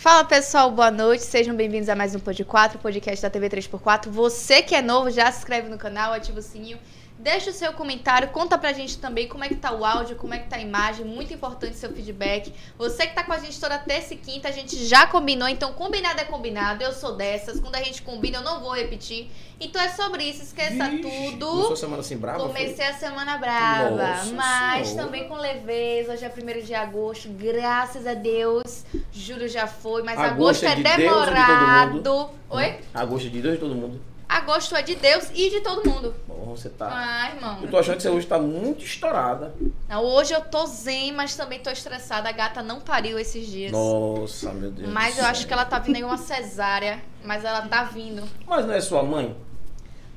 Fala pessoal, boa noite, sejam bem-vindos a mais um Pod 4, podcast da TV 3x4. Você que é novo, já se inscreve no canal, ativa o sininho Deixa o seu comentário, conta pra gente também como é que tá o áudio, como é que tá a imagem, muito importante seu feedback. Você que tá com a gente toda terça e quinta, a gente já combinou, então combinado é combinado. Eu sou dessas, quando a gente combina eu não vou repetir. Então é sobre isso, esqueça Vixe, tudo. Começou a semana assim brava? Comecei foi? a semana brava, Nossa mas senhora. também com leveza. Hoje é 1 de agosto, graças a Deus. Julho já foi, mas agosto, agosto é, de demorado. De Oi? Agosto é de Deus de todo mundo. Agosto é de Deus e de todo mundo. Bom, você tá. Ai, irmão. Eu tô achando que você hoje tá muito estourada. Não, hoje eu tô zen, mas também tô estressada. A gata não pariu esses dias. Nossa, meu Deus. Mas eu acho que ela tá vindo em uma cesárea. Mas ela tá vindo. Mas não é sua mãe?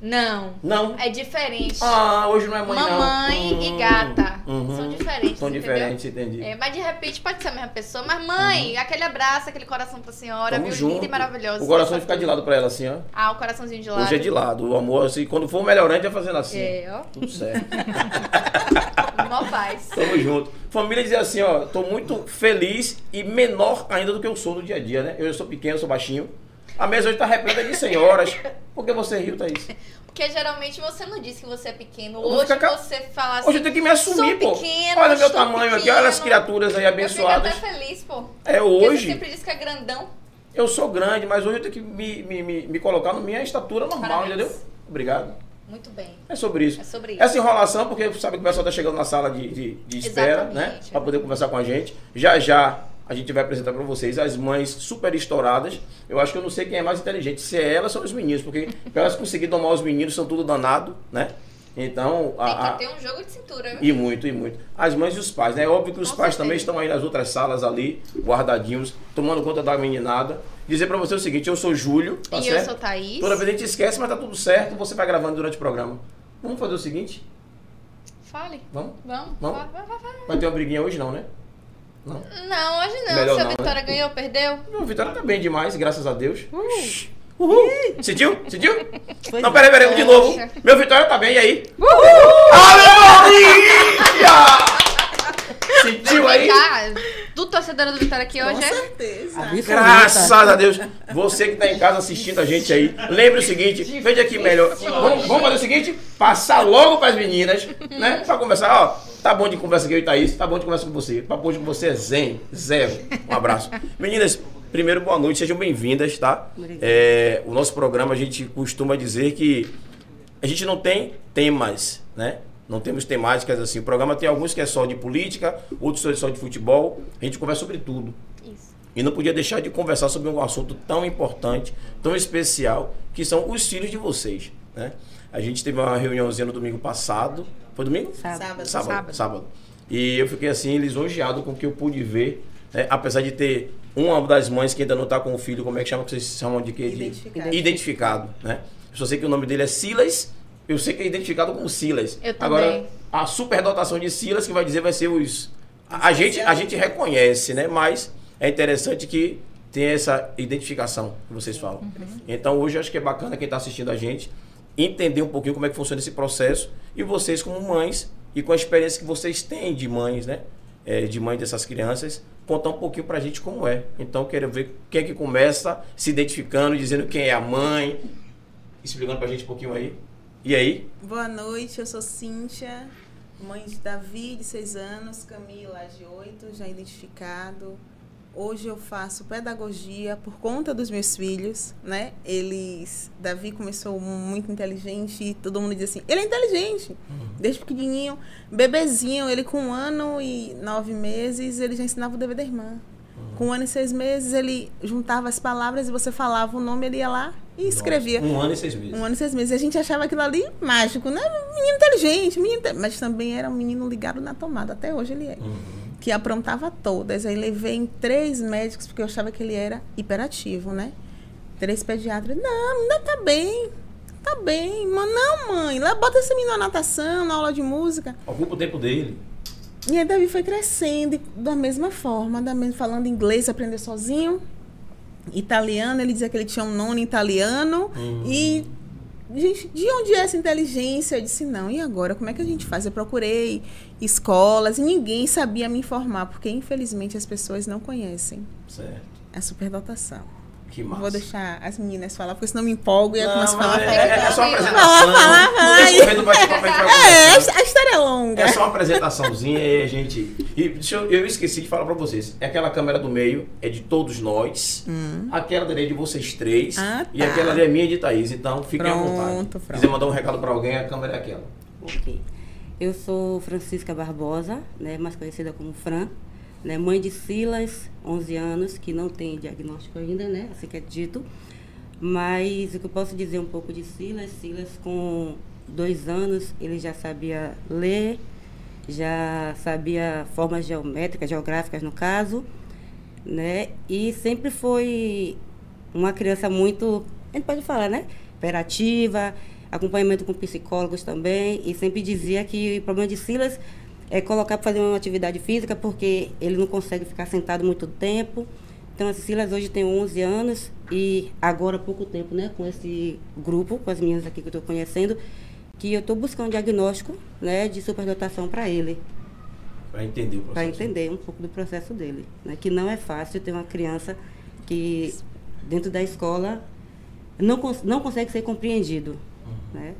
Não. Não? É diferente. Ah, hoje não é mãe, Mamãe não. e hum, gata. Uhum. São diferentes, São diferentes, entendi. É, mas de repente pode ser a mesma pessoa. Mas mãe, uhum. aquele abraço, aquele coração pra senhora, Tamo viu? Junto. Linda e maravilhosa. O coração fica de lado pra ela, assim, ó. Ah, o coraçãozinho de lado. Hoje é de lado. O amor, assim, quando for melhorante, vai fazendo assim. É, ó. Tudo certo. Mó paz. Tamo junto. Família dizer assim, ó, tô muito feliz e menor ainda do que eu sou no dia a dia, né? Eu sou pequeno, sou baixinho. A mesa hoje tá repleta de senhoras. Por que você riu, Thaís? Porque geralmente você não disse que você é pequeno. Hoje ficar... você fala assim. Hoje eu tenho que me assumir, pô. Pequeno, olha meu tamanho pequeno. aqui, olha as criaturas aí abençoadas. Eu fico até feliz, pô. É hoje. Porque você sempre disse que é grandão. Eu sou grande, mas hoje eu tenho que me, me, me, me colocar na minha estatura normal, Parabéns. entendeu? Obrigado. Muito bem. É sobre isso. É sobre isso. Essa enrolação, porque sabe que o pessoal está chegando na sala de, de, de espera, né? Exatamente. né? Para poder conversar com a gente. Já já a gente vai apresentar para vocês as mães super estouradas. Eu acho que eu não sei quem é mais inteligente, se é ela ou os meninos, porque para elas conseguirem domar os meninos são tudo danado, né? Então, Tem a, que ter um jogo de cintura, viu? E muito, e muito. As mães e os pais, né? É óbvio que os pais também estão aí nas outras salas ali, guardadinhos, tomando conta da meninada. Dizer para você o seguinte, eu sou Júlio, tá e certo? eu sou Thaís. Toda vez a gente esquece, mas tá tudo certo, você vai gravando durante o programa. Vamos fazer o seguinte? Fale. Vamos? Vamos. Vamos? Vai, vai, vai. Vai ter uma briguinha hoje não, né? Não. Não, hoje não. Melhor Se a não, Vitória né? ganhou, perdeu? Não, a Vitória tá bem demais, graças a Deus. Uh. Uhul. Sentiu? Sentiu? não, peraí, peraí, de novo. Meu Vitória tá bem, e aí? Uhul! Aleluia! Sentiu aí? do torcedor do Vitória aqui hoje Com certeza. é? Graças a Deus. Você que tá em casa assistindo a gente aí, lembre o seguinte, veja aqui melhor. Vamos, vamos fazer o seguinte, passar logo pras meninas, né? Pra conversar, ó. Tá bom de conversa aqui, eu e Thaís. Tá bom de conversa com você. Papo hoje com você é zen, zero. Um abraço. Meninas, primeiro, boa noite, sejam bem-vindas, tá? É, o nosso programa, a gente costuma dizer que a gente não tem temas, né? Não temos temáticas assim. O programa tem alguns que é só de política, outros só de futebol. A gente conversa sobre tudo. Isso. E não podia deixar de conversar sobre um assunto tão importante, tão especial, que são os filhos de vocês, né? A gente teve uma reuniãozinha no domingo passado. Foi domingo? Sábado. Sábado. Sábado. sábado. E eu fiquei assim, lisonjeado com o que eu pude ver. Né? Apesar de ter uma das mães que ainda não está com o filho, como é que chama? Que vocês chamam de quê? De... Identificado. Identificado. Né? Eu só sei que o nome dele é Silas. Eu sei que é identificado como Silas. Eu também. Agora, a superdotação de Silas que vai dizer vai ser os. A, a gente, a gente reconhece, né? Mas é interessante que tenha essa identificação que vocês falam. Uhum. Então hoje acho que é bacana quem está assistindo a gente entender um pouquinho como é que funciona esse processo e vocês como mães e com a experiência que vocês têm de mães, né? É, de mãe dessas crianças, contar um pouquinho pra gente como é. Então quero ver quem é que começa se identificando, dizendo quem é a mãe, explicando pra gente um pouquinho aí. E aí? Boa noite, eu sou Cíntia, mãe de Davi, de 6 anos, Camila, de 8, já identificado. Hoje eu faço pedagogia por conta dos meus filhos, né? Eles, Davi começou muito inteligente e todo mundo diz assim, ele é inteligente, uhum. desde pequenininho, bebezinho, ele com um ano e nove meses, ele já ensinava o dever da irmã. Uhum. Com um ano e seis meses, ele juntava as palavras e você falava o nome, ele ia lá e escrevia. Nossa, um ano e seis meses. Um ano e seis meses. E a gente achava aquilo ali mágico, né? Menino inteligente, menino, mas também era um menino ligado na tomada, até hoje ele é. Uhum que aprontava todas. Aí levei em três médicos, porque eu achava que ele era hiperativo, né? Três pediatras. Não, ainda tá bem. Tá bem. Mas não, mãe. Lá bota esse menino na natação, na aula de música. Ocupa o tempo dele. E aí Davi foi crescendo da mesma forma, da mesma, falando inglês, aprender sozinho. Italiano, ele dizia que ele tinha um nono italiano. Uhum. E gente, de onde é essa inteligência? Eu disse, não, e agora? Como é que a gente faz? Eu procurei escolas e ninguém sabia me informar, porque infelizmente as pessoas não conhecem. Certo. a superdotação. Que massa. Vou deixar as meninas falar, porque senão me empolgo e eu começo a falar. é, é, é só uma apresentação. fala, fala No aí. decorrer do bate-papo a gente vai É, a história é longa. É só uma apresentaçãozinha e a gente. E deixa eu, eu esqueci de falar pra vocês. É aquela câmera do meio, é de todos nós. Aquela dali é de vocês três. Hum. Ah, E tá. aquela ali é minha e de Thaís. Então fiquem à vontade. Pronto, Se pronto. quiser mandar um recado pra alguém, a câmera é aquela. Ok. Eu sou Francisca Barbosa, né, mais conhecida como Fran, né, mãe de Silas, 11 anos, que não tem diagnóstico ainda, né, assim que é dito. Mas o que eu posso dizer um pouco de Silas, Silas com dois anos, ele já sabia ler, já sabia formas geométricas, geográficas no caso, né, e sempre foi uma criança muito, a gente pode falar, né? Imperativa, acompanhamento com psicólogos também, e sempre dizia que o problema de Silas é colocar para fazer uma atividade física, porque ele não consegue ficar sentado muito tempo. Então, a Silas hoje tem 11 anos e agora há pouco tempo, né, com esse grupo, com as meninas aqui que eu estou conhecendo, que eu estou buscando um diagnóstico, né, de superdotação para ele Pra entender o processo. para entender um pouco do processo dele. Né? Que não é fácil ter uma criança que, dentro da escola, não, cons não consegue ser compreendido. Uhum. Né?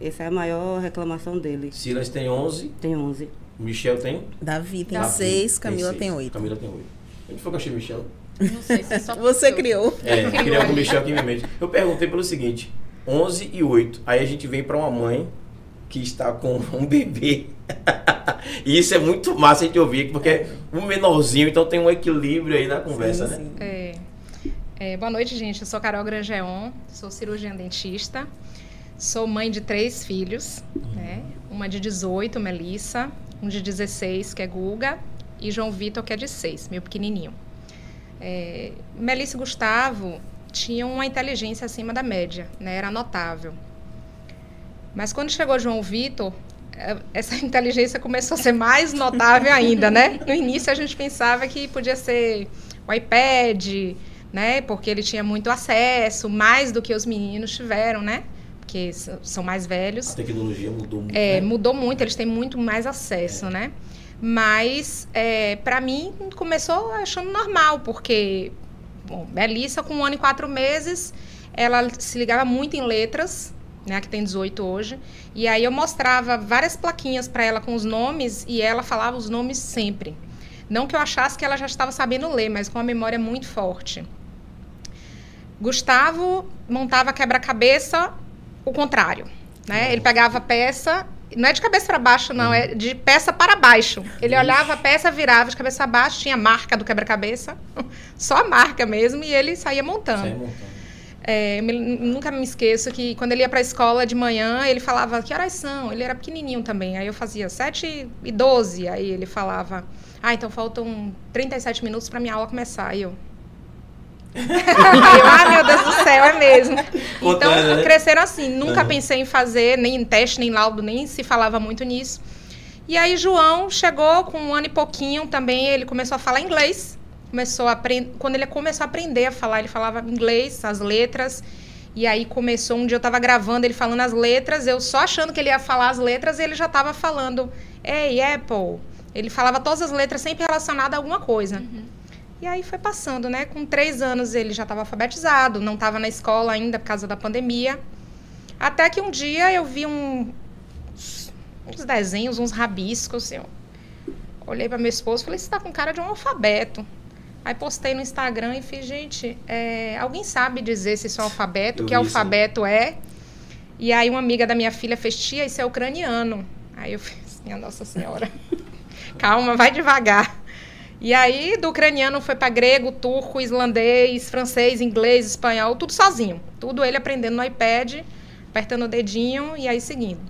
Essa é a maior reclamação dele. Silas tem 11, Tem 11. Michel tem. Davi tem Davi seis, Camila seis. tem oito. Camila tem 8. Onde foi que eu achei Michel? Não sei se é só Você porque eu- criou. É, queria algum Michel aqui em minha mente. Eu perguntei pelo seguinte: 11 e 8. Aí a gente vem pra uma mãe que está com um bebê. e isso é muito massa a gente ouvir, porque um menorzinho, então tem um equilíbrio aí na conversa, Sim, né? sim. É, é, boa noite, gente. Eu sou Carol Grangeon, sou cirurgiã dentista, sou mãe de três filhos, né? Uma de 18, Melissa, um de 16, que é Guga, e João Vitor, que é de 6, meu pequenininho. É, Melissa e Gustavo tinham uma inteligência acima da média, né? Era notável. Mas quando chegou João Vitor, eh, essa inteligência começou a ser mais notável ainda, né? No início a gente pensava que podia ser o iPad, né? Porque ele tinha muito acesso, mais do que os meninos tiveram, né? Porque são mais A velhos. tecnologia mudou muito. É, né? mudou muito, eles têm muito mais acesso, né? Mas, é, para mim, começou achando normal, porque, bom, Melissa, com um ano e quatro meses, ela se ligava muito em letras, né, que tem 18 hoje, e aí eu mostrava várias plaquinhas para ela com os nomes, e ela falava os nomes sempre. Não que eu achasse que ela já estava sabendo ler, mas com uma memória muito forte. Gustavo montava quebra-cabeça o contrário, né? Ele pegava a peça, não é de cabeça para baixo, não, é de peça para baixo. Ele olhava a peça, virava de cabeça para baixo, tinha a marca do quebra-cabeça, só a marca mesmo, e ele saía montando. Sai montando. É, me- nunca me esqueço que quando ele ia para a escola de manhã, ele falava que horas são. Ele era pequenininho também. Aí eu fazia 7 e 12. Aí ele falava, ah, então faltam 37 minutos para minha aula começar. Aí eu. Eu, ah, meu Deus do céu, é mesmo. Então, né? cresceram assim. Nunca Aham. pensei em fazer, nem em teste, nem laudo, nem se falava muito nisso. E aí, João chegou com um ano e pouquinho também. Ele começou a falar inglês. Começou a aprender. Quando ele começou a aprender a falar, ele falava inglês, as letras. E aí começou, um dia eu tava gravando ele falando as letras, eu só achando que ele ia falar as letras, e ele já tava falando, Ei, Apple. Ele falava todas as letras sempre relacionadas a alguma coisa. E aí foi passando, né? Com três anos ele já estava alfabetizado, não estava na escola ainda por causa da pandemia. Até que um dia eu vi um, uns desenhos, uns rabiscos. Eu olhei para meu esposo e falei: Você tá com cara de um alfabeto. Aí postei no Instagram e fiz: Gente, é, alguém sabe dizer se isso é alfabeto? Eu que alfabeto é? E aí uma amiga da minha filha fez: Tia, isso é ucraniano. Aí eu fiz: Minha Nossa Senhora. Calma, vai devagar. E aí, do ucraniano foi para grego, turco, islandês, francês, inglês, espanhol, tudo sozinho. Tudo ele aprendendo no iPad, apertando o dedinho e aí seguindo.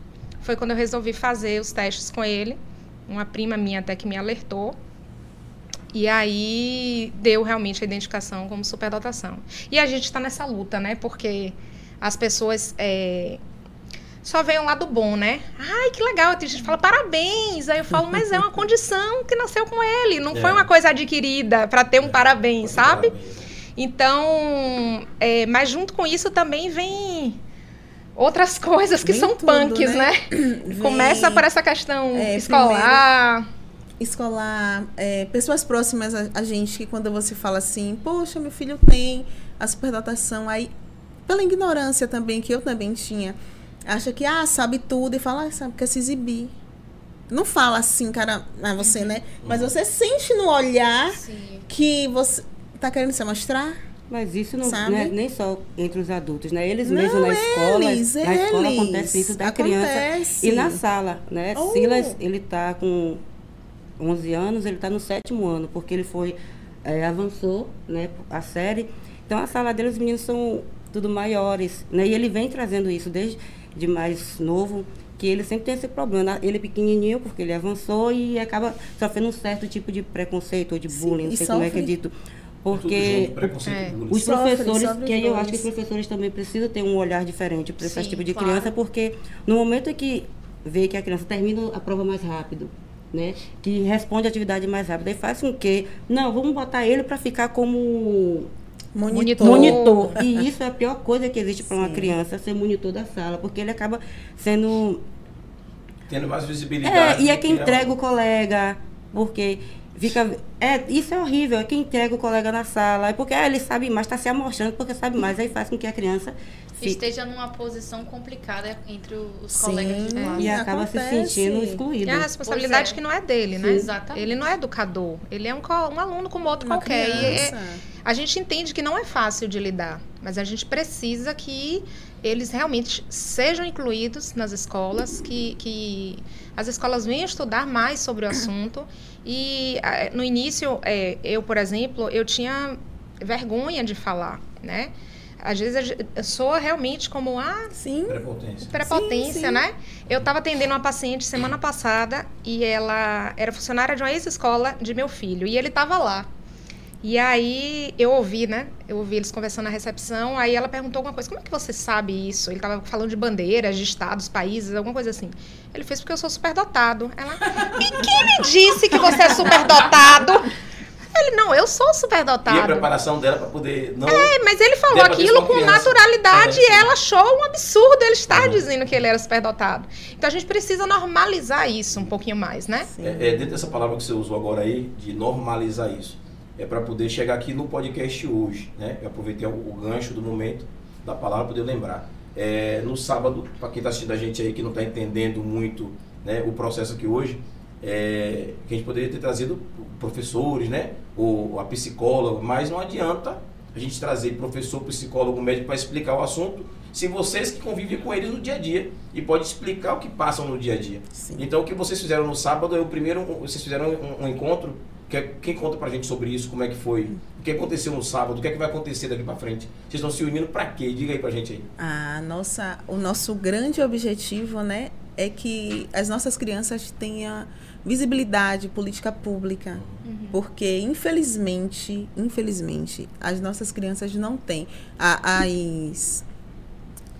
Foi quando eu resolvi fazer os testes com ele. Uma prima minha até que me alertou. E aí deu realmente a identificação como superdotação. E a gente está nessa luta, né? Porque as pessoas é, só veem um lado bom, né? Ai, que legal. Tem gente que fala parabéns. Aí eu falo, mas é uma condição que nasceu com ele. Não É. foi uma coisa adquirida para ter um parabéns, sabe? Parabéns, né? Então, é, mas junto com isso também vem outras coisas que Vem são tudo, punks, né? né? Começa por essa questão É, escolar. escolar, é, pessoas próximas a, a gente, que quando você fala assim, poxa, meu filho tem a superdotação, aí, pela ignorância também, que eu também tinha, acha que, ah, sabe tudo, e fala, ah, sabe, quer se exibir. Não fala assim, cara, a você, né? Mas você sente no olhar Sim. que você tá querendo se mostrar. Mas isso não, é nem só entre os adultos, né? Eles Não, mesmos na escola, eles, na escola eles. acontece isso da Acontece. criança. E na sala, né? Oh. Silas, ele tá com 11 anos, ele tá no sétimo ano, porque ele foi, eh, avançou, né, a série. Então a sala dele, os meninos são tudo maiores, né? E ele vem trazendo isso desde de mais novo, que ele sempre tem esse problema. Ele é pequenininho, porque ele avançou e acaba sofrendo um certo tipo de preconceito ou de Sim, bullying, não e sei como é que é dito. Porque junto, É. e os Sofre, professores, sofre que aí eu acho que os professores também precisam ter um olhar diferente para esse tipo de claro. criança, porque no momento em que vê que a criança termina a prova mais rápido, né, que responde a atividade mais rápido, aí faz com que, não, vamos botar ele para ficar como Monitor. monitor. E isso é a pior coisa que existe para uma criança, ser monitor da sala, porque ele acaba sendo Tendo mais visibilidade. é, e é quem que entrega o colega, porque fica. É, isso é horrível, é quem entrega o colega na sala. É porque ah, ele sabe mais, está se amostrando porque sabe mais, aí faz com que a criança fique, Esteja numa posição complicada entre os Sim. colegas de É. classe. e acaba se acontece. sentindo E excluído. a responsabilidade é. que não é dele, né? Sim. Exatamente. Ele não é educador. Ele é um, um aluno como outro Uma qualquer. E é- a gente entende que não é fácil de lidar, mas a gente precisa que eles realmente sejam incluídos nas escolas, que, que as escolas venham estudar mais sobre o assunto. E no início, eh, eu, por exemplo, eu tinha vergonha de falar, né? Às vezes soa realmente como, ah, Sim. Prepotência. prepotência, Sim, sim. né? Eu estava atendendo uma paciente semana passada e ela era funcionária de uma ex-escola de meu filho e ele estava lá. E aí eu ouvi, né? Eu ouvi eles conversando na recepção. Aí ela perguntou alguma coisa: como é que você sabe isso? Ele estava falando de bandeiras, de estados, países, alguma coisa assim. Ele fez porque eu sou superdotado. Ela, e quem me disse que você é superdotado? Ele, não, eu sou E a superdotado. preparação dela para poder não. É, mas ele falou aquilo com naturalidade É, e ela achou um absurdo ele estar Uhum. dizendo que ele era superdotado. Então a gente precisa normalizar isso um pouquinho mais, né? Sim. É, é, dentro dessa palavra que você usou agora aí, de normalizar isso, é para poder chegar aqui no podcast hoje, né? Eu aproveitei o, o gancho do momento da palavra para poder lembrar. É, no sábado, para quem está assistindo a gente aí que não está entendendo muito né, o processo aqui hoje, é, que a gente poderia ter trazido professores, né? Ou a psicóloga, mas não adianta a gente trazer professor, psicólogo, médico para explicar o assunto, se vocês que convivem com eles no dia a dia e pode explicar o que passam no dia a dia. Sim. Então, o que vocês fizeram no sábado é o primeiro. Vocês fizeram um, um encontro. Quer, quem conta pra gente sobre isso? Como é que foi? O que aconteceu no sábado? O que é que vai acontecer daqui pra frente? Vocês estão se unindo pra quê? Diga aí pra gente aí. A nossa, o nosso grande objetivo, né, é que as nossas crianças tenham visibilidade política pública, porque infelizmente, infelizmente, as nossas crianças não têm A- as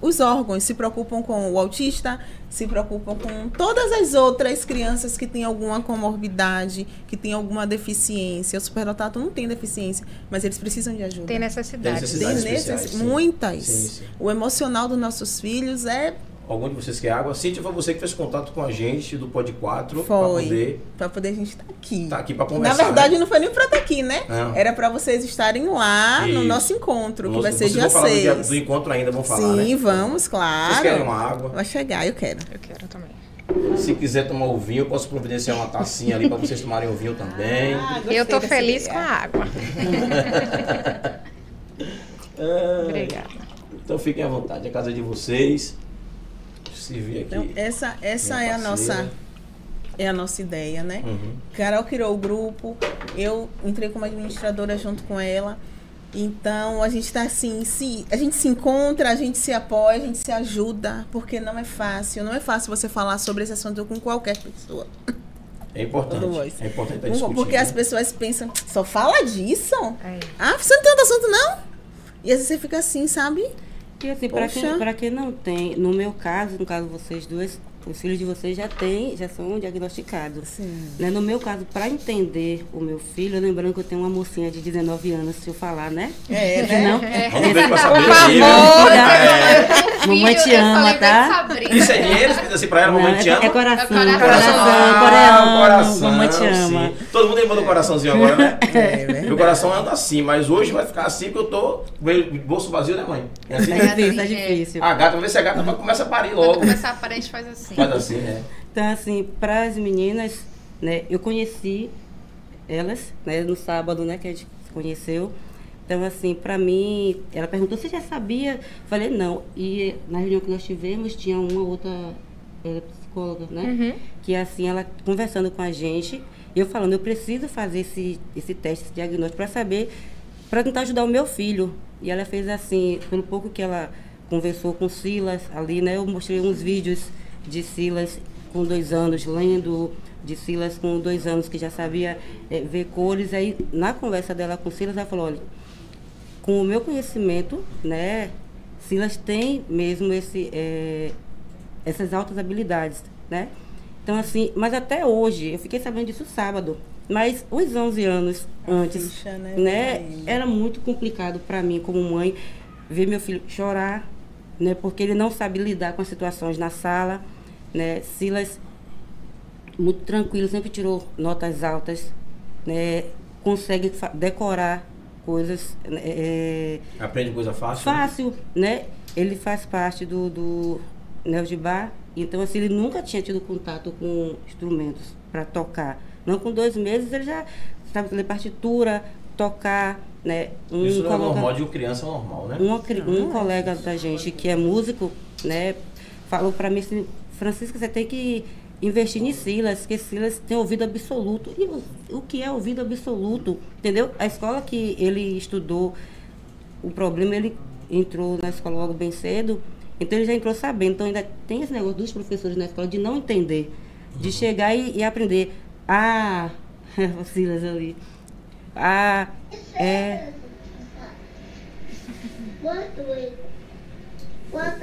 os órgãos se preocupam com o autista, se preocupam com todas as outras crianças que têm alguma comorbidade, que têm alguma deficiência. O superdotado não tem deficiência, mas eles precisam de ajuda. Tem necessidade. Tem Tem necessidades sim. muitas. Sim, sim. O emocional dos nossos filhos é Algum de vocês quer água? Cíntia, foi você que fez contato com a gente do Pod 4 pra Foi. poder para poder a gente estar aqui. estar aqui pra Na conversar. verdade, né? não foi nem para estar aqui, né? Não. Era para vocês estarem lá no nosso encontro, que vai ser dia vão falar do, dia- 6. do encontro ainda, vão falar, Sim, né? vamos, claro. Vocês querem uma água? Vai chegar, eu quero. Eu quero também. Se quiser tomar o vinho, eu posso providenciar uma tacinha ali pra vocês tomarem o vinho também. Ah, eu tô feliz ideia. com a água. Ah, Obrigada. Então fiquem à vontade, a casa é de vocês. Se vir aqui. Então, essa, essa é a nossa é a nossa ideia, né? Uhum. Carol criou o grupo, eu entrei como administradora junto com ela. Então a gente tá assim, se, a gente se encontra, a gente se apoia, a gente se ajuda, porque não é fácil. Não é fácil você falar sobre esse assunto com qualquer pessoa. É importante. É importante estar discutindo. Porque as pessoas pensam, só fala disso? É. Ah, você não tem outro assunto, não? E às vezes você fica assim, sabe? E assim, para quem, pra quem não tem, no meu caso, no caso vocês duas, os filhos de vocês já têm, já são diagnosticados. Sim. Né? No meu caso, para entender o meu filho, lembrando que eu tenho uma mocinha de 19 anos, se eu falar, né? É, né? não, Vamos ver pra saber Por favor. É, Mamãe te ama, tá? de Sabrina. Isso é dinheiro, assim pra ela, mamãe Não, te é, ama. é coração, É coração. coração, Ah, coreano, coração, mamãe te ama. sim. Todo mundo mandou coraçãozinho agora, né? É. Meu coração anda assim, mas hoje vai ficar assim porque eu tô com bolso vazio, né, mãe? É assim? É É difícil, é difícil. A gata, vamos ver se a gata começa a parir Quando logo. começar a parar, a gente faz assim. Faz assim, né? Então, assim, para as meninas, né, eu conheci elas, né, no sábado, né, que a gente se conheceu. Então, assim, para mim, ela perguntou se já sabia. Falei, não. E na reunião que nós tivemos, tinha uma outra é psicóloga, né? Uhum. Que, assim, ela conversando com a gente, eu falando, eu preciso fazer esse, esse teste, esse diagnóstico, para saber, para tentar ajudar o meu filho. E ela fez assim, pelo pouco que ela conversou com Silas ali, né? Eu mostrei uns vídeos de Silas com dois anos, lendo de Silas com dois anos, que já sabia eh, ver cores. Aí, na conversa dela com Silas, ela falou, olha, com o meu conhecimento, né, Silas tem mesmo esse, eh, essas altas habilidades, né? Então, assim, mas até hoje, eu fiquei sabendo disso sábado, mas uns 11 anos antes, ficha, né, né, indo. era muito complicado para mim, como mãe, ver meu filho chorar, né, porque ele não sabe lidar com as situações na sala, né? Silas muito tranquilo, sempre tirou notas altas, né? Consegue decorar coisas né, é, Aprende coisa fácil. né? fácil, né? Ele faz parte do, do então assim, ele nunca tinha tido contato com instrumentos para tocar. Não com dois meses ele já sabe ler partitura, tocar, né? Um Isso não é normal de uma criança normal, né? uma um colega da gente que é músico, né, falou para mim assim, Francisca, você tem que investir em Silas, porque Silas tem ouvido absoluto. E o, o que é ouvido absoluto? Entendeu? A escola que ele estudou, o problema, ele entrou na escola logo bem cedo, então ele já entrou sabendo. Então ainda tem esse negócio dos professores na escola de não entender, de chegar e, e aprender. Ah, o Silas ali. Ah, é. What we what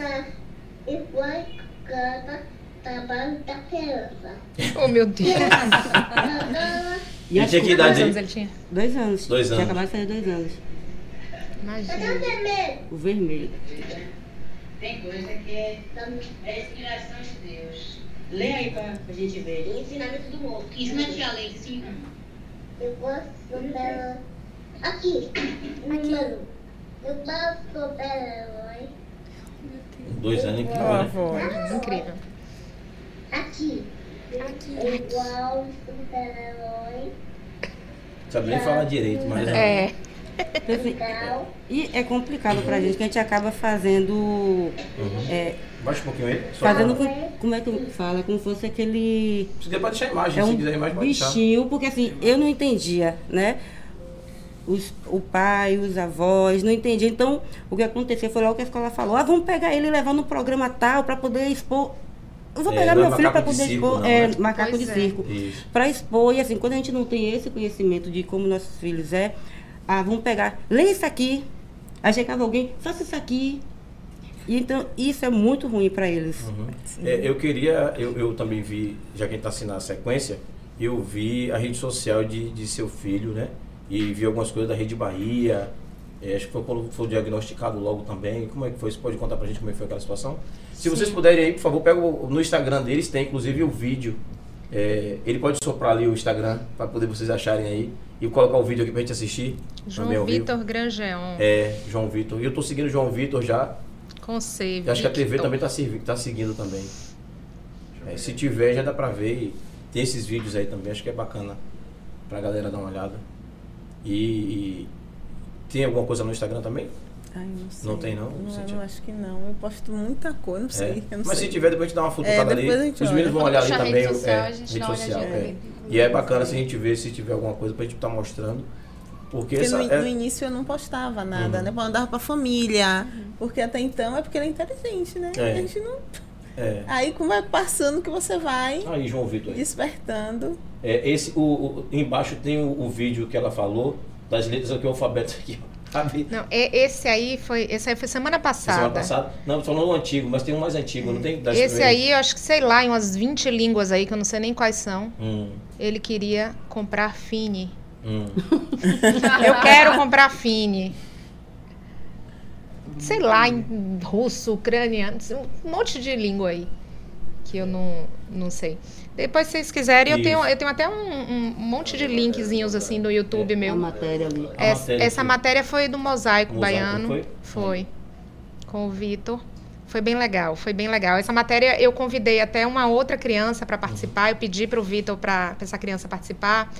if canta trabalho da criança. Oh, meu Deus. E as tinha que idade Quantos anos ele tinha? Dois anos. Dois Tinha anos. acabado de fazer dois anos. Imagina. cadê o vermelho? O vermelho. Tem coisa que é, é inspiração de Deus. Lê aí pra, pra gente ver. O ensinamento do outro. Ensina a tia Lei, sim. Eu posso super Aqui. Número. Eu posso super-herói. Dois anos incrível, né? Avó. Incrível. Aqui. Aqui. É igual super-herói. Sabe nem falar direito, mas é. É. Assim, Legal. e é complicado pra gente, que a gente acaba fazendo. é, Baixa um pouquinho aí. Só fazendo pra- com, como é que fala? Como se fosse aquele. Se quiser pode deixar a imagem, É se um quiser a imagem pode deixar. bichinho, porque assim, eu não entendia, né? Os, o pai, os avós, não entendia. Então, o que aconteceu foi logo que a escola falou: ah, vamos pegar ele e levar no programa tal para poder expor. Eu vou É, pegar é meu filho para poder circo, expor. não, é, né? macaco Pois de é. circo. Para expor, e assim, quando a gente não tem esse conhecimento de como nossos filhos é, ah, vamos pegar, lê isso aqui. Aí chegava alguém, faça isso aqui. E então, isso é muito ruim para eles. Uhum. É, eu queria, eu, eu também vi, já que a gente está assim na sequência, eu vi a rede social de, de seu filho, né? E vi algumas coisas da Rede Bahia. É, acho que foi quando foi diagnosticado logo também. Como é que foi? Você pode contar pra gente como é que foi aquela situação? Se vocês puderem aí, por favor, pega o- no Instagram deles, tem inclusive o vídeo. É, ele pode soprar ali o Instagram para poder vocês acharem aí e colocar o vídeo aqui pra gente assistir. João. Vitor Grangeon. É, João Vitor. E eu tô seguindo o João Vitor já. Com C. Eu acho que a TV Victor. também tá, tá seguindo também. É, se tiver, já dá pra ver. E tem esses vídeos aí também, acho que é bacana pra galera dar uma olhada. E, e tem alguma coisa no Instagram também? Ai, não sei. Não tem, não, Não, não acho que não. Eu posto muita coisa, não sei. É. eu não Mas sei. se tiver, depois a gente dá uma futucada É, ali. depois a gente Os meninos olha. vão olhar ali também. rede social, é, a gente rede social, é. E é bacana se a gente ver se tiver alguma coisa pra gente estar mostrando. Porque, Porque essa, no, é- no início eu não postava nada, Uhum. né? Eu mandava pra família. Porque até então é porque ele é inteligente, né? É. A gente não. é. Aí como vai passando que você vai Aí, João Vitor. aí. despertando. É, esse, o, o- embaixo tem o, o vídeo que ela falou, das letras aqui, o alfabeto aqui. Sabe? Não, esse aí foi, esse aí foi semana passada. Semana passada. Não, falando o antigo, mas tem um mais antigo, não tem? Das Esse primeiras? aí, eu acho que sei lá, em umas 20 línguas aí, que eu não sei nem quais são. Hum, Ele queria comprar Fini. hum. Eu quero comprar Fini. sei lá, em russo, ucraniano, um monte de língua aí que eu não, não sei. Depois, se vocês quiserem, eu tenho, eu tenho até um, um monte de linkzinhos assim no YouTube A meu. matéria ali. A Essa, matéria essa foi- matéria foi do Mosaico, Mosaico, Baiano. foi? Foi. Com o Vitor. Foi bem legal, foi bem legal. Essa matéria eu convidei até uma outra criança para participar. Eu pedi para o Vitor para essa criança participar.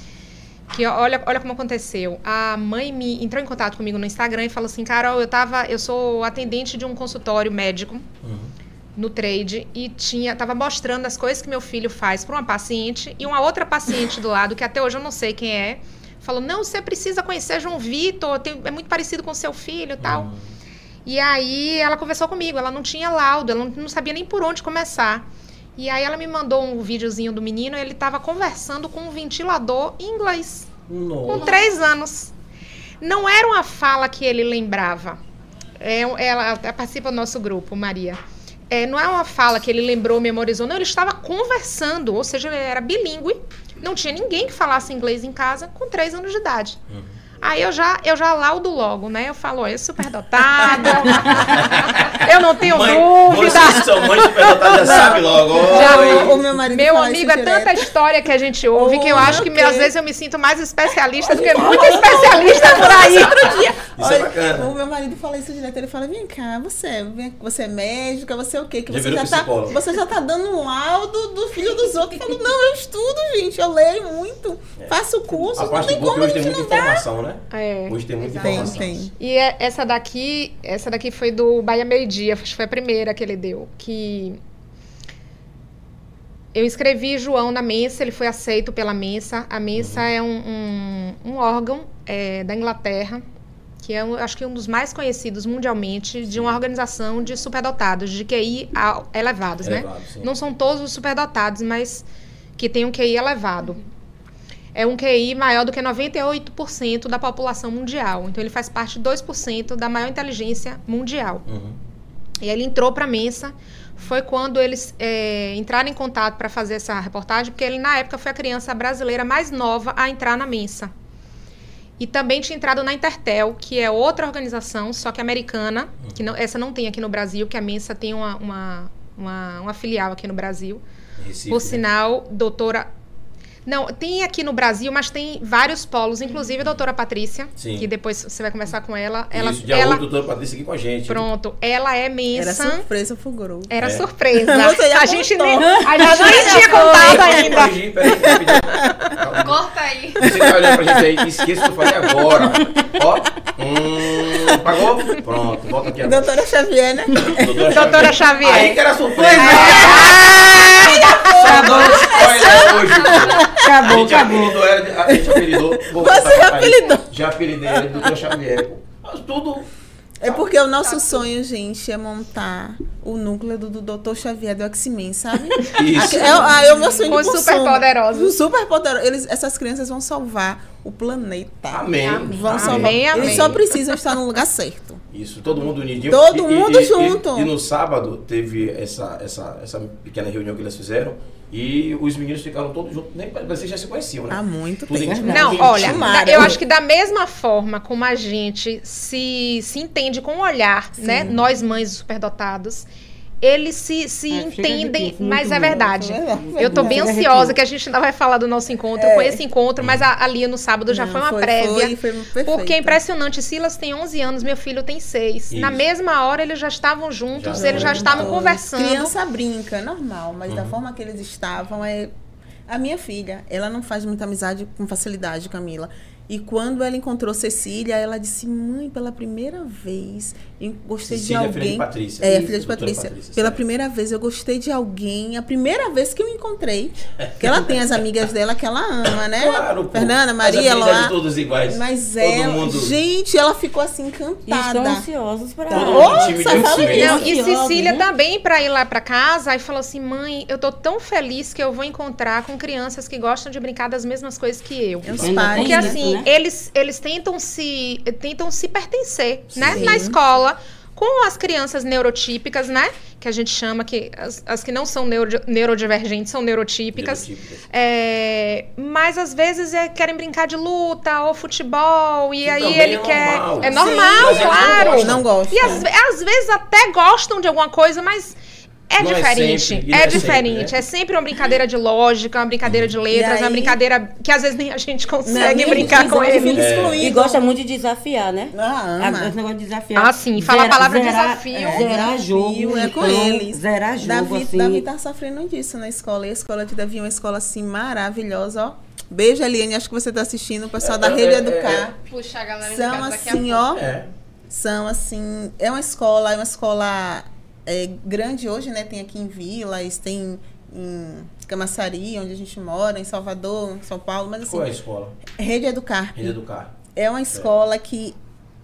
Que olha, olha como aconteceu. A mãe me entrou em contato comigo no Instagram e falou assim: Carol, eu tava, eu sou atendente de um consultório médico no trade e tinha tava mostrando as coisas que meu filho faz para uma paciente e uma outra paciente do lado que até hoje eu não sei quem é falou não você precisa conhecer João Vitor tem- é muito parecido com seu filho e tal e aí ela conversou comigo ela não tinha laudo ela não, não sabia nem por onde começar e aí ela me mandou um videozinho do menino ele estava conversando com um ventilador em inglês com Nossa. três anos. Não era uma fala que ele lembrava. É, ela até participa do nosso grupo, Maria. É, não é uma fala que ele lembrou, memorizou. Não, ele estava conversando, ou seja, ele era bilíngue. Não tinha ninguém que falasse inglês em casa com três anos de idade. Aí eu já, eu já laudo logo, né? Eu falo, é superdotado. eu não tenho Mãe, dúvida. Vocês que são mães superdotadas já sabe logo. Já-. O meu marido Meu amigo, é tanta direto. história que a gente ouve que eu Oh, acho que ok. às vezes eu me sinto mais especialista do que muito especialista por aí. Isso é bacana. O meu marido fala isso direto. Ele fala: vem cá, você, você é médica, você é o quê? Que Já você virou já, tá, você já tá dando um laudo do filho dos outros. Eu falo, não, eu estudo, gente. Eu leio muito, faço curso. A Não parte tem é que como a tem gente muita não dar. informação, né? É. Hoje tem muita Tem, informação. tem. E é- essa daqui, essa daqui foi do Bahia Meio Dia, acho que foi a primeira que ele deu, que eu escrevi João na Mensa, ele foi aceito pela Mensa. A Mensa é um, um, um órgão é, da Inglaterra, que é, um, acho que um dos mais conhecidos mundialmente, de uma organização de superdotados, de QI elevados, né? Elevado, sim. Não são todos os superdotados, mas que tem um QI elevado. É um QI maior do que 98% da população mundial. Então ele faz parte de 2% da maior inteligência mundial. Uhum. E ele entrou para a Mensa. Foi quando eles é, entraram em contato para fazer essa reportagem, porque ele, na época, foi a criança brasileira mais nova a entrar na Mensa. E também tinha entrado na Intertel, que é outra organização, só que americana, que não- essa não tem aqui no Brasil, que a Mensa tem uma, uma, uma, uma filial aqui no Brasil. Recife, Por né? sinal, doutora. Não, tem aqui no Brasil, mas tem vários polos, inclusive a doutora Patrícia, Sim. que depois você vai conversar com ela. Ela, Isso, dia ela 8, doutora Patrícia aqui com a gente. pronto, ela é Era mensa. surpresa pro grupo. Era É. surpresa. Você já a gente nem, a gente nem tinha contado ainda. Corrigir, peraí, rapidinho. Corta aí. Você tá olhando pra gente aí, esqueça o que eu falei agora. Ó. Hum, pagou? Pronto, volta aqui agora. Doutora Xavier, né? Doutora Xavier. Aí que era surpresa. Ah, Só dando spoiler hoje. Pô. A Acabou, gente acabou. apelidou ela, a gente apelidou. Você apelidou. Já apelidei ela de doutor Xavier. Mas tudo. É porque o nosso sonho, gente, é montar o núcleo do, do Dr. Xavier do X-Men, sabe? Isso. É, ah, é o meu sonho Com de consumo. superpoderosos. Os superpoderosos. Eles, essas crianças vão salvar o planeta. Amém. Vão Amém. salvar. Amém, amém. Eles só precisam estar no lugar certo. Isso, todo mundo unidinho. Todo mundo junto. E, e no sábado teve essa, essa, essa pequena reunião que eles fizeram e os meninos ficaram todos juntos. Nem que já se conheciam, né? Há muito Tudo tempo. em- Não, olha. Tomara. eu acho que da mesma forma como a gente se, se entende com o olhar, né? Nós mães superdotados, eles se, se É, entendem, difícil, mas é bom. verdade. É verdade. Eu tô bem ansiosa que a gente ainda vai falar do nosso encontro. É. Eu conheço esse encontro, mas a, ali no sábado já Não, foi uma foi- prévia. foi- foi. Porque é impressionante. Silas tem 11 anos, meu filho tem 6. Na Isso. mesma hora eles já estavam juntos, Já eles já estavam Todos. conversando. Criança brinca, normal, mas Uhum. da forma que eles estavam é. A minha filha, ela não faz muita amizade com facilidade, Camila. E quando ela encontrou Cecília, ela disse: Mãe, pela primeira vez, eu gostei Cecília é de filha de alguém. Patrícia. É, filha de doutora Patrícia. Patrícia, pela certo. primeira vez eu gostei de alguém. A primeira vez que eu encontrei. Que ela tem as amigas dela que ela ama, né? Claro, pô. Fernanda, Maria, Eloá. todos iguais. Mas Todo ela. mundo. Gente, ela ficou assim E estão encantada. ansiosos para. Fala X-Men. isso. Não, e Ansiosos, Cecília né? também pra ir lá pra casa, aí falou assim: mãe, eu tô tão feliz que eu vou encontrar com crianças que gostam de brincar das mesmas coisas que eu. É os pais. Porque né? assim, né? eles, eles tentam se tentam se pertencer, né? Sim. Na escola. Com as crianças neurotípicas, né? Que a gente chama que as, as que não são neuro, neurodivergentes são neurotípicas. Neurotípicas. É, mas às vezes é, querem brincar de luta ou futebol e Que aí ele é quer. normal. É Sim, normal, não claro. Não gosto. E às, às vezes até gostam de alguma coisa, mas é Não é diferente. sempre, e É, não é sempre, diferente. né? É sempre uma brincadeira de lógica, uma brincadeira de letras, uma aí- brincadeira que às vezes nem a gente consegue gente brincar com ele. fica É. excluído. E gosta muito de desafiar, né? Ah, ama. Esse negócio de desafiar. Ah, sim, fala a palavra desafio. Zerar, Desafio jogo. é com então, eles. Zerar jogo, Davi, assim. Davi tá sofrendo disso na escola. E a escola de Davi é uma escola assim maravilhosa, ó. Beijo, Eliane, acho que você tá assistindo. O pessoal da É, Rede é, Educar. Puxa a galera de São casa daqui a assim, ó. É. São assim. É uma escola, é uma escola é, grande hoje, né? Tem aqui em Vilas, tem em Camaçari, onde a gente mora, em Salvador, em São Paulo, mas assim, Qual é a escola? Rede Educar. Rede Educar. É uma escola que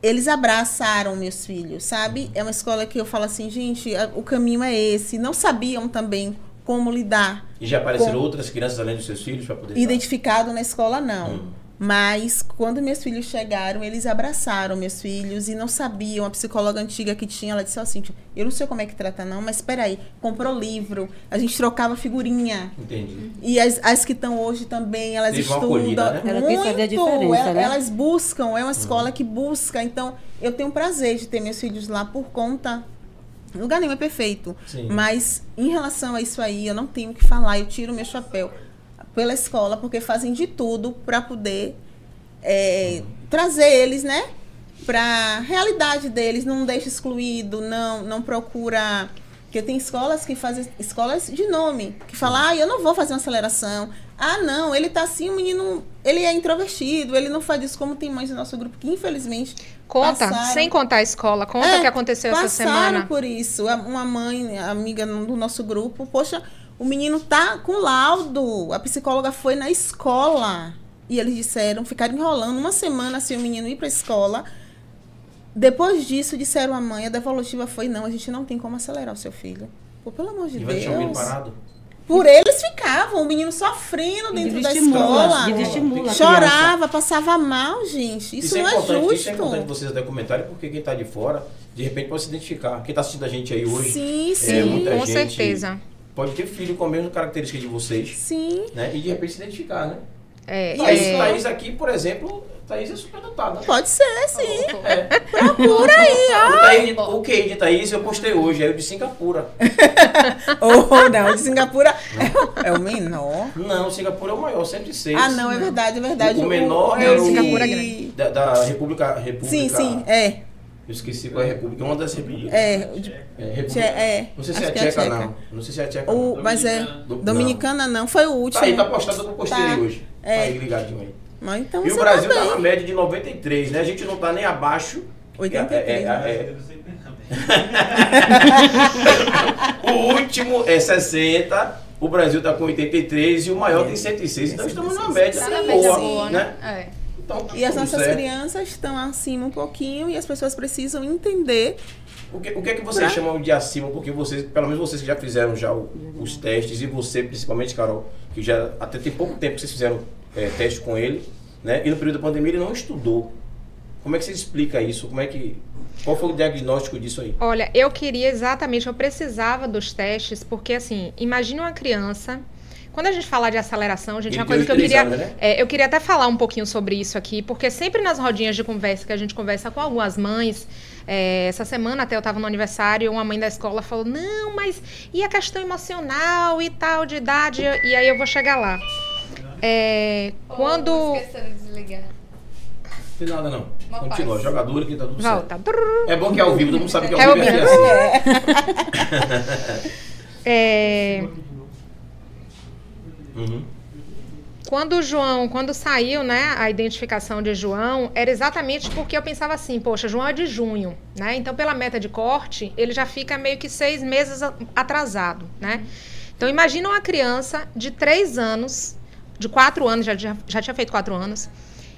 eles abraçaram meus filhos, sabe? É uma escola que eu falo assim, gente, o caminho é esse. Não sabiam também como lidar. E já apareceram Com- outras crianças além dos seus filhos para poder. Identificado na escola, não. Hum. Mas quando meus filhos chegaram, eles abraçaram meus filhos e não sabiam. A psicóloga antiga que tinha, ela disse assim: Eu não sei como é que trata, não, mas espera aí, comprou livro, a gente trocava figurinha. Entendi. E as, as que estão hoje também, elas Teve estudam acolhida, né? Ela quis muito. fazer a diferença, ela- né? Elas buscam, é uma escola que busca. Então, eu tenho prazer de ter meus filhos lá por conta. Lugar nenhum é perfeito. Sim. Mas em relação a isso aí, eu não tenho o que falar. Eu tiro meu chapéu pela escola, porque fazem de tudo para poder é, trazer eles, né? Pra realidade deles, não deixa excluído, não, não procura. Porque tem escolas que fazem escolas de nome, que falam, ah, eu não vou fazer uma aceleração. Ah, não, ele tá assim, o menino, ele é introvertido, ele não faz isso como tem mães do nosso grupo, que infelizmente Conta, passaram- sem contar a escola, conta É, o que aconteceu essa passaram semana. por isso. A- Uma mãe, amiga do nosso grupo, poxa, o menino tá com laudo. A psicóloga foi na escola. E eles disseram, ficaram enrolando uma semana sem o menino ir pra escola. Depois disso, disseram à mãe, a devolutiva foi, não, a gente não tem como acelerar o seu filho. Pô, pelo amor de E vai deixar o menino Deus. parado? Por eles ficavam, o menino sofrendo dentro da escola. a. Chorava, passava mal, gente. Isso, é não é justo. Isso é importante vocês até comentarem, porque quem tá de fora, de repente pode se identificar. Quem tá assistindo a gente aí hoje, Sim, é, sim. muita com gente certeza. Pode ter filho com a mesma característica de vocês, Sim. né? E de repente se identificar, né? É, Thaís, é, Thaís aqui, por exemplo, Thaís é super dotada. Pode ser, sim. É. Procura aí, ó. O, Thaís, o QI de Thaís eu postei hoje, aí o de Singapura. Ou não, de Singapura é o- é o menor. Não, Singapura é o maior, 106. Ah, não, é verdade, é verdade. O menor é era o- Singapura é grande. Da, da República, República. Sim, sim, é. Eu esqueci qual é a República, uma das repúblicas. É, de- É, República. É. Não sei se é que tcheca, tcheca. não. Não sei se é tcheca. O, não. mas é. Do- Dominicana não, foi o Tá último. aí, tá postado que eu postei Tá. hoje. É. Tá aí ligadinho aí. Mas então E o você Brasil tá tá na média de 93, né? A gente não tá nem abaixo. 83. É, é, é, é. o último é 60, o Brasil tá com 83 e o maior tem 106. Então estamos numa média Tá na boa, média boa, né? né? É. E as nossas certo. crianças estão acima um pouquinho e as pessoas precisam entender. O que, o que é que vocês Pra- chamam de acima? Porque vocês, pelo menos vocês que já fizeram já o- os testes, e você principalmente, Carol, que já até tem pouco tempo que vocês fizeram é, teste com ele, né? E no período da pandemia ele não estudou. Como é que você explica isso? Como é que. Qual foi o diagnóstico disso aí? Olha, eu queria exatamente, eu precisava dos testes, porque assim, imagine uma criança. Quando a gente fala de aceleração, gente, Ele uma coisa que eu queria. né? é, eu queria até falar um pouquinho sobre isso aqui, porque sempre nas rodinhas de conversa que a gente conversa com algumas mães, é, essa semana até eu estava no aniversário, uma mãe da escola falou: não, mas e a questão emocional e tal, de idade? E aí eu vou chegar lá. É, quando. Oh, esquecendo de desligar. Não tem nada não. Uma Continua, paz. jogadora que tá tudo certo. Volta. Trrr. É bom que é ao vivo, todo mundo sabe que é É ao ao vivo. É assim. É, Uhum. Quando o João, quando saiu, né, a identificação de João, era exatamente porque eu pensava assim, poxa, João é de junho, né? Então, pela meta de corte, ele já fica meio que seis meses atrasado, né? Então, imagina uma criança de três anos, de quatro anos, já, já, já tinha feito quatro anos,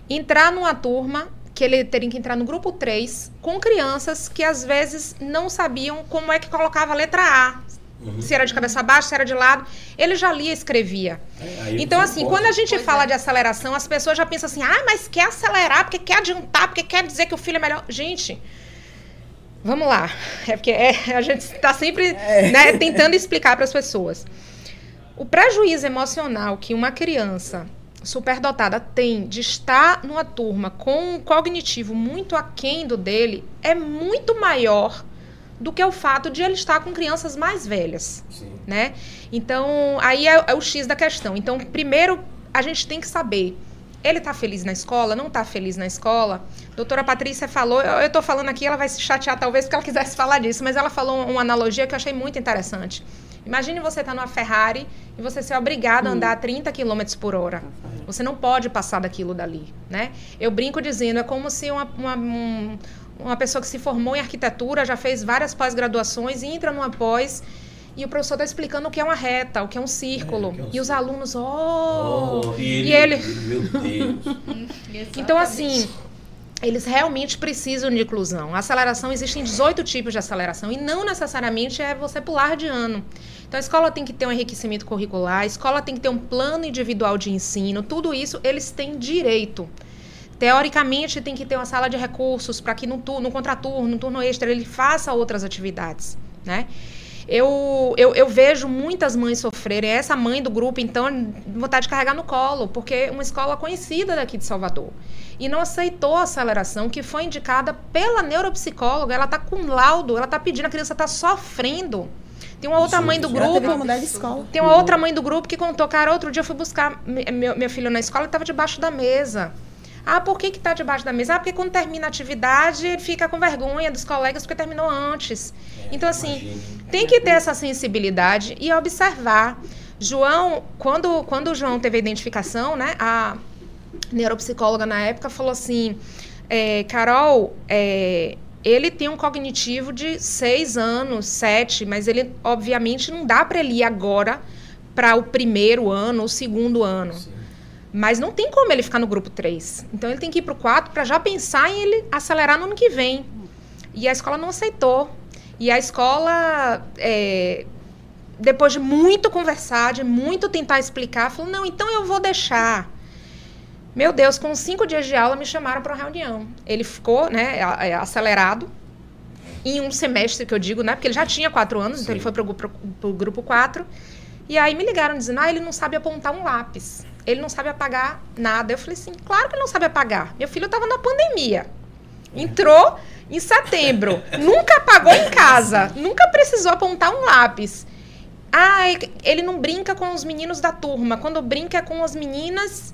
entrar numa turma que ele teria que entrar no grupo 3 com crianças que às vezes não sabiam como é que colocava a letra A. Uhum. Se era de cabeça baixa, se era de lado. Ele já lia e escrevia. É, Então, assim, quando a gente fala é. de aceleração, as pessoas já pensam assim, ah, mas quer acelerar, porque quer adiantar, porque quer dizer que o filho é melhor. Gente, Vamos lá. É porque é, a gente está sempre né, tentando explicar para as pessoas. O prejuízo emocional que uma criança superdotada tem de estar numa turma com um cognitivo muito aquém do dele é muito maior do que o fato de ele estar com crianças mais velhas, Sim. né? Então, aí é, é o X da questão. Então, primeiro, a gente tem que saber ele está feliz na escola? Não está feliz na escola? Doutora Patrícia falou, eu estou falando aqui, ela vai se chatear talvez porque ela quisesse falar disso, mas ela falou uma analogia que eu achei muito interessante. Imagine você estar tá numa Ferrari e você ser obrigado a andar a 30 km por hora. Você não pode passar daquilo dali, né? Eu brinco dizendo, é como se uma, uma, um, uma pessoa que se formou em arquitetura, já fez várias pós-graduações e entra numa pós e o professor está explicando o que é uma reta, o que é um círculo. É, é um e os alunos, oh! oh e, ele, e ele. Meu Deus! então, assim, eles realmente precisam de inclusão. A aceleração, existem 18 tipos de aceleração e não necessariamente é você pular de ano. Então, a escola tem que ter um enriquecimento curricular, a escola tem que ter um plano individual de ensino, tudo isso eles têm direito. Teoricamente, tem que ter uma sala de recursos para que no, no contraturno, no turno extra, ele faça outras atividades, né? Eu, eu, eu, vejo muitas mães sofrerem. Essa mãe do grupo, então, vontade de carregar no colo, porque é uma escola conhecida daqui de Salvador. E não aceitou a aceleração que foi indicada pela neuropsicóloga. Ela está com laudo, ela está pedindo, a criança está sofrendo. Tem uma outra mãe do grupo. Tem uma outra mãe do grupo que contou, cara, outro dia eu fui buscar meu, meu filho na escola e estava debaixo da mesa. Ah, por que está debaixo da mesa? Ah, porque quando termina a atividade, ele fica com vergonha dos colegas porque terminou antes. É, então, assim, imagine. tem que ter essa sensibilidade e observar. João, quando, quando o João teve a identificação, né, a neuropsicóloga na época falou assim: é, Carol, é, ele tem um cognitivo de seis anos, sete, mas ele, obviamente, não dá para ele ir agora para o primeiro ano, o segundo ano. Sim. Mas não tem como ele ficar no grupo 3. Então ele tem que ir para o 4 para já pensar em ele acelerar no ano que vem. E a escola não aceitou. E a escola, é, depois de muito conversar, de muito tentar explicar, falou: não, então eu vou deixar. Meu Deus, com cinco dias de aula me chamaram para uma reunião. Ele ficou né, é, acelerado em um semestre, que eu digo, né? Porque ele já tinha quatro anos, Sim. então ele foi para o grupo 4. E aí me ligaram dizendo: ah, ele não sabe apontar um lápis ele não sabe apagar nada. Eu falei assim, claro que ele não sabe apagar. Meu filho estava na pandemia. Entrou em setembro. nunca apagou em casa. Nunca precisou apontar um lápis. Ah, ele não brinca com os meninos da turma. Quando brinca é com as meninas.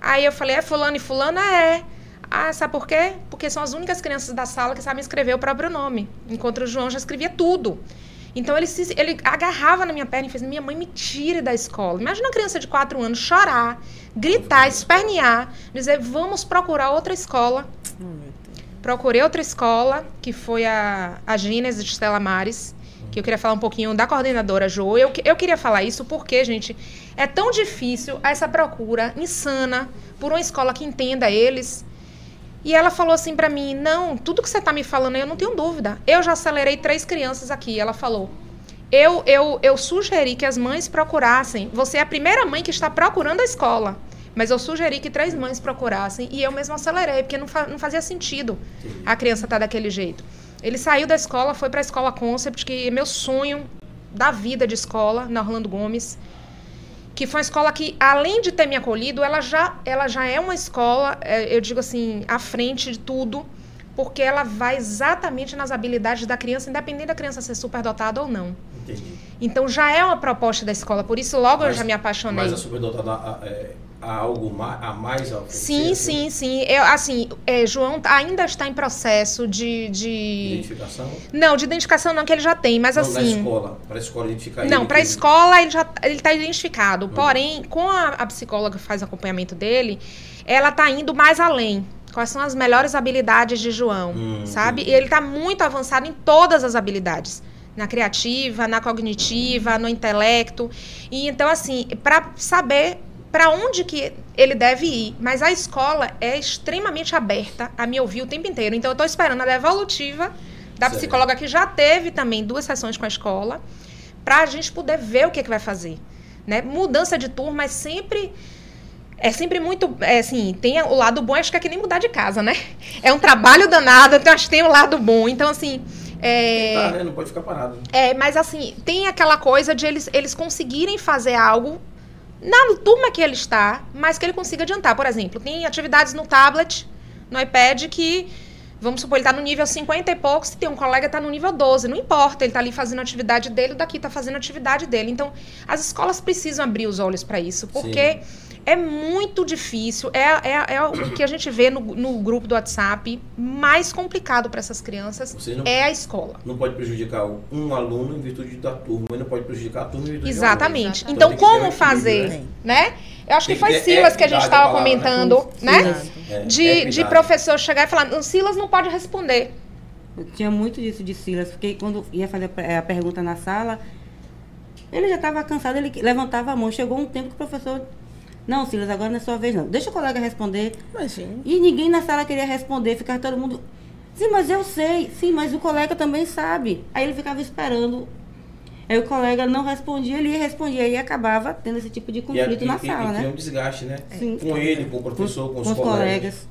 Aí eu falei, é fulano e fulana? É. Ah, sabe por quê? Porque são as únicas crianças da sala que sabem escrever o próprio nome. Enquanto o João já escrevia tudo. Então ele, se, ele agarrava na minha perna e fez: Minha mãe me tire da escola. Imagina uma criança de 4 anos chorar, gritar, espernear, dizer: Vamos procurar outra escola. Procurei outra escola, que foi a, a Gênesis de Stella Mares, que eu queria falar um pouquinho da coordenadora Jo. Eu, eu queria falar isso porque, gente, é tão difícil essa procura insana por uma escola que entenda eles e ela falou assim para mim: Não, tudo que você tá me falando, eu não tenho dúvida. Eu já acelerei três crianças aqui. Ela falou. Eu, eu, eu sugeri que as mães procurassem. Você é a primeira mãe que está procurando a escola. Mas eu sugeri que três mães procurassem e eu mesma acelerei, porque não, fa não fazia sentido a criança estar tá daquele jeito. Ele saiu da escola, foi para a escola Concept, que é meu sonho da vida de escola, na Orlando Gomes que foi uma escola que, além de ter me acolhido, ela já, ela já é uma escola, é, eu digo assim, à frente de tudo, porque ela vai exatamente nas habilidades da criança, independente da criança ser superdotada ou não. Entendi. Então já é uma proposta da escola, por isso logo mas, eu já me apaixonei. Mas a superdotada é, há algo mais, a mais a Sim, sim, sim. Eu, assim, é, João ainda está em processo de, de... Identificação? Não, de identificação não, que ele já tem, mas não, assim... Na escola, para a escola identificar Não, para a escola ele já ele está identificado. Hum. Porém, com a, a psicóloga que faz acompanhamento dele, ela está indo mais além. Quais são as melhores habilidades de João, hum, sabe? E ele está muito avançado em todas as habilidades na criativa, na cognitiva, no intelecto. E então assim, para saber para onde que ele deve ir. Mas a escola é extremamente aberta a me ouvir o tempo inteiro. Então, eu estou esperando a devolutiva da certo. psicóloga, que já teve também duas sessões com a escola, para a gente poder ver o que, que vai fazer. Né? Mudança de turma é sempre é sempre muito, é, assim, tem o lado bom, acho que é que nem mudar de casa, né? É um trabalho danado, então acho que tem o lado bom. Então, assim, é, Tá, né? Não pode ficar parado. é, mas assim, tem aquela coisa de eles, eles conseguirem fazer algo na turma que ele está, mas que ele consiga adiantar. Por exemplo, tem atividades no tablet, no iPad, que, vamos supor, ele está no nível 50 e poucos, e tem um colega que está no nível 12. Não importa, ele está ali fazendo a atividade dele, o daqui está fazendo a atividade dele. Então, as escolas precisam abrir os olhos para isso, porque é muito difícil. É, é, é o que a gente vê no, no grupo do WhatsApp mais complicado para essas crianças não, é a escola. não pode prejudicar um aluno em virtude da turma, e não pode prejudicar a turma em virtude Exatamente. Exatamente. Então, Então como fazer, né? né? Eu acho Tem que que foi Silas que a gente estava né? comentando, né? Exato. É, De, de professor chegar e falar, "Não, Silas não pode responder. Eu tinha muito disso de Silas, porque quando ia fazer a pergunta na sala, ele já estava cansado, ele levantava a mão. Chegou um tempo que o professor. Não, Silas, agora não é sua vez, não. Deixa o colega responder. Imagina. E ninguém na sala queria responder, ficava todo mundo. Sim, mas eu sei. Sim, mas o colega também sabe. Aí ele ficava esperando. Aí o colega não respondia, ele ia responder. Aí acabava tendo esse tipo de E, conflito e, na e- sala, e né? um desgaste, né? Sim. Com ele, com o professor, com, os, os colegas. colegas.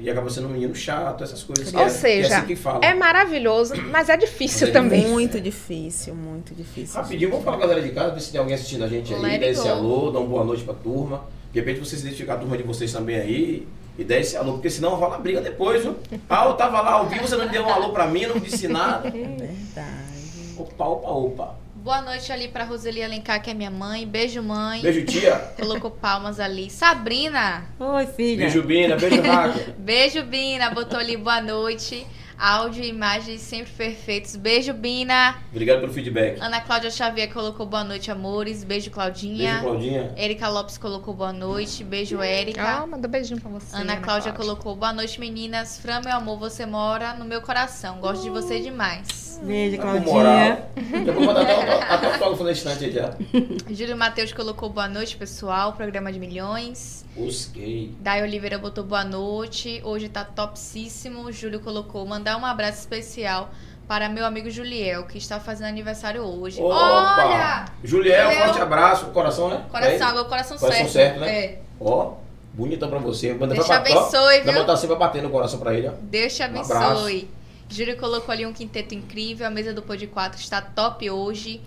E acaba sendo um menino chato, essas coisas. que Ou é, seja, que é assim que fala. é maravilhoso, mas é difícil Mas é também. Muito difícil, muito difícil. Rapidinho, vamos falar com a galera de casa, ver se tem alguém assistindo a gente aí, dá esse alô, dá uma boa noite pra turma. De repente vocês identificar a turma de vocês também aí e dá esse alô, porque senão rola briga depois, viu? Ah, eu tava lá ao vivo, você não deu um alô pra mim, não disse nada. Verdade. Opa, opa, opa. Boa noite ali pra Roseli Alencar, que é minha mãe. Beijo, mãe. Beijo, tia. Colocou palmas ali. Sabrina. Oi, filha. Beijo, Bina. Beijo, Hacker. Beijo, Bina. Botou ali boa noite. Áudio e imagens sempre perfeitos. Beijo, Bina. Obrigado pelo feedback. Ana Cláudia Xavier colocou boa noite, amores. Beijo, Claudinha. Beijo, Claudinha. Erika Lopes colocou boa noite. Beijo, Érica. Ah, manda beijinho pra você. Ana Cláudia colocou boa noite, meninas. Fran, meu amor, você mora no meu coração. Gosto de você demais. Beijo, com Claudinha. moral. Já vou mandar até o- o autógrafo na estante aí já. Júlio Matheus colocou boa noite, pessoal. Programa de milhões. Busquei. Dai Oliveira botou boa noite. Hoje tá topsíssimo. Júlio colocou mandar um abraço especial para meu amigo Juliel, que está fazendo aniversário hoje. Opa! Olha! Juliel, Juliel. forte abraço. Coração, né? Coração, É agora coração, Coração certo. certo, né? É. Ó, bonitão pra você. Manda Deus pra- te ó, abençoe, Vai viu? botar você pra bater no coração pra ele, ó. Deus te Um abençoe. Júlio colocou ali um quinteto incrível. A mesa do Pod 4 está top hoje.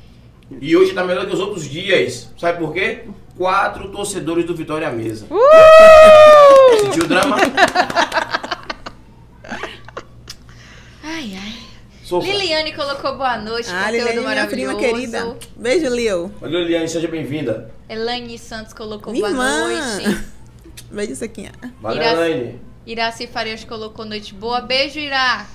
E hoje tá melhor que os outros dias. Sabe por quê? Quatro torcedores do Vitória à mesa. Sentiu o drama? Ai, ai. Sou fã. Liliane colocou boa noite. Ah, conteúdo Liliane, minha prima maravilhoso. querida. Beijo, Leo. Valeu, Liliane, seja bem-vinda. Elaine Santos colocou Minha boa irmã. noite. Beijo, Sequinha. Valeu, Iraci- Elaine. Iraci Farias colocou noite boa. Beijo, Irá.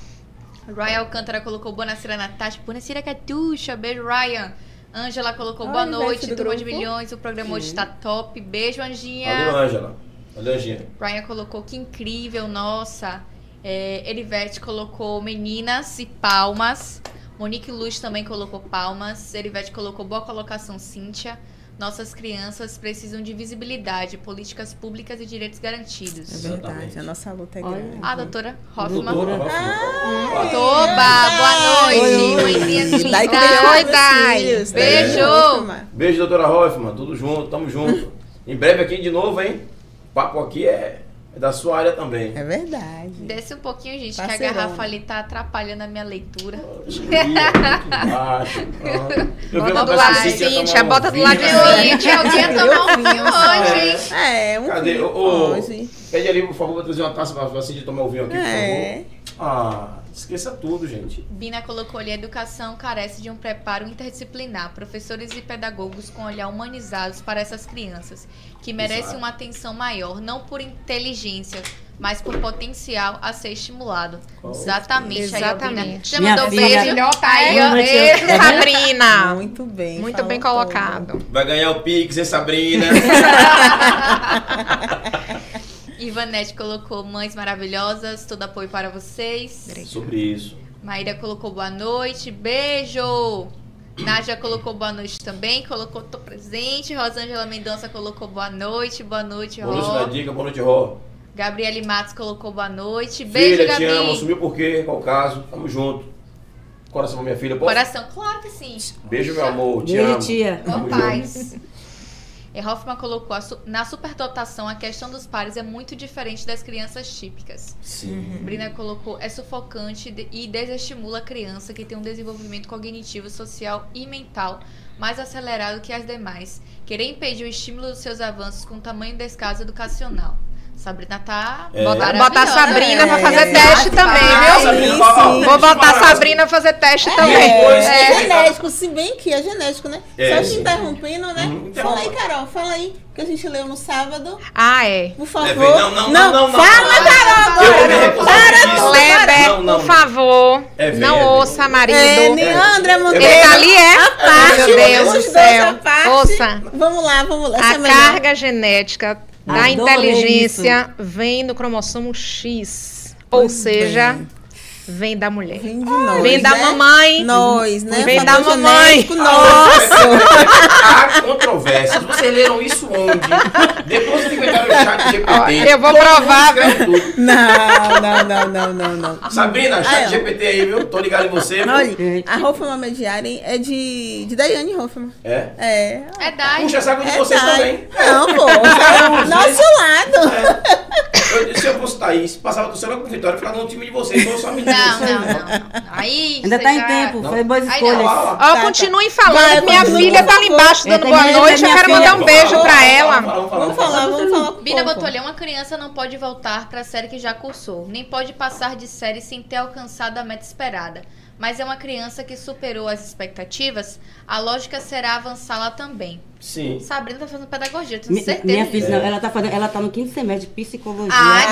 Ryan Alcântara colocou boa Nacira Natasha. Boa Nacira Catuxa. Beijo, Ryan. Ângela colocou boa noite. Turma de grupo. milhões. O programa hoje está top. Beijo, Anjinha. Valeu, Ângela. Valeu, Anjinha. Ryan colocou que incrível, nossa. É, Erivete colocou meninas e palmas. Monique Luz também colocou palmas. Erivete colocou boa colocação, Cíntia. Nossas crianças precisam de visibilidade, políticas públicas e direitos É garantidos. verdade, Exatamente. a nossa luta é Olha. grande. A doutora Hoffman. Doutora, Hoffman. Toba, boa noite. Oi, Mãezinha linda. Oi, Dai. Beijo. Beijo, doutora Hoffman. Tudo junto, tamo junto. em breve aqui de novo, hein? O papo aqui é, é da sua área também. É verdade. Desce um pouquinho, gente, que a garrafa ali tá atrapalhando a minha leitura. Bota do lado, assim, tinha Cíntia, um bota do lado de. Gente, alguém ia tomar um vinho hoje, hein? É, um Cadê? vinho hoje. Pede ali, por favor, pra trazer uma taça pra você de tomar o vinho aqui, por É. favor. Ah, esqueça tudo, gente. Bina colocou ali, a educação carece de um preparo interdisciplinar, professores e pedagogos com olhar humanizados para essas crianças, que merecem Exato. uma atenção maior, não por inteligência, mas por potencial a ser estimulado. Exatamente. Aí, Exatamente. Já Minha mandou filha- beijo? Filhota Aí. Sabrina. Muito bem. Muito bem colocado. Vai ganhar o Pix, hein, Sabrina? Ivanete colocou mães maravilhosas, todo apoio para vocês. Sobre isso. Maíra colocou boa noite, beijo! Nádia colocou boa noite também, colocou tô presente. Rosângela Mendonça colocou boa noite, boa noite, Boa noite, Ró. Nadica. Boa noite, Ró. Gabriele Matos colocou boa noite. Beijo, Filha, Gabi. te amo. Sumiu por quê? Qual o caso? Tamo junto. Coração pra minha filha. Posso? Coração, claro que sim. Beijo, meu amor. Te Beijo, amo. tia. Tamo paz. E Hoffman colocou, su- na superdotação, a questão dos pares é muito diferente das crianças típicas. Sim. Brina colocou, é sufocante de- e desestimula a criança que tem um desenvolvimento cognitivo, social e mental mais acelerado que as demais. Querer impedir o estímulo dos seus avanços com tamanho descaso educacional. Sabrina tá É. Botar, botar a Sabrina pra É, fazer é, teste é, também, Ah, viu? Sabrina, Sim, ó, ó, sim. Vou botar a Sabrina fazer teste também. É, É. genético, se bem que é genético, né? É, Só te interrompendo, né? Uhum, Fala aí. Carol, fala aí, que a gente leu no sábado. Ah, é. Por favor. É, não, não, não, não, não. Fala, Carol, Eu recusar disso. Kleber, Não, não. por favor, É não é ouça, marido. É, Neandra Monteiro. Ele tá ali, é? A parte, Meu Deus do céu. Ouça. Vamos lá, vamos lá. É A carga genética da Adorei inteligência vem do cromossomo X. Ou seja, bem. Vem da mulher. Vem de nós, Vem da né? mamãe. Nós, né? Vem da mamãe. Nosso. Há controvérsias. Vocês leram isso onde? Depois que inventaram o chat GPT. Eu vou provar. Não, não, não, não, não, não. Sabrina, chat. GPT aí, viu? Tô ligado em você. Olha, a Hoffman Mediaren é de, de Daiane Hoffman. É? É. É Dai. Puxa saco de É vocês Dai. também. Não, pô. Nosso lado. Eu, se eu fosse Thaís, passava do celular com Vitória, ficava no time de vocês, não só menina. Não, não, não. Aí Ainda tá em já- tempo, Não. foi boas escolhas. Ó, Tá, tá. continuem falando. Vai, minha filha tá ali embaixo dando boa noite. Eu quero mandar um beijo pra ela. vamos falar, Vamos falar, Bina. Botolê, uma criança não pode voltar para a série que já cursou, nem pode passar de série sem ter alcançado a meta esperada. Mas é uma criança que superou as expectativas, a lógica será avançá-la também. Sim. Sabrina tá fazendo pedagogia, eu tenho certeza Minha filha, não, ela tá fazendo, ela tá no quinto semestre de psicologia. Ai,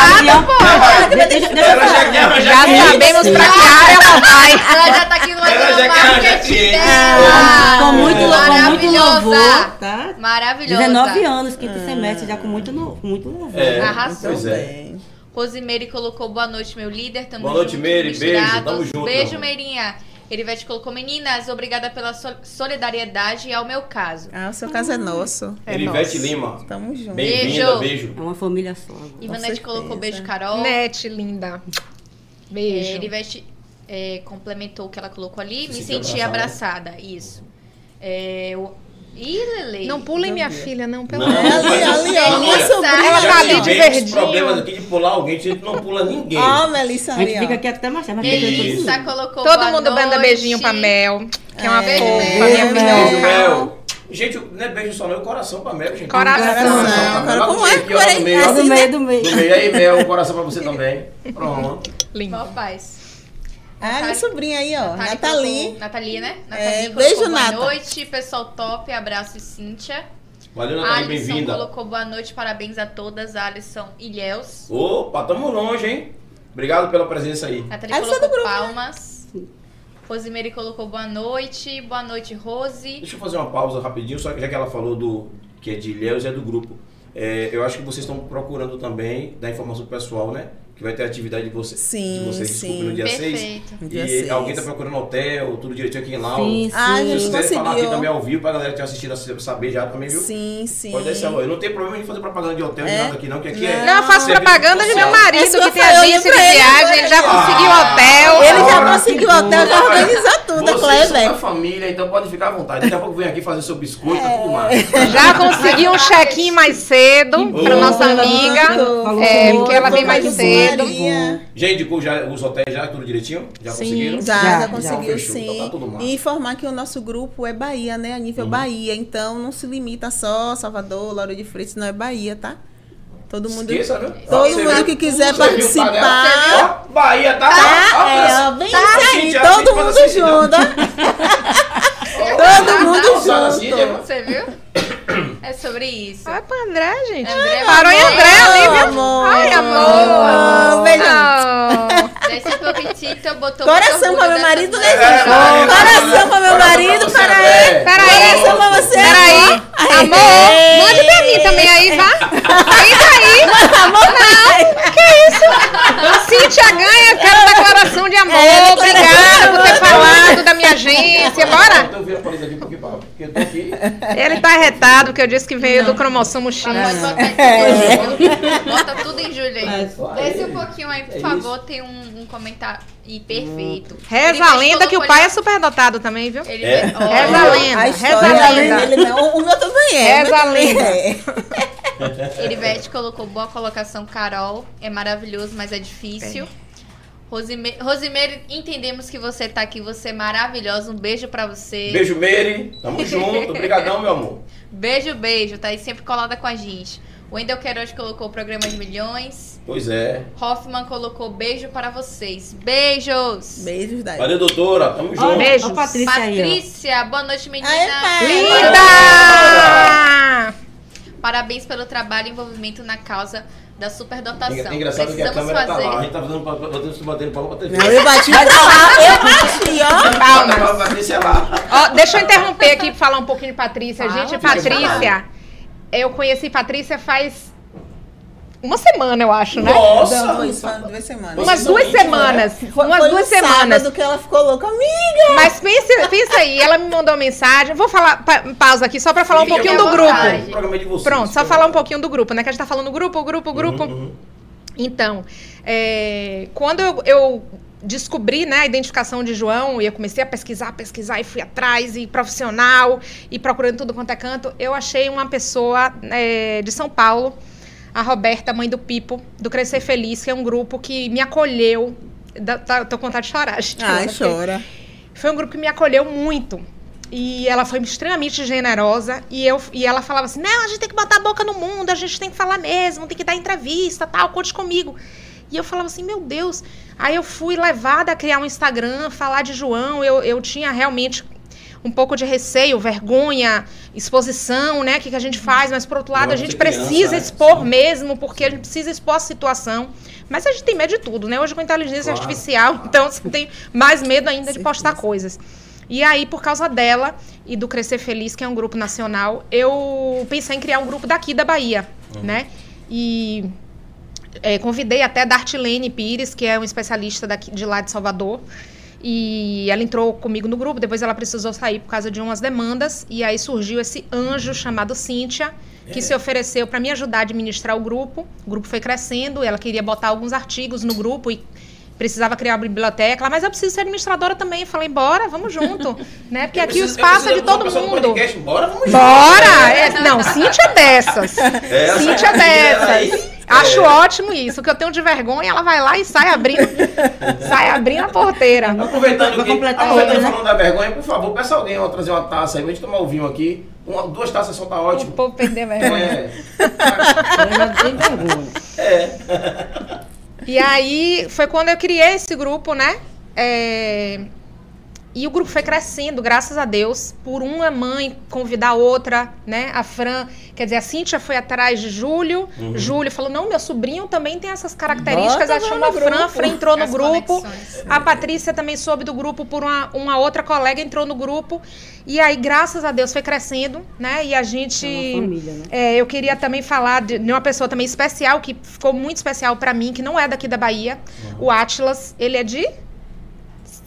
Aí, ó, deixa- deixa- deixa eu Ela já falar. quer arranjar Já cliente. sabemos pra que área ela vai. Ela já tá aqui no Ela já quer arranjar cliente. dela. Com muito, com muito Maravilhosa. louvor, tá? Maravilhosa. 19 anos, quinto semestre, já com muito, muito louvor. É, Arrasou. pois é. Rosimeire colocou boa noite, meu líder. Tamo Boa noite, junto, Meire. Beijo, tamo junto, Beijo. Meirinha. Erivete colocou, meninas, obrigada pela sol- solidariedade e ao meu caso. Ah, o seu caso é nosso. É Erivete nosso. Lima. Tamo junto. Bem-vinda, Beijo. beijo. É uma família só. Ivanete colocou beijo, Carol. Nete, linda. É, Beijo. Erivete é, complementou o que ela colocou ali. Se Me senti abraçada. abraçada. Isso. É, o... Ih, Lele. Não pulem minha filha, não, pelo Não, amor. É ali, ali, ó. Minha sobrinha. ela tá ali de verdinho. problemas aqui de pular alguém, a gente não pula ninguém. Ó, Melissa A gente ali, fica ó. aqui até mais tarde, mas fica aqui Elissa todo mundo. colocou Todo boa mundo manda beijinho pra Mel, que é uma Beijo, fofa, Mel. minha Beijo, filha. Beijo, Mel. Gente, não é beijo só não, é coração pra Mel, gente. Coração. Coração. Lá Como é? ó. Assim, Do meio, do meio. Do meio aí, Mel, um coração pra você também. Pronto. Lindo. Mó paz. Ah, minha sobrinha aí, ó. Nathalie Nathalie. Nathalie, né? É, Nathalie beijo, colocou boa Nata. noite, pessoal top, abraço e Cíntia. Valeu, Natália, Alisson bem-vinda. colocou boa noite, parabéns a todas, Alisson e Ilhéus. Opa, tamo longe, hein? Obrigado pela presença aí. Nathalie Alisson colocou do grupo, né? palmas. Rosimeire colocou boa noite, boa noite, Rose. Deixa eu fazer uma pausa rapidinho, só que já que ela falou do que é de Ilhéus e é do grupo. É, eu acho que vocês estão procurando também dar informação pro pessoal, né? Que vai ter atividade de, você, Sim, de vocês, desculpa, sim. no dia 6. Perfeito. No dia E seis. alguém tá procurando hotel, tudo direitinho aqui em Lau. Sim, Ah, Se gente, vocês quiserem falar aqui também ao vivo, pra galera que tem assistido a saber já também, viu? Sim, sim. Pode alô. Eu não tenho problema em fazer propaganda de hotel, de É? nada aqui não, que aqui é... Não, Não, eu faço propaganda de meu marido, Esse que eu tem agência de viagem, ele já conseguiu Ah, hotel. Ele já conseguiu hotel, já bom. organiza tudo, é Clever. família, então pode ficar à vontade. Daqui a pouco vem aqui fazer seu biscoito, É. tudo mais. Já conseguiu um check-in mais cedo pra nossa amiga. É, porque ela vem mais Falou cedo. Maria. Já indicou já os hotéis já, tudo direitinho? Já Sim. conseguiram? Já, Já, já, já. conseguiu então sim. tá tudo massa. e informar que o nosso grupo é Bahia, né? A nível Uhum. Bahia. Então não se limita só Salvador, Lauro de Freitas, não é Bahia, tá? Todo mundo. Esqueça, viu? Todo Você mundo viu? que quiser participar. Ó, Bahia, tá? Tá, Ó, é, ó, bem Cíntia, isso aí, Cíntia, todo mundo assim, junto. Todo tá mundo assim, junto. né? Você viu? É sobre isso. Vai pro André, gente. André, Parou em André ali, viu? amor. Ai, amor. Beijão. Desse pouquitito, botou Coração muito pra meu marido, né? É, Coração pra meu coração marido, ele. Peraí. Coração pra você. Peraí. Amor, mande pra mim também aí, vá. Aí, daí. Não, que isso? Cíntia ganha aquela declaração de amor. É, Obrigada por ter falado da minha agência, bora! Então vira a parede aqui pouquinho, pra- porque eu tô aqui. Ele tá arretado, porque eu disse que veio do cromossomo X. Botar É. tudo em Júlia. Bota tudo em Júlia aí. Mas- Desce um pouquinho aí, por É favor. Tem um, um comentário aí perfeito. Reza a lenda que o pai é superdotado também, viu? Ele É. ó, Reza a lenda, A reza a lenda. dele não. O meu também é. Reza a lenda. é. Erivete colocou boa colocação, Carol. É maravilhoso, mas é difícil. Rosime- Rosimeire, entendemos que você tá aqui, você é maravilhosa. Um beijo pra você. Beijo, Meire. Tamo junto. Obrigadão, meu amor. Beijo, beijo. Tá aí sempre colada com a gente. O Wendel Queiroz colocou o programa de milhões. Pois é. Hoffman colocou beijo para vocês. Beijos! Beijos, Dai. Valeu, doutora. Tamo junto. Beijos. ó, Patrícia. Patrícia, boa noite, menina. Aê, pai. Linda! Parabéns pelo trabalho e envolvimento na causa da superdotação. É engraçado que a Precisamos câmera tá fazer. lá. A gente tá fazendo, batendo, batendo palma pra TV. Não, eu bati pra lá, eu bati, ó. Tá pra Patrícia lá. Ó, deixa eu interromper aqui e falar um pouquinho de Patrícia. Fala. Gente, Patrícia, eu conheci Patrícia faz uma semana, eu acho, né? Nossa. foi isso, foi duas semanas. Umas duas semanas. Foi, umas foi duas no semanas. sábado que ela ficou louca. Amiga! Mas pensa, pensa aí, ela me mandou mensagem. Vou falar, pa- pausa aqui só pra falar um Fique pouquinho do vontade. grupo. O programa é de vocês. Pronto, só falar um pouquinho do grupo, né? Que a gente tá falando grupo, grupo, grupo. Uhum, uhum. Então, é, quando eu, eu descobri né, a identificação de João e eu comecei a pesquisar, pesquisar e fui atrás, e profissional, e procurando tudo quanto é canto, eu achei uma pessoa é, de São Paulo, a Roberta, mãe do Pipo, do Crescer Feliz, que é um grupo que me acolheu. Dá- tá- tô com vontade de chorar. gente, Ai, porque- chora. foi um grupo que me acolheu muito. E ela foi extremamente generosa. E, eu, e ela falava assim: não, a gente tem que botar a boca no mundo, a gente tem que falar mesmo, tem que dar entrevista, tal, conte comigo. E eu falava assim: meu Deus. Aí eu fui levada a criar um Instagram, falar de João. Eu, eu tinha realmente um pouco de receio, vergonha, exposição, né? O que, que a gente faz, mas por outro lado, a gente você criança, precisa né? expor Sim. mesmo, porque a gente precisa expor a situação. Mas a gente tem medo de tudo, né? Hoje com inteligência Claro. artificial, então você tem mais medo ainda de postar coisas. E aí, por causa dela e do Crescer Feliz, que é um grupo nacional, eu pensei em criar um grupo daqui da Bahia, né? E é, convidei até a Dartilene Pires, que é um especialista daqui, de lá de Salvador. E ela entrou comigo no grupo, depois ela precisou sair por causa de umas demandas. E aí surgiu esse anjo chamado Cíntia, que se ofereceu para me ajudar a administrar o grupo. O grupo foi crescendo, ela queria botar alguns artigos no grupo e precisava criar uma biblioteca. Mas eu preciso ser administradora também. Eu falei, bora, vamos junto. né? Porque Eu aqui o preciso- eu espaço é de todo mundo. podcast. Bora, vamos Bora! É, não, Cíntia é dessas. É, Cíntia é aí, dessas. é. Acho ótimo isso, que eu tenho de vergonha, ela vai lá e sai abrindo, sai abrindo a porteira. Aproveitando que, aproveitando né? falando da vergonha, por favor, peça alguém ó, trazer uma taça aí pra gente tomar o vinho aqui. Uma, duas taças só tá O ótimo. povo perder a vergonha. É, Eu já tenho vergonha. é. E aí foi quando eu criei esse grupo, né? É, E o grupo foi crescendo, graças a Deus, por uma mãe convidar outra, né? A Fran, quer dizer, a Cíntia foi atrás de Júlio. Júlio falou: não, meu sobrinho também tem essas características. Bota Ela chamou a Fran, a. Fran entrou no As grupo. conexões. A Patrícia também soube do grupo por uma, uma outra colega, entrou no grupo. E aí, graças a Deus, foi crescendo, né? E a gente. É uma família, né? É, eu queria também falar de, de uma pessoa também especial, que ficou muito especial pra mim, que não é daqui da Bahia. O Atlas, ele é de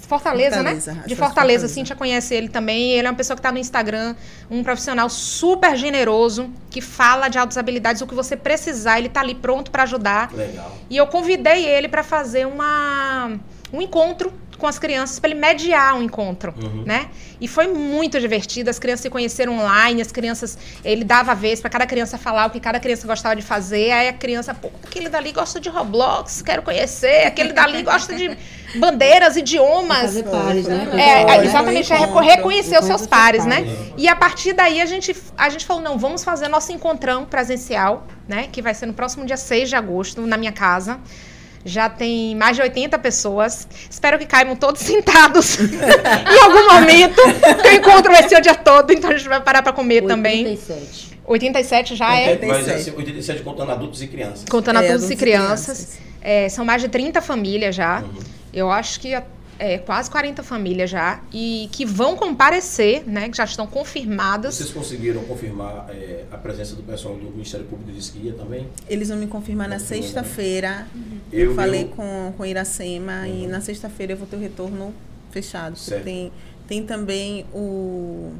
Fortaleza, Fortaleza, né? De Fortaleza, Fortaleza. Cíntia conhece ele também. Ele é uma pessoa que tá no Instagram, um profissional super generoso, que fala de altas habilidades, o que você precisar, ele tá ali pronto pra ajudar. Legal. E eu convidei ele para fazer uma, um encontro com as crianças, para ele mediar um encontro, Uhum. né? E foi muito divertido, as crianças se conheceram online, as crianças, ele dava a vez para cada criança falar o que cada criança gostava de fazer, aí a criança, pô, aquele dali gosta de Roblox, quero conhecer, aquele dali gosta de bandeiras, idiomas, Fazer pares, né? é, Olha, exatamente, é encontro. reconhecer os seus pares, né? pares. E a partir daí a gente, a gente falou, não, vamos fazer nosso encontrão presencial, né? Que vai ser no próximo dia 6 de agosto, na minha casa. Já tem mais de 80 pessoas. Espero que caibam todos sentados em algum momento. Que o encontro vai ser o dia todo, então a gente vai parar para comer também. 87. 87 já é, Mas 87. assim, 87 contando adultos e crianças. contando É, adultos e adultos e crianças. crianças. É, são mais de 30 famílias já. Uhum. Eu acho que é quase 40 famílias já. E que vão comparecer, né? Que já estão confirmadas. Vocês conseguiram confirmar é, a presença do pessoal do Ministério Público de Esquia também? Eles vão me confirmar na Confirma, né? sexta-feira. Eu Eu falei eu- com, com Iracema e Uhum. na sexta-feira eu vou ter o retorno fechado. Tem, Tem também o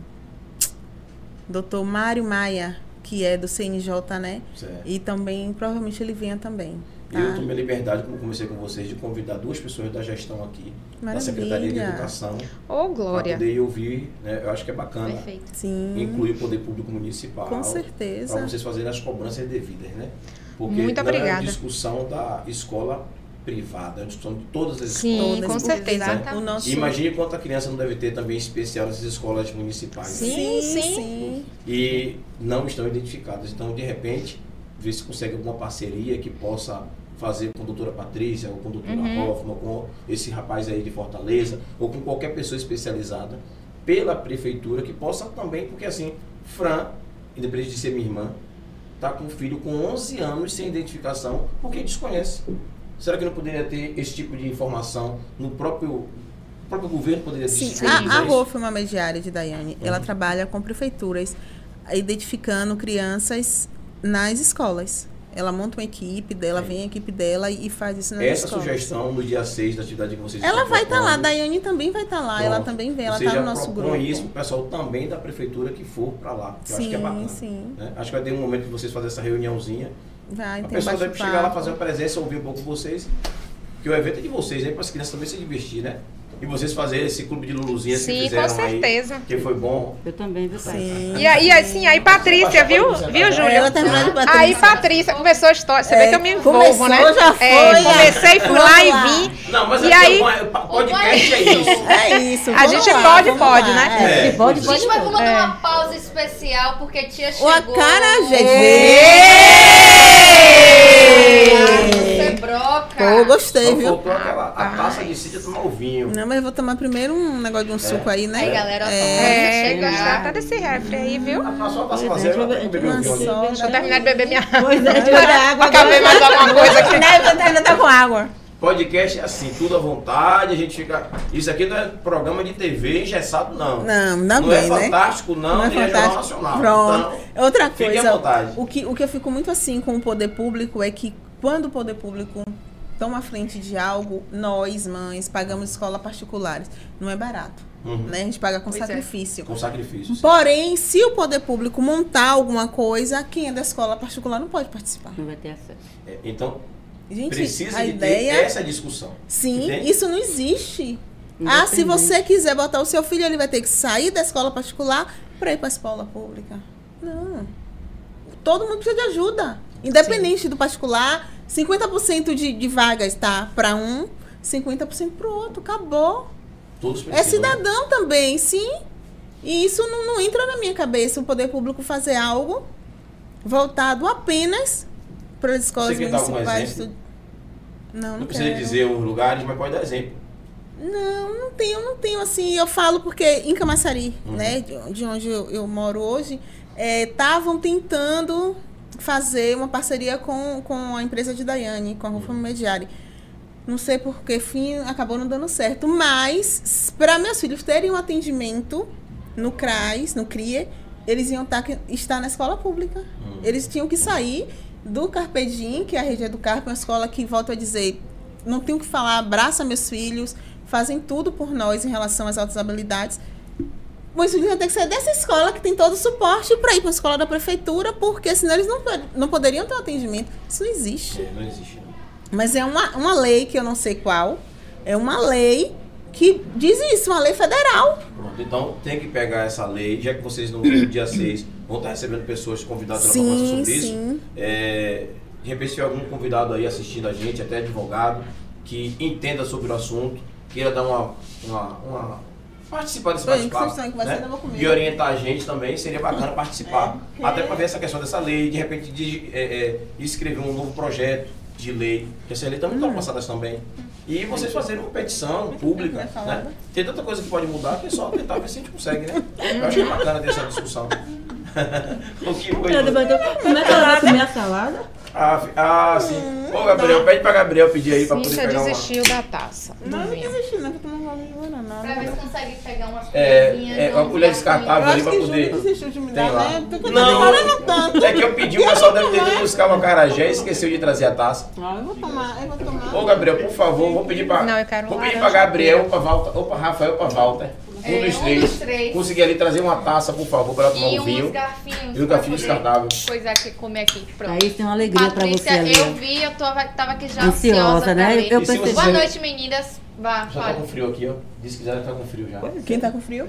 Dr. Mário Maia, que é do CNJ, né? Certo. E também, provavelmente, ele venha também. Tá? Eu tomei a liberdade, como comecei com vocês, de convidar duas pessoas da gestão aqui, da Maravilha. Secretaria de Educação, Ô, para Glória. poder ouvir, né? Eu acho que é bacana Perfeito. Sim, incluir o poder público municipal. com Para certeza. vocês fazerem as cobranças devidas, né? Porque Muito não é obrigada. uma discussão da escola privada, é uma discussão de todas as Sim, escolas. Todas, com porque certeza. O nosso... Imagine quanta criança não deve ter também especial nessas escolas municipais. né? Sim, sim, sim. sim. E não estão identificadas. Então, de repente, ver se consegue alguma parceria que possa fazer com a doutora Patrícia, ou com a doutora Uhum. Hoffman, com esse rapaz aí de Fortaleza, ou com qualquer pessoa especializada pela prefeitura que possa também, porque assim, Fran, independente de ser minha irmã, está com um filho com 11 anos sem identificação, porque desconhece. Será que não poderia ter esse tipo de informação no próprio, o próprio governo poderia Sim, a, a foi uma mediária de Daiane. Ela Uhum. trabalha com prefeituras, identificando crianças nas escolas. Ela monta uma equipe dela, Sim. vem a equipe dela e faz isso nas Essa escolas. sugestão no dia 6 da atividade que vocês Ela vai estar lá, propondo, Daiane também vai estar lá, ela pronto. também vem, ela está no nosso grupo. isso pro pessoal também da prefeitura que for para lá. Que eu acho que é bacana. Sim, sim. né? Acho que vai ter um momento que vocês fazem essa reuniãozinha. Vai, a pessoa deve chegar lá, fazer uma presença, ouvir um pouco vocês. Que o evento é de vocês, aí para as crianças também se divertir, né? E vocês fazerem esse clube de Luluzinhas que Sim, com fizeram certeza. aí. Que foi bom. Eu também, viu? Sim. E aí, assim, aí Patrícia, viu? Viu, Júlia? Ela terminou de bater. Aí Patrícia começou a história. Você vê É, que eu me envolvo, começou, né? já foi, É, comecei, fui lá Vamos e lá. vim. Não, mas E é aí- porque o podcast é isso. É isso. A vamos gente lá, pode, vamos pode, lá. né? É. Se pode, Gente, pode. mas vamos dar É. uma pausa especial, porque tia O chegou. Acarajé. Broca. Pô, gostei, Só viu? faltou aquela, a taça de Cíntia tomar o vinho. Não, mas eu vou tomar primeiro um negócio de um suco aí, né? Aí, galera, ó, É, chegar. gostar até desse refre aí, viu? A só a taça Pois é, eu que ver- beber um vinho ali. só. Deixa eu terminar de beber minha Pois é, eu dar água. Acabei mais alguma coisa aqui. Ainda tá com água. Podcast é assim, tudo à vontade, a gente fica. Isso aqui não é programa de TV engessado, não. Não, Não é bem, né? fantástico, não, é nem é Jornal Nacional. Pronto. Outra fique à coisa, vontade. o que, o que eu fico muito assim com o poder público é que quando o poder público toma frente de algo, nós, mães, pagamos escola particulares. Não é barato, Uhum. né? A gente paga com Pois é. sacrifício. Com sacrifício. sim. Porém, se o poder público montar alguma coisa, quem é da escola particular não pode participar. Não vai ter acesso. É, então, Gente, precisa a de ideia... ter essa discussão. Sim, Entende? isso não existe. Ah, se você quiser botar o seu filho, ele vai ter que sair da escola particular para ir para a escola pública. Não. Todo mundo precisa de ajuda. Independente do particular, 50% de, de vagas tá para um, 50% para o outro. Acabou. Todos É né? cidadão também, sim. E isso não, não entra na minha cabeça, o poder público fazer algo voltado apenas para as escolas Você dar municipais. exemplo? Não, não, Não precisa quero. dizer os lugares, mas pode dar exemplo. Não, não tenho, não tenho assim. Eu falo porque em Camaçari, Uhum. né, de, de onde eu, eu moro hoje, estavam tentando fazer uma parceria com, com a empresa de Daiane, com a Rufa Mediari. Não sei por que fim acabou não dando certo, mas para meus filhos terem um atendimento no CRAS, no CRIE, eles iam tá, estar na escola pública. Hum. Eles tinham que sair do Carpedim, que é a rede Educar, que é uma escola que, volto a dizer, não tenho o que falar, abraça meus filhos, fazem tudo por nós em relação às altas habilidades. Filhos vão ter que sair dessa escola que tem todo o suporte para ir para a escola da prefeitura, porque senão eles não, não poderiam ter um atendimento. Isso não existe. É, não existe. Mas é uma, uma lei que eu não sei qual. É uma lei que diz isso, uma lei federal. Pronto, então tem que pegar essa lei, já que vocês no dia 6 vão estar recebendo pessoas convidadas para conversar Sim, sobre isso. sim. É, de repente, se algum convidado aí assistindo a gente, até advogado, que entenda sobre o assunto, queira dar uma. uma, uma participar desse bate-papo. estão né? E orientar a gente também, seria bacana participar. É, Até para ver essa questão dessa lei, de repente de, é, é, escrever um novo projeto de lei, que essa lei está muito ultrapassadas também. E vocês fazerem uma petição pública. Né? né? Tem tanta coisa que pode mudar que é só tentar ver se a gente consegue, né? Eu acho que é bacana ter essa discussão. o que foi? Como é que ela vai comer a salada? Ah, ah, sim. Ô, Gabriel, pede pra Gabriel pedir aí pra poder Cíntia pegar uma... desistiu da taça. Não, não desisti, não, que eu tô não gosto de guaraná. Pra ver se consegue pegar umas É, colherzinhas, é, uma colher descartável ali pra que poder... Júlio desistiu de me Tem dar, lá. né? Porque tô Não, demorando tanto. é que eu pedi, o pessoal deve ter ido buscar uma carajé e esqueceu de trazer a taça. Ah, eu vou tomar, eu vou tomar. Ô, Gabriel, por favor, vou pedir pra... Não, eu quero Vou pedir pra. Gabriel, pra Walter, ou pra Rafael, pra Walter. Um É, dos um três. dos três. Conseguir ali trazer uma taça, por favor, para ela tomar E um vinho. garfinhos. E um garfinho descartável. Coisa que comer aqui. Pronto. Aí tem uma alegria pra você Patrícia, ali. eu vi, eu tô, tava aqui já Ansiosa, ansiosa, né? pra Eu- ver. eu. Boa já- noite, meninas. Vá, Já tá fale. com frio aqui, ó. Disse que já tá com frio já. Quem tá com frio?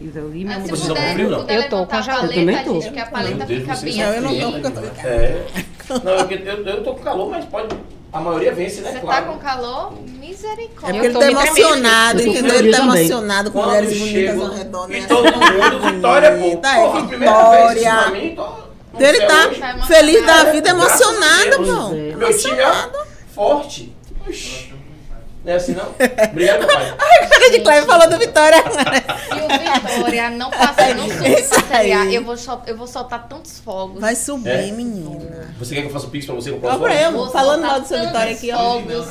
Aí eu Ah. Vocês estão com puder, frio, não? Eu tô congelada. paleta, Eu também tô. gente, que a paleta Deus, fica bem Não, eu não assim. tô eu tô em casa. É. Não, eu, eu, eu tô com calor, mas pode. A maioria vence, né? Você tá claro. com calor? É Misericórdia. porque Eu ele tô tá emocionado, entendeu? Ele tá emocionado com mulheres bonitas chego ao redor, né? e todo mundo, Vitória, pô. Bonita, Pô, a é primeira vez pra mim, tô... no Então ele céu tá. Tá feliz da vida, emocionado, pô. É. Meu time é forte. Oxi. Não é assim, não? Obrigado, pai. Cara de Cleber falou do Vitória. Se o Vitória não passar, não subir pra Série A, eu vou, sol- eu vou soltar tantos fogos. Vai subir, É. menina. Você quer que eu faça o pix pra você no próximo? pra ano? eu, falando mal do seu Vitória aqui, ó. fogos.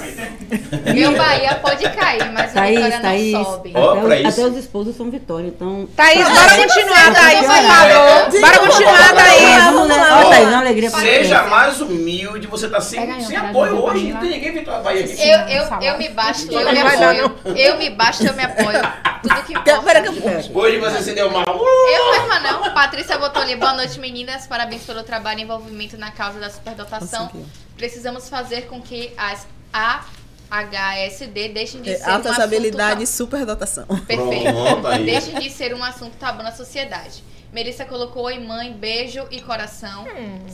Meu Bahia pode cair, mas o Thaís, Vitória Thaís. não sobe. Ó, Até, pra até os esposos são Vitória, então. Thaís, bora continuar, Thaís, por favor. Bora continuar, Thaís. Vamos lá. Ó, Thaís, uma alegria pra Seja você. mais humilde, você tá sem, sem apoio hoje. pra Não tem ninguém Vitória Bahia aqui. Eu, eu, eu me basto, eu me apoio. Eu me basto, eu me apoio. Tudo que Pera importa. que eu Hoje você se deu mal. Eu mesma não. Patrícia botou ali. Boa noite, meninas. Parabéns pelo trabalho e envolvimento na causa da superdotação. Precisamos fazer com que as AHSD deixem de É, ser um Altas assunto habilidades, superdotação. tabu. Perfeito. Pronto, aí. Deixem de ser um assunto tabu na sociedade. Melissa colocou oi mãe, beijo e coração.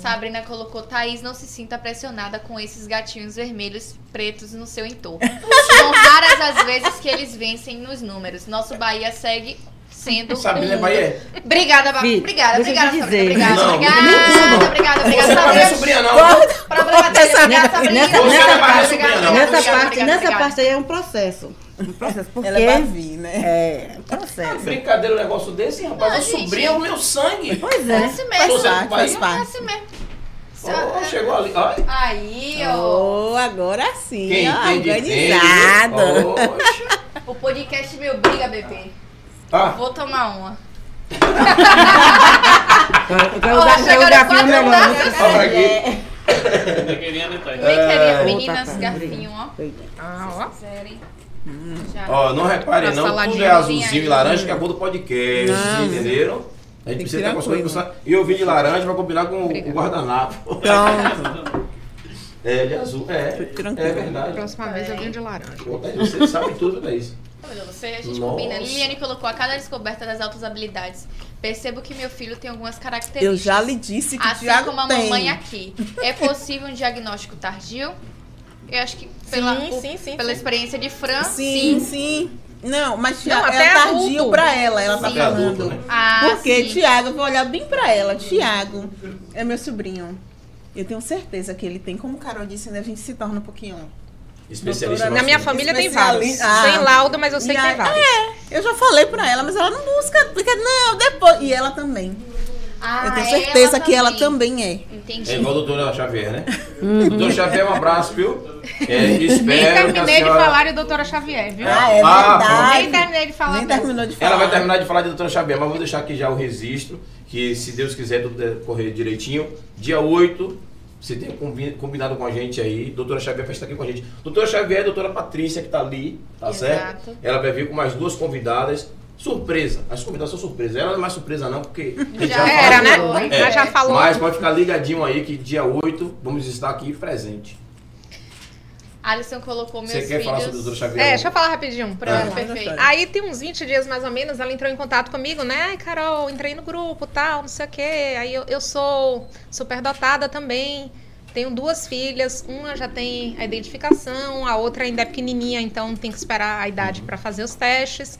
Sabrina colocou Thaís não se sinta pressionada com esses gatinhos vermelhos pretos no seu entorno. São raras as vezes que eles vencem nos números. Nosso Bahia segue sendo Sabrina é um Bahia. Obrigada, Ba- Fi, obrigada, deixa eu obrigada, te Sabrina. dizer. Obrigada, Não, obrigada, não. obrigada, Você obrigada, não é sobrinha, não. Problema dele, Nessa- obrigada, Sabrina. nessa- Obrigada, não é obrigada, sobrinha, não. obrigada, Nessa obrigada, parte, obrigada, nessa obrigada. parte aí é um processo. Um processo. Porque Ela vai vir, né? é processo. Brincadeira um negócio desse, rapaz. Não, o gente. sobrinho é o meu sangue. Pois É é. assim Faz mesmo. Parte, pro faz Bahia? É parte. assim mesmo. Oh, chegou ali. Ai. Aí, ó. Oh, agora sim, Quem ó, organizado. Oxe. O podcast me obriga a beber. Ah, Vou tomar uma. Eu quero Ó, dar o chegaram garfinho quatro melhor. taças. só pra aqui. Não queria, né, queria, É. meninas, Outra garfinho, ó. Ah, ó. Já. Ó, não reparem não, tudo é azulzinho aí. e laranja que é a cor do podcast, Não. entenderam? A gente precisa estar coisa. funcionando. E eu vim de laranja pra combinar com o guardanapo. Pronto. É, de azul. É, Tranquilo. é verdade. Próxima vez eu venho de laranja. Pô, Você sabe tudo, Thaís. Tá? Você, a gente Nossa. combina. Liliane colocou a cada descoberta das altas habilidades. Percebo que meu filho tem algumas características. Eu já lhe disse que Assim Thiago como a tem. mamãe aqui. É possível um diagnóstico tardio? Eu acho que pela, Sim, o- sim, sim, pela sim. experiência de Fran, Sim, sim. sim. Não, mas Não, Thiago, é tardio adulto. pra ela, ela tá falando. Adulto, né? Ah, Porque sim. Tiago, eu vou olhar bem pra ela. Tiago é meu sobrinho. Eu tenho certeza que ele tem, como o Carol disse, né, a gente se torna um pouquinho. Especialista Doutora, Na minha família tem vários. Ah. Sem laudo, mas eu sei que tem vários. É, eu já falei pra ela, mas ela não busca. Porque, não, depois. E ela também. Ah, eu tenho certeza que ela também é. Entendi. É igual a doutora Xavier, né? doutora Xavier, um abraço, viu? É, espero Nem que a terminei de senhora... falar de doutora Xavier, viu? Ah, é Ah, verdade. Nem terminei de falar Nem terminou de falar. Ela vai terminar de falar de doutora Xavier, mas vou deixar aqui já o registro, que se Deus quiser tudo correr direitinho, dia 8, você tem combi- combinado com a gente aí, doutora Xavier vai estar aqui com a gente. Doutora Xavier e a doutora Patrícia, que tá ali, tá Exato. certo? Ela vai vir com mais duas convidadas. Surpresa, as convidadas são surpresas. Ela não é mais surpresa não, porque Já já Era, né? falou. É. Já falou. Mas pode ficar ligadinho aí que dia 8 vamos estar aqui presente. Alisson colocou meus Você quer filhos. falar sobre a doutora Xavier? É, deixa eu falar rapidinho. Pra... Ah. Perfeito. Aí tem uns 20 dias mais ou menos, ela entrou em contato comigo, né? Ai, Carol, entrei no grupo, tal, não sei o quê. Aí eu, eu sou superdotada também. Tenho duas filhas, uma já tem a identificação, a outra ainda é pequenininha, então tem que esperar a idade para fazer os testes.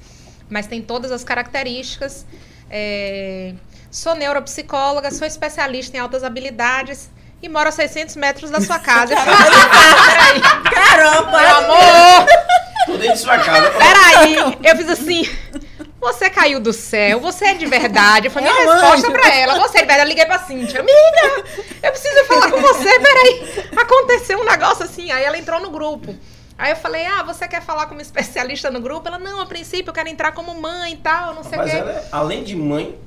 Mas tem todas as características. É, Sou neuropsicóloga, sou especialista em altas habilidades e moro a 600 metros da sua casa. Eu falei, "Ah, peraí, Carol, meu amor! Tô dentro de sua casa. Peraí, eu fiz assim. Você caiu do céu, você é de verdade. Foi minha É resposta anjo. pra ela. Você é de verdade. Eu liguei pra Cíntia. Amiga, eu preciso falar com você. Peraí. Aconteceu um negócio assim. Aí ela entrou no grupo. Aí eu falei, ah, você quer falar como especialista no grupo? Ela, não, a princípio eu quero entrar como mãe e tal, não sei o Mas quê. ela é, além de mãe,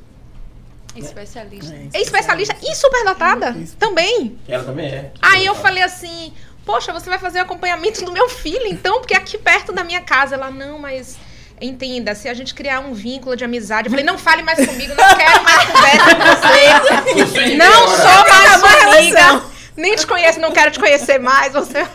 Especialista. É especialista e superdotada também. ela também é. Aí eu falei assim, poxa, você vai fazer o acompanhamento do meu filho, então, porque é aqui perto da minha casa. Ela, não, mas entenda, se a gente criar um vínculo de amizade, eu falei, não fale mais comigo, não quero mais conversa com você. Não sou mais sua amiga. Nem te conheço, não quero te conhecer mais. Você.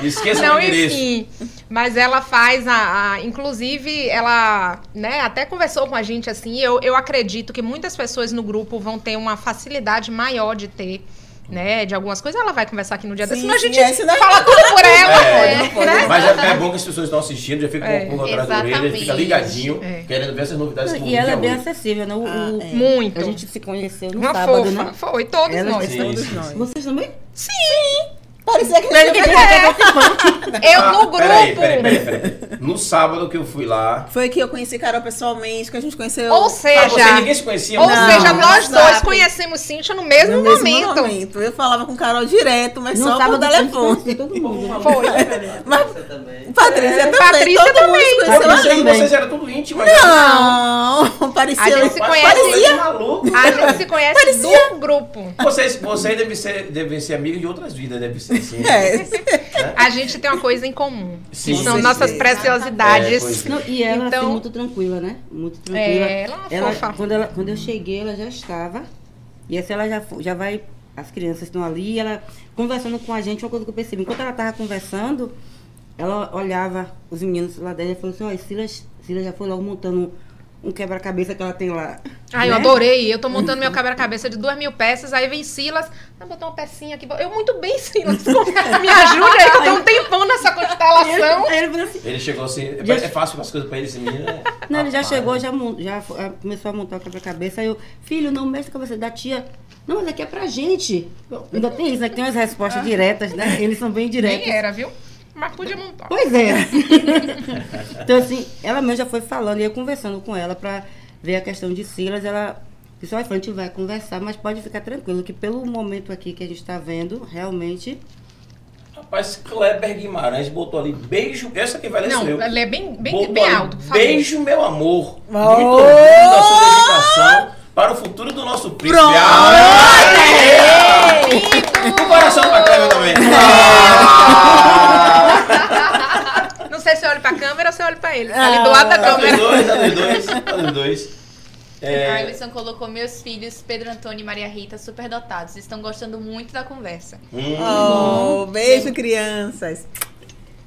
Esqueça não, enfim. Mas ela faz a, a- Inclusive, ela né, até conversou com a gente assim. Eu, eu acredito que muitas pessoas no grupo vão ter uma facilidade maior de ter. Né, de algumas coisas, ela vai conversar aqui no dia Sim, desse, senão a sim, gente é, senão- fala tudo por ela. É, né? né? Mas é, é bom que as pessoas estão assistindo, já fica É, com o pulga atrás da orelha, fica ligadinho, É. querendo ver essas novidades vão E ela é bem hoje. acessível, né? O- Ah, o- é. Muito. A gente se conheceu no Uma sábado, fofa. né? Foi, todos Ela- nós. Sim. Todos nós. Vocês também? Parecia que gente que- Eu Ah, no grupo. Peraí, peraí, peraí, peraí. No sábado que eu fui lá. Foi que eu conheci Carol pessoalmente, que a gente conheceu Ou Ah, seja, você ninguém se conhecia? ou Não. seja, nós dois conhecemos Cíntia no mesmo, no mesmo momento. momento. Eu falava com Carol direto, mas No só sábado telefone. todo mundo. né? Foi. Mas Você também. Patrícia também. Patrícia todo também. mundo conheceu pensei que ali. vocês eram tudo íntimos. Não, parecia. A gente se conhece- parecia maluco. A gente se conhece do grupo. Vocês, vocês devem, ser, devem ser amigos de outras vidas, deve ser assim. É. A gente tem uma coisa em comum. Sim, que são sim, nossas sim. preciosidades. É, é. Não, e ela Então- assim, muito tranquila, né? Muito tranquila. É, ela é uma fofa. Quando, ela, quando eu cheguei, ela já estava. E assim, ela já, já vai. As crianças estão ali, ela conversando com a gente, uma coisa que eu percebi. Enquanto ela estava conversando, ela olhava os meninos lá dentro e falou assim: Ó, Silas, Silas já foi logo montando um quebra-cabeça que ela tem lá. Ai, eu Né? adorei. Eu tô montando meu quebra-cabeça de duas mil peças, aí vem Silas, vai botar uma pecinha aqui. Eu muito bem, Silas. Me ajuda aí, que eu tô um tempão nessa constelação. Ele falou assim. Ele chegou assim, Já- é fácil as coisas pra ele, esse menino. é- Não, ele já chegou, já, já ah, começou a montar o quebra-cabeça. Aí eu, filho, não mexa com cabeça da tia. Não, mas aqui é pra gente. Ainda tem isso, né? que Tem umas respostas diretas, né? Eles são bem diretos. Nem era, viu? Mas podia montar. Pois é. então, assim, ela mesmo já foi falando e eu conversando com ela pra ver a questão de Silas. Ela disse: olha, a gente vai conversar, mas pode ficar tranquilo, que pelo momento aqui que a gente tá vendo, realmente. Rapaz, Kleber Guimarães botou ali, beijo. Essa que vai ler Não, ele é bem, bem, bem ali, alto. Beijo, meu amor. Oh! Muito orgulho da sua dedicação para o futuro do nosso príncipe. Pronto. Ah, Lindo! Um coração pra Kleber também. Não sei se eu olho pra câmera ou se eu olho pra ele. Tá ali do lado da Tá câmera. dois, tá dos dois, tá dos dois. A É, Iverson colocou meus filhos, Pedro Antônio e Maria Rita, super dotados. Estão gostando muito da conversa. hum, Oh, beijo, crianças.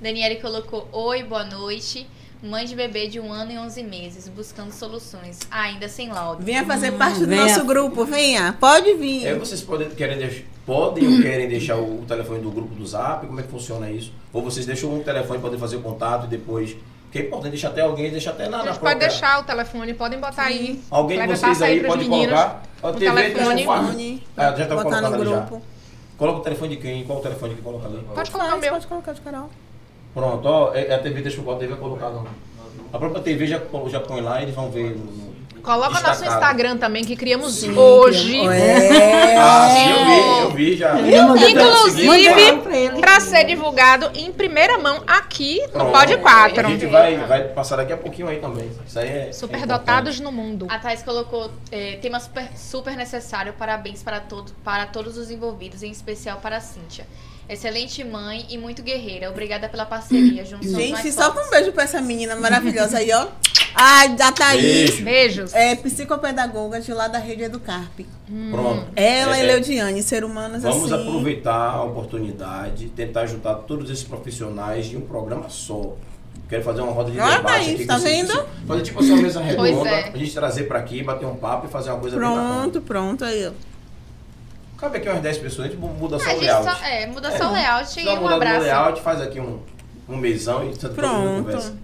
Daniele colocou oi, boa noite. Mãe de bebê de um ano e 11 meses, buscando soluções, ainda sem laudo. Venha fazer parte do venha. nosso grupo, venha. Pode vir. é, vocês podem, querem, podem ou querem deixar o, o telefone do grupo do Zap? Como é que funciona isso? Ou vocês deixam um telefone para poder fazer o contato e depois. Que é importante deixar até alguém, deixar até na, A na gente própria. pode deixar o telefone, podem botar aí. Alguém de vocês aí pode colocar. O TV telefone. Telefone, Ah, já tá colocado no ali já. grupo. Coloca o telefone de quem? Qual o telefone que coloca ali? Pode colocar o meu. pode colocar de Carol. Pronto, ó, é- a TV deixa eu a TV é colocada. A própria TV já, já põe lá e eles vão ver. no- no- Coloca nosso destacado. Instagram também, que criamos hoje. É. Ah, sim, eu vi, eu vi já. Inclusive, pra ele. pra ser divulgado em primeira mão aqui no. Pod A 4. gente vai, vai passar daqui a pouquinho aí também. Isso aí é. é Superdotados no mundo. A Thais colocou é, tema super, super necessário, parabéns para, todo, para todos os envolvidos, em especial para a Cíntia. Excelente mãe e muito guerreira. Obrigada pela parceria. Juntos Gente, só com um beijo pra essa menina maravilhosa aí, ó. Ai, da Thaís. Beijo. Beijos. É psicopedagoga de lá da rede Educarpe. Pronto. Ela É, e é, Leudiane, ser humanos Vamos assim. aproveitar a oportunidade, tentar juntar todos esses profissionais em um programa só. Quero fazer uma roda de Olha, debate Thaís, aqui. tá vendo? Fazer tipo assim uma mesa Pois redonda, é. a gente trazer pra aqui, bater um papo e fazer uma coisa bem bacana. Pronto, pronto aí, ó. Cabe aqui umas 10 pessoas, a gente muda só a o gente layout. só, é, muda só o layout e um mudada no abraço. layout, faz aqui um, um mesão e todo mundo Pronto.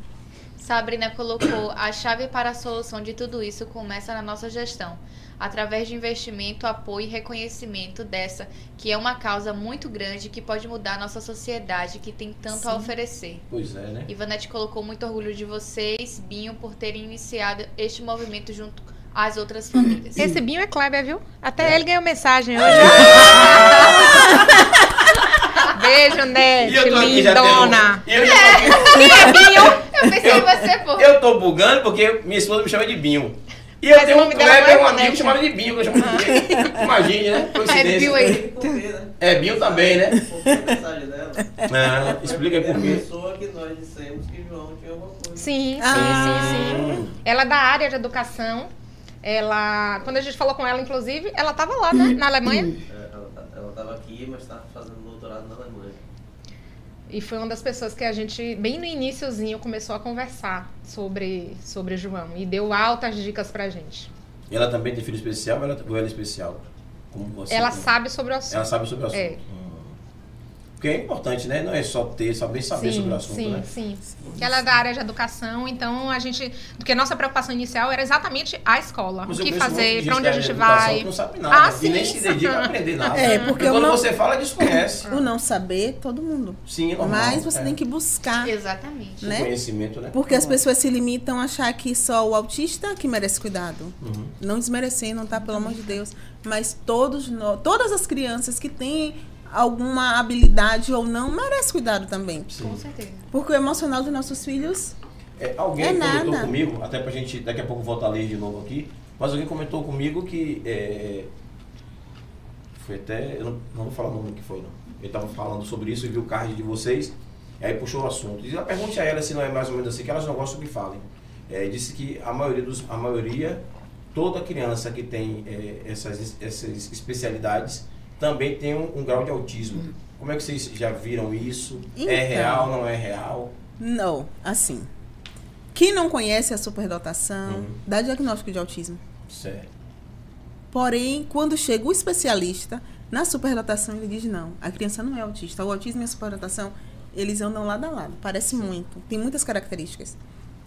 Sabrina colocou: a chave para a solução de tudo isso começa na nossa gestão, através de investimento, apoio e reconhecimento dessa, que é uma causa muito grande que pode mudar a nossa sociedade, que tem tanto a oferecer. Pois é, né? Ivanete colocou muito orgulho de vocês, Binho, por terem iniciado este movimento junto às outras famílias. Esse Binho é Kleber, viu? Até ele ganhou mensagem hoje. Beijo, Nete, eu lindona. eu Quem é Binho? Eu pensei em você, pô. Eu tô bugando porque minha esposa me chama de Binho. E eu Mas tenho um nome dela Kleber, é um amigo chamado de Binho, que eu chamo de Binho. Imagine, né? É Coincidência. Aí. Por quê, né? É Binho também, né? Por que? Ah, explica aí É a por quê. pessoa que nós dissemos que João tinha alguma coisa. Sim, sim, Ah. sim, sim. Ela é da área de educação. Ela, quando a gente falou com ela, inclusive, ela estava lá, né, na Alemanha. É, ela, tá- ela tava aqui, mas tá fazendo doutorado na Alemanha. E foi uma das pessoas que a gente, bem no iníciozinho, começou a conversar sobre, sobre João. E deu altas dicas pra gente. E ela também tem filho especial ou ela, ou ela é especial? Como você? ela como- sabe sobre o assunto. Ela sabe sobre o assunto. É. Porque é importante, né? Não é só ter, saber saber sobre o assunto, sim, né? sim. Que ela é da área de educação, então a gente. Porque a nossa preocupação inicial era exatamente a escola. Mas o que fazer, pra onde a área gente vai. Não sabe nada. Ah, e sim. nem se dedica a aprender nada. É, porque e quando não- você fala, desconhece. O não saber, todo mundo. Sim, normal. Mas você é. tem que buscar. Exatamente. O né? conhecimento, né? Porque as pessoas se limitam a achar que só o autista que merece cuidado. Uhum. Não desmerecendo, tá? Pelo amor de Deus. Mas todos nós, todas as crianças que têm alguma habilidade ou não merecem cuidado também. Com certeza. Porque o emocional dos nossos filhos É, alguém É comentou nada. comigo, até pra gente daqui a pouco voltar a ler de novo aqui, mas alguém comentou comigo que. é, foi até. Eu não, não vou falar o nome que foi, não. Ele tava falando sobre isso e viu o card de vocês, e aí puxou o assunto. E eu pergunte a ela se não é mais ou menos assim, que elas não gostam que falem. É, disse que a maioria dos. A maioria, toda criança que tem é, essas, essas especialidades também tem um, um grau de autismo. Como é que vocês já viram isso? é Então. real, não é real? não, assim. Quem não conhece a superdotação Uhum. dá diagnóstico de autismo. Certo. Porém, quando chega o especialista na superdotação, ele diz não, a criança não é autista. O autismo e a superdotação, eles andam lado a lado. Parece muito. Tem muitas características.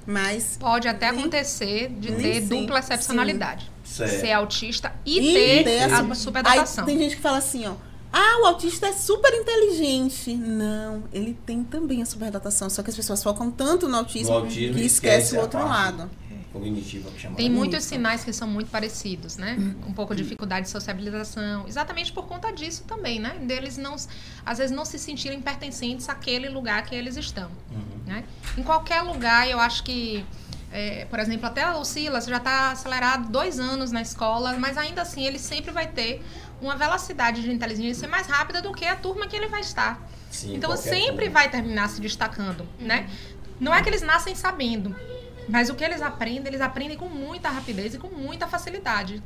Mas Pode até Nem- acontecer de ter sempre, dupla excepcionalidade. Ser autista e, E ter, ter a super- superdotação. Aí tem gente que fala assim, ó. Ah, o autista é super inteligente. Não, ele tem também a superdotação. Só que as pessoas focam tanto no autismo, autismo que esquece esquece o outro parte. lado. Cognitiva que chama. Tem né? muitos sinais que são muito parecidos, né? Um pouco de dificuldade de sociabilização, exatamente por conta disso também, né? Deles não, às vezes não se sentirem pertencentes àquele lugar que eles estão, Uhum. né? Em qualquer lugar, eu acho que, é, por exemplo, até o Silas já está acelerado dois anos na escola, mas ainda assim ele sempre vai ter uma velocidade de inteligência mais rápida do que a turma que ele vai estar. Sim, Então sempre turma. vai terminar se destacando, né? Não é que eles nascem sabendo, mas o que eles aprendem, eles aprendem com muita rapidez e com muita facilidade.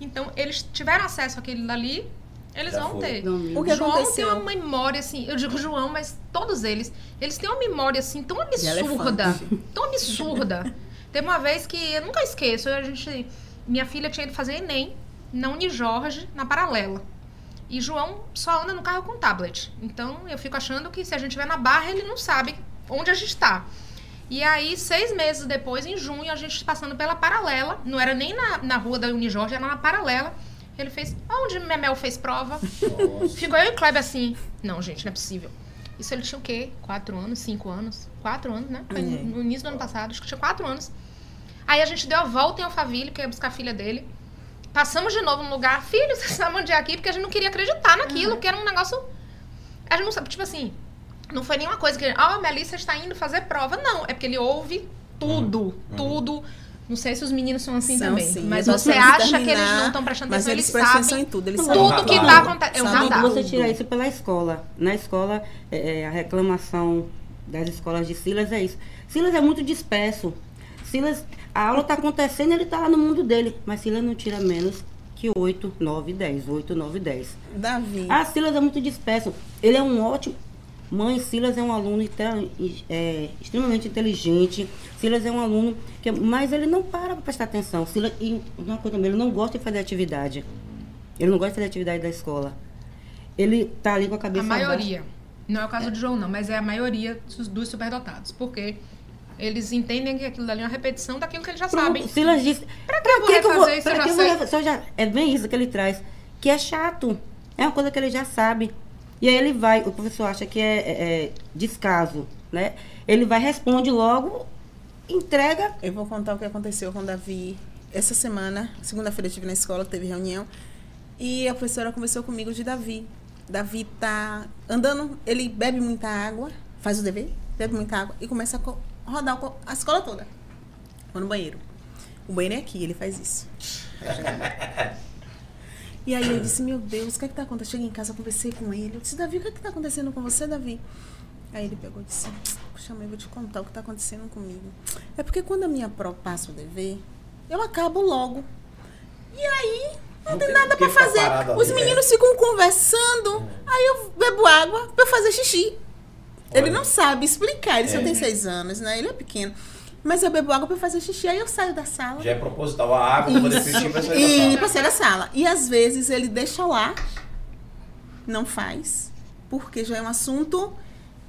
Então, eles tiveram acesso àquele dali, eles Já vão foi. ter. O que João aconteceu? tem uma memória assim, eu digo João, mas todos eles, eles têm uma memória assim tão absurda, tão absurda. Teve uma vez que eu nunca esqueço, a gente, minha filha tinha ido fazer ENEM na Unijorge, na Paralela. E João só anda no carro com tablet. Então eu fico achando que se a gente estiver na barra, ele não sabe onde a gente está. E aí, seis meses depois, em junho, a gente passando pela paralela. Não era nem na, na rua da Unijorge, era na paralela. Ele fez. Onde Memel fez prova? Nossa. Ficou eu e o Kleber assim. Não, gente, não é possível. Isso ele tinha o quê? Quatro anos, cinco anos? Quatro anos, né? Foi É. no início do ano passado, acho que tinha quatro anos. Aí a gente deu a volta em Alphaville, que ia buscar a filha dele. Passamos de novo no lugar. Filho, você sabe onde é aqui? Porque a gente não queria acreditar naquilo, que era um negócio. A gente não sabe, tipo assim, não foi nenhuma coisa que. Ah, a Melissa está indo fazer prova. Não, é porque ele ouve tudo, tudo. Não sei se os meninos são assim São, também. sim. Mas Eu você acha que eles terminar, não estão prestando Mas atenção, eles eles, prestam atenção sabem em tudo. Eles Tudo sabem tudo que está acontecendo. É um. Você tira isso pela escola. Na escola, é, é, a reclamação das escolas de Silas é isso. Silas é muito disperso. Silas, a aula está acontecendo, ele está lá no mundo dele. Mas Silas não tira menos que 8, 9, 10. 8, 9, 10. Davi. Ah, Silas é muito disperso. Ele é um ótimo. Mãe, Silas é um aluno é, extremamente inteligente. Silas é um aluno que. Mas ele não para para prestar atenção. Silas, e uma coisa também, ele não gosta de fazer atividade. Ele não gosta de fazer atividade da escola. Ele tá ali com a A cabeça baixa. maioria. Não é o caso de João, não, mas é a maioria dos, dos superdotados. Porque eles entendem que aquilo ali é uma repetição daquilo que eles já Pronto, sabem. Silas disse. Pra que eu vou refazer isso? Eu pra já que eu sei. vou refazer? Já- É bem isso que ele traz. Que é chato. É uma coisa que ele já sabe. E aí ele vai, o professor acha que é, é- é descaso, né? Ele vai, responde logo, entrega. Eu vou contar o que aconteceu com o Davi essa semana. Segunda-feira eu estive na escola, teve reunião. E a professora conversou comigo de Davi. Davi tá andando, ele bebe muita água, faz o dever, bebe muita água e começa a rodar a escola toda. Vou no banheiro. O banheiro é aqui, ele faz isso. E aí eu disse, meu Deus, o que é que tá acontecendo? Cheguei em casa, conversei com ele. Eu disse, Davi, o que é que tá acontecendo com você, Davi? Aí ele pegou e disse, mãe, vou te contar o que tá acontecendo comigo. É porque quando a minha pró passa o dever, eu acabo logo. E aí, não, Não tem tem nada ficar fazer. Os ali, meninos ficam conversando, aí eu bebo água eu fazer xixi. Ele Olha. não sabe explicar, ele só É. tem seis anos, né? Ele é pequeno. Mas eu bebo água pra fazer xixi, aí eu saio da sala. Já é proposital a água pra poder fechar pra sair da E sala. pra sair da sala. E às vezes ele deixa lá, não faz, porque já é um assunto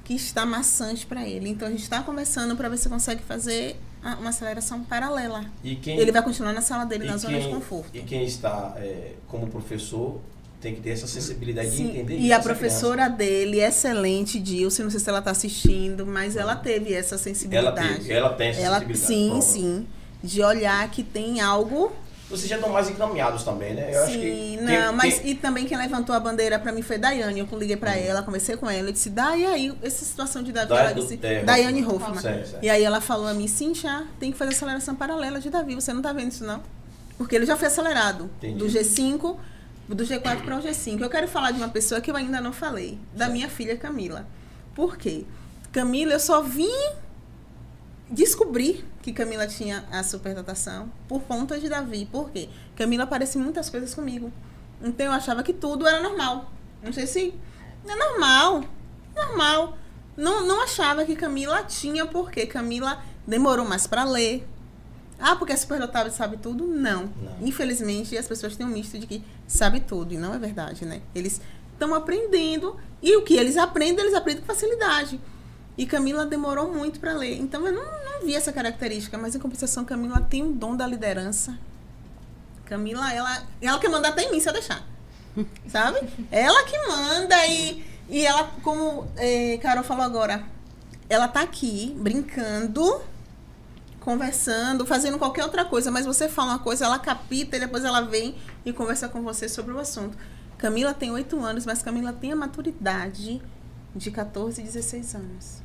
que está maçante pra ele. Então a gente tá conversando pra ver se consegue fazer uma aceleração paralela. E quem, Ele vai continuar na sala dele, e na zona de quem- conforto. E quem está é, como professor tem que ter essa sensibilidade de Sim, entender E isso a dessa professora dele, excelente, Dilce, não sei se ela tá assistindo, mas ela teve essa criança. Ela, sensibilidade. teve, ela tem essa Ela- sensibilidade. sim, sim. De olhar que tem algo Vocês já estão mais encaminhados também, né? Eu acho Sim, que não, quem- mas quem- e também quem levantou a bandeira pra mim foi Daiane. Eu liguei pra ela, conversei com ela, eu disse, Dai, e aí, essa situação de Davi, Da- ela disse, é, Daiane Hoffman. Certo, certo. E aí ela falou a mim, Cintia, tem que fazer aceleração paralela de Davi, você não tá vendo isso não? Porque ele já foi acelerado, Entendi. do G5, do G4 para o G5. Eu quero falar de uma pessoa que eu ainda não falei, da minha filha Camila. Por quê? Camila, eu só vim descobrir que Camila tinha a superdotação por conta de Davi. Por quê? Camila parece muitas coisas comigo. Então eu achava que tudo era normal. Não sei se é normal. Normal. Não, não achava que Camila tinha, porque Camila demorou mais para ler. Ah, porque é superdotada e sabe tudo? Não. Não. Infelizmente, as pessoas têm um misto de que sabe tudo. E não é verdade, né? Eles estão aprendendo. E o que eles aprendem, eles aprendem com facilidade. E Camila demorou muito para ler. Então eu não, não vi essa característica. Mas em compensação, Camila tem um dom da liderança. Camila, ela, ela quer mandar até em mim se eu deixar. Sabe? ela que manda e, e ela, como eh, Carol falou agora, ela tá aqui brincando, conversando, fazendo qualquer outra coisa, mas você fala uma coisa, ela capita e depois ela vem e conversa com você sobre o assunto. Camila tem oito anos, mas Camila tem a maturidade de 14 e 16 anos.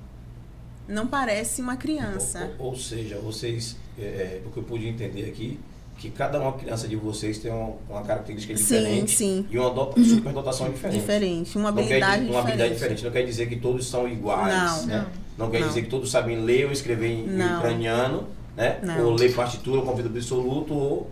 Não parece uma criança. Ou, ou seja, vocês, é, é, o que eu pude entender aqui, que cada uma criança de vocês tem uma, uma característica Sim, diferente sim. e uma dota, superdotação diferente. Diferente, uma Não quer habilidade dizer- uma habilidade diferente. diferente. Não quer dizer que todos são iguais. Não. né? Não quer Não. dizer que todos sabem ler ou escrever em, em Não. ucraniano, né? Não. Ou ler partitura com vida absoluto, ou,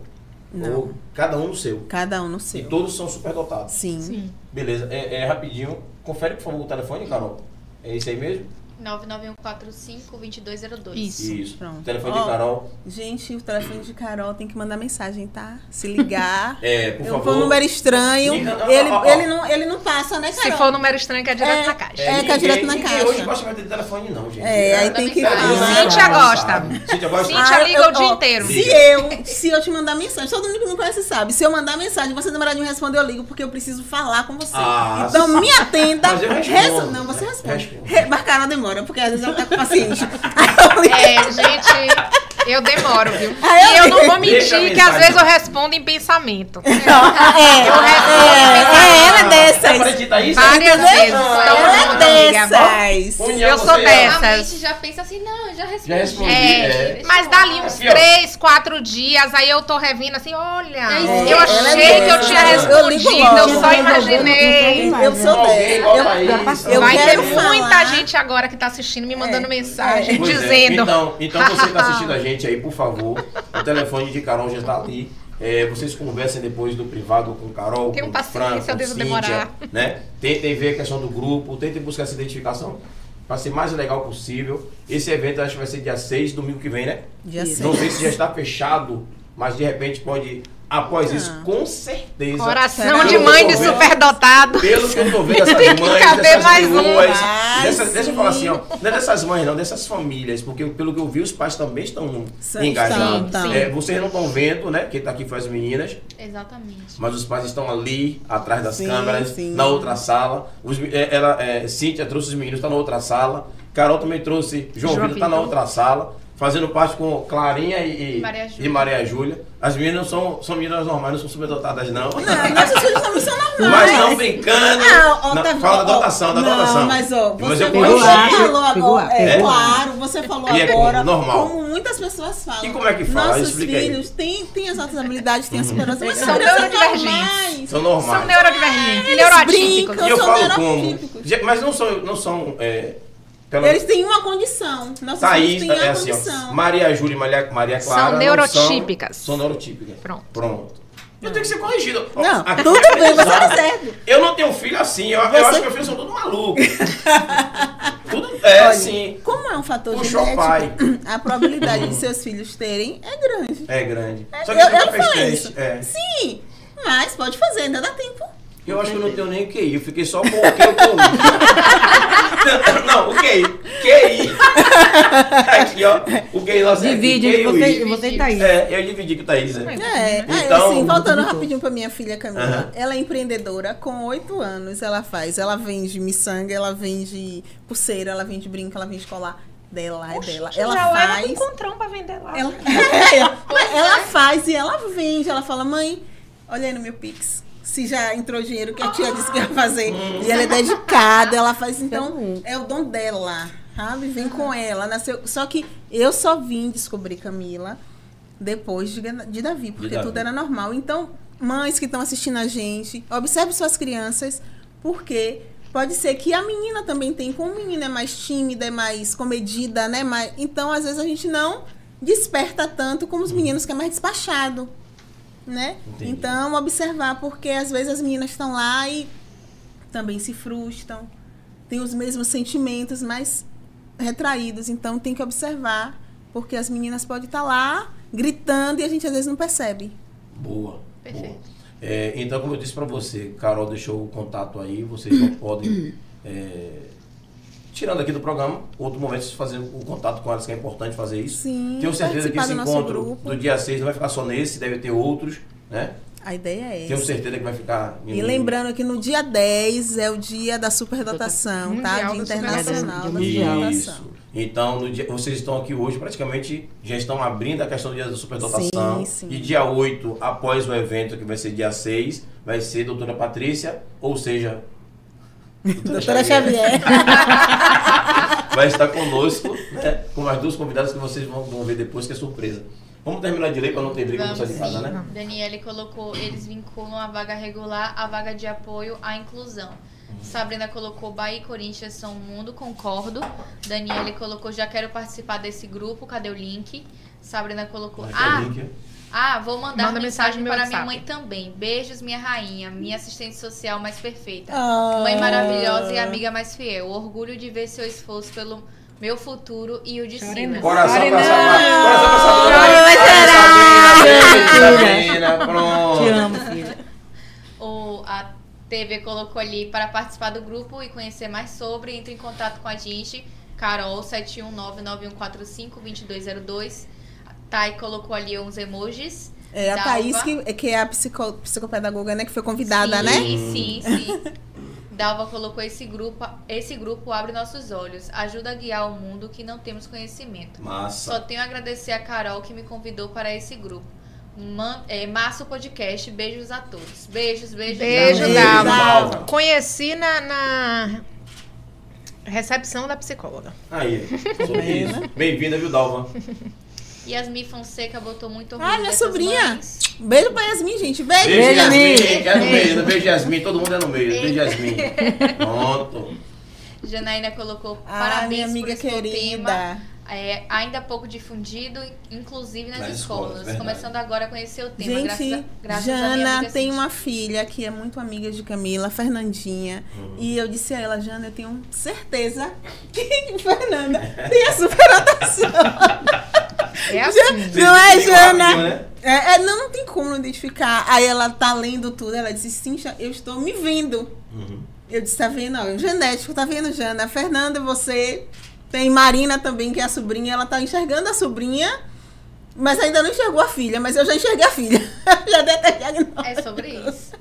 Não. ou cada um no seu. Cada um no E seu. todos são superdotados. Sim. Sim. Beleza, é, é rapidinho. Confere, por favor, o telefone, Carol. É isso aí mesmo? 99145-2202. Isso. Isso. Pronto. O telefone Ó, de Carol. Gente, o telefone de Carol tem que mandar mensagem, tá? Se ligar. É, por eu favor. for um número estranho. Liga, ele, ó, ó. ele, não, ele não passa, né, Carol? Se for número estranho, que é direto É. na caixa. É, é direto na ninguém caixa. hoje gosta mais de telefone, não, gente. É, aí tem que Cíntia gosta. Cíntia gosta? Cíntia liga o dia inteiro. Se eu, se eu te mandar mensagem, todo mundo que me conhece sabe. Se eu mandar mensagem, você demorar de me responder, eu ligo, porque eu preciso falar com você. Ah, então me atenda. Mas eu respondo. Res- Não, você responde. Respondo. Re... Mas Demora, porque às vezes ela tá com paciente. É, gente, eu demoro, viu? Ah, eu e eu não vou mentir que às vezes eu respondo em pensamento. É, é, é, ela é dessas. Acredita isso? Várias vezes. Ah, Então, Ela é amiga. dessas. Eu sou você e ela. dessa. A já pensa assim, não, eu já respondi. Já respondi, É, é. mas dali uns três, quatro dias, aí eu tô revindo assim, olha, É, eu achei é que eu tinha Eu respondido, eu só imaginei. Eu sou Alguém dessa. igual Eu- eu ter quero muita gente agora que tá assistindo me mandando É, mensagem, é. dizendo. Então, então você que tá assistindo a gente aí, por favor, o telefone de Carol já tá ali. É, vocês conversem depois do privado com Carol, Tenham com Fran, com Cíntia, demorar. né? Tentem ver a questão do grupo, tentem buscar essa identificação para ser mais legal possível. Esse evento acho que vai ser dia 6, domingo que vem, né? Dia Isso. Não seis. sei se já está fechado, mas de repente pode, após isso, Ah. com certeza. Coração de mãe de superdotado. Pelo que eu tô vendo, essas Tem que mães, caber dessas mais um. dessas, deixa eu sim. falar assim, ó, não é dessas mães não, dessas famílias, porque pelo que eu vi, os pais também estão São- engajados. estão, É, vocês não estão vendo, né, quem tá aqui foi as meninas, Exatamente. mas os pais estão ali, atrás das Sim, câmeras, sim. na outra sala. Os, é, ela, é, Cíntia trouxe os meninos, tá na outra sala. Carol também trouxe, João, João Vitor tá na outra sala. Fazendo parte com Clarinha e, e, Maria Júlia. e Maria Júlia. As meninas não são, são meninas normais, não são superdotadas, não. Não, nossas filhas também são normais. Mas não brincando. Ah, ó, Não, tá- fala da ó, dotação, da não, dotação. mas ó, Mas você eu falou, agora, é, É. claro, você falou E é agora, normal. como muitas pessoas falam. E como é que fala? Nossos Explica filhos têm, têm as altas habilidades, têm as superdotação, mas São são neurodivergentes. São normais. São neurodivergentes, Eles neuroatípicos. brincam. E eu são falo como. neurotípicos. Mas não são, não são é, Pelo- Eles têm uma condição. Nossos Thaís, filhos têm é a assim, condição. ó, Maria Júlia e Maria, Maria São Clara. não neurotípicas. São, são neurotípicas. Pronto. Pronto. Eu tenho que ser corrigido. Não, aqui tudo é bem, você tá certo. Eu não tenho filho assim, eu, eu Você- acho que meus filhos são todos malucos. tudo é Olha, assim. Como é um fator Puxou o genético, a probabilidade de seus filhos terem é grande. É grande. Só eu que nunca eu fez falei teste. isso. É. Sim, mas pode fazer, ainda dá tempo. Eu acho que eu não tenho nem QI, eu fiquei só com o que eu comi. Não, o QI. QI. Aqui, ó. O QI nosso é aqui, Divide, QI, você, você e Thaís. É, eu dividi com o Thaís. É. É, Então- então, assim, voltando rapidinho pra minha filha Camila. Ela é empreendedora, com oito anos ela faz. Ela vende miçanga, ela vende pulseira, ela vende brinco, ela vende colar. Dela, é dela. Ela já faz. com encontrão pra vender lá. Ela, ela faz e ela vende. Ela fala, mãe, olha aí no meu Pix. Se já entrou dinheiro que a tia disse que ia fazer. E ela é dedicada, ela faz. Então, é o dom dela, sabe? Vem com ela. Nasceu. Só que eu só vim descobrir Camila depois de, de Davi, porque Davi. tudo era normal. Então, mães que estão assistindo a gente, observe suas crianças, porque pode ser que a menina também tem, como a menina é mais tímida, é mais comedida, né? Mais, então, às vezes, a gente não desperta tanto como os meninos que é mais despachado, né? Entendi. Então, observar, porque às vezes as meninas estão lá e também se frustram, têm os mesmos sentimentos, mas retraídos. Então, tem que observar, porque as meninas podem estar lá gritando e a gente às vezes não percebe. Boa. Perfeito. boa. É, então, como eu disse pra você, Carol deixou o contato aí, vocês não podem. é, tirando aqui do programa, outro momento vocês fazer o contato com elas, que é importante fazer isso. Sim, Tenho certeza que esse do encontro grupo. do dia 6 não vai ficar só nesse, deve ter outros, né? A ideia é Tenho essa. certeza que vai ficar. E lembrando que no dia 10 é o dia da superdotação, tá? Dia Internacional da Mundial. Superdotação. Isso. Então, no dia, vocês estão aqui hoje, praticamente já estão abrindo a questão do dia da superdotação. Sim, sim. E dia 8, após o evento, que vai ser dia 6, vai ser doutora Patrícia, ou seja, Doutora Xavier. vai estar conosco, né? Com as duas convidadas que vocês vão, vão ver depois, que é surpresa. Vamos terminar de ler para não ter briga com Vamos você de casa, né? Daniele colocou, eles vinculam a vaga regular à vaga de apoio à inclusão. Sabrina colocou Bahia e Corinthians são um mundo, concordo. Daniele colocou, já quero participar desse grupo, cadê o link? Sabrina colocou, ah, link. Ah, vou mandar Manda mensagem mensagem para minha WhatsApp. mãe também. Beijos, minha rainha, minha assistente social mais perfeita. Ah. Mãe maravilhosa e amiga mais fiel. Orgulho de ver seu esforço pelo meu futuro e o de Chore. Coração Chore pra. Sabrina. Coração pra Sabrina. Sabrina, pronto. Te amo, filha. O, a TV colocou ali para participar do grupo e conhecer mais sobre, entre em contato com a gente, Carol 71991452202. Thay colocou ali uns emojis. É a. Thaís, que, que é a psico, psicopedagoga, né? Que foi convidada, sim, né? Sim, sim. Dalva colocou esse grupo, esse grupo abre nossos olhos, ajuda a guiar o mundo que não temos conhecimento. Só Massa. tenho a agradecer a Carol que me convidou para esse grupo. Man, é, massa o podcast. Beijos a todos. Beijos, beijos. Beijo, Beijo, Dalva. Dalva. Conheci na, na recepção da psicóloga. Aí, sobre isso. Bem-vinda, viu, Dalva? Yasmin Fonseca botou muito orgulho Ai, minha sobrinha. mães. Beijo pra Yasmin, gente. Beijo. Beijo, Beijo, Yasmin. Yasmin. Quero um beijo, beijo, Yasmin. Todo mundo é no meio. Beijo, Yasmin. Pronto. Janaína colocou Ah, parabéns minha amiga por esse tema. querida. É, ainda pouco difundido, inclusive nas, Nas escolas. escolas. Começando agora a conhecer o tema. Gente, graças a, graças a minha Jana tem Cintia. uma filha que é muito amiga de Camila, Fernandinha. Uhum. E eu disse a ela, Jana, eu tenho certeza que Fernanda tem a superdotação. É assim. Não é, Jana? né? É, é, não, não tem como não identificar. Aí ela tá lendo tudo, ela disse, Cintia, eu estou me vendo. Uhum. Eu disse, tá vendo? Ó, o genético, tá vendo, Jana? A Fernanda, você. Tem Marina também, que é a sobrinha. Ela tá enxergando a sobrinha, mas ainda não enxergou a filha. Mas eu já enxerguei a filha. já dei até diagnóstico. É sobre isso.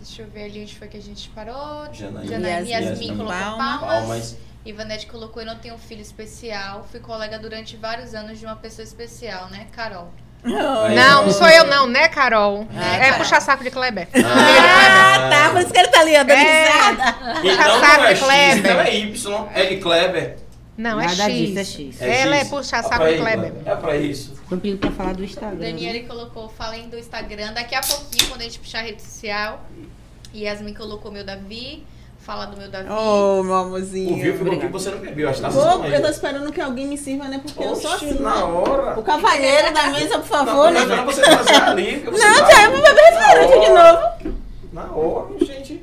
Deixa eu ver ali onde foi que a gente parou. Janaína. Janaína Yasmin. Yasmin colocou Palmas. palmas. Ivanete colocou, eu não tenho um filho especial. Fui colega durante vários anos de uma pessoa especial, né? Carol. Não, não sou eu não, né, Carol? É, é Carol. puxar saco de Kleber. Ah, tá. Por isso que ele tá ali, dando É. risada. Então saco é de X, Kleber. então é Y. É de Kleber. Não, é Nada X. disso, é X. Ela é X. puxar É saco pra de Kleber. É pra isso. Tô pedindo pra falar do Instagram. né? Daniele colocou, falem do Instagram. Daqui a pouquinho, quando a gente puxar a rede social. Yasmin colocou meu Davi. Fala do meu Davi. Oh, meu O amorzinho. vinho ficou aqui você não bebeu. Acho que tá Vou, assistindo eu tô esperando que alguém me sirva, né? Porque eu sou Oxe, assim. na né? hora. O cavalheiro da mesa, por favor, Não, né? não, você fazer ali. você Não, já eu vou beber refrigerante de novo. Na hora, gente.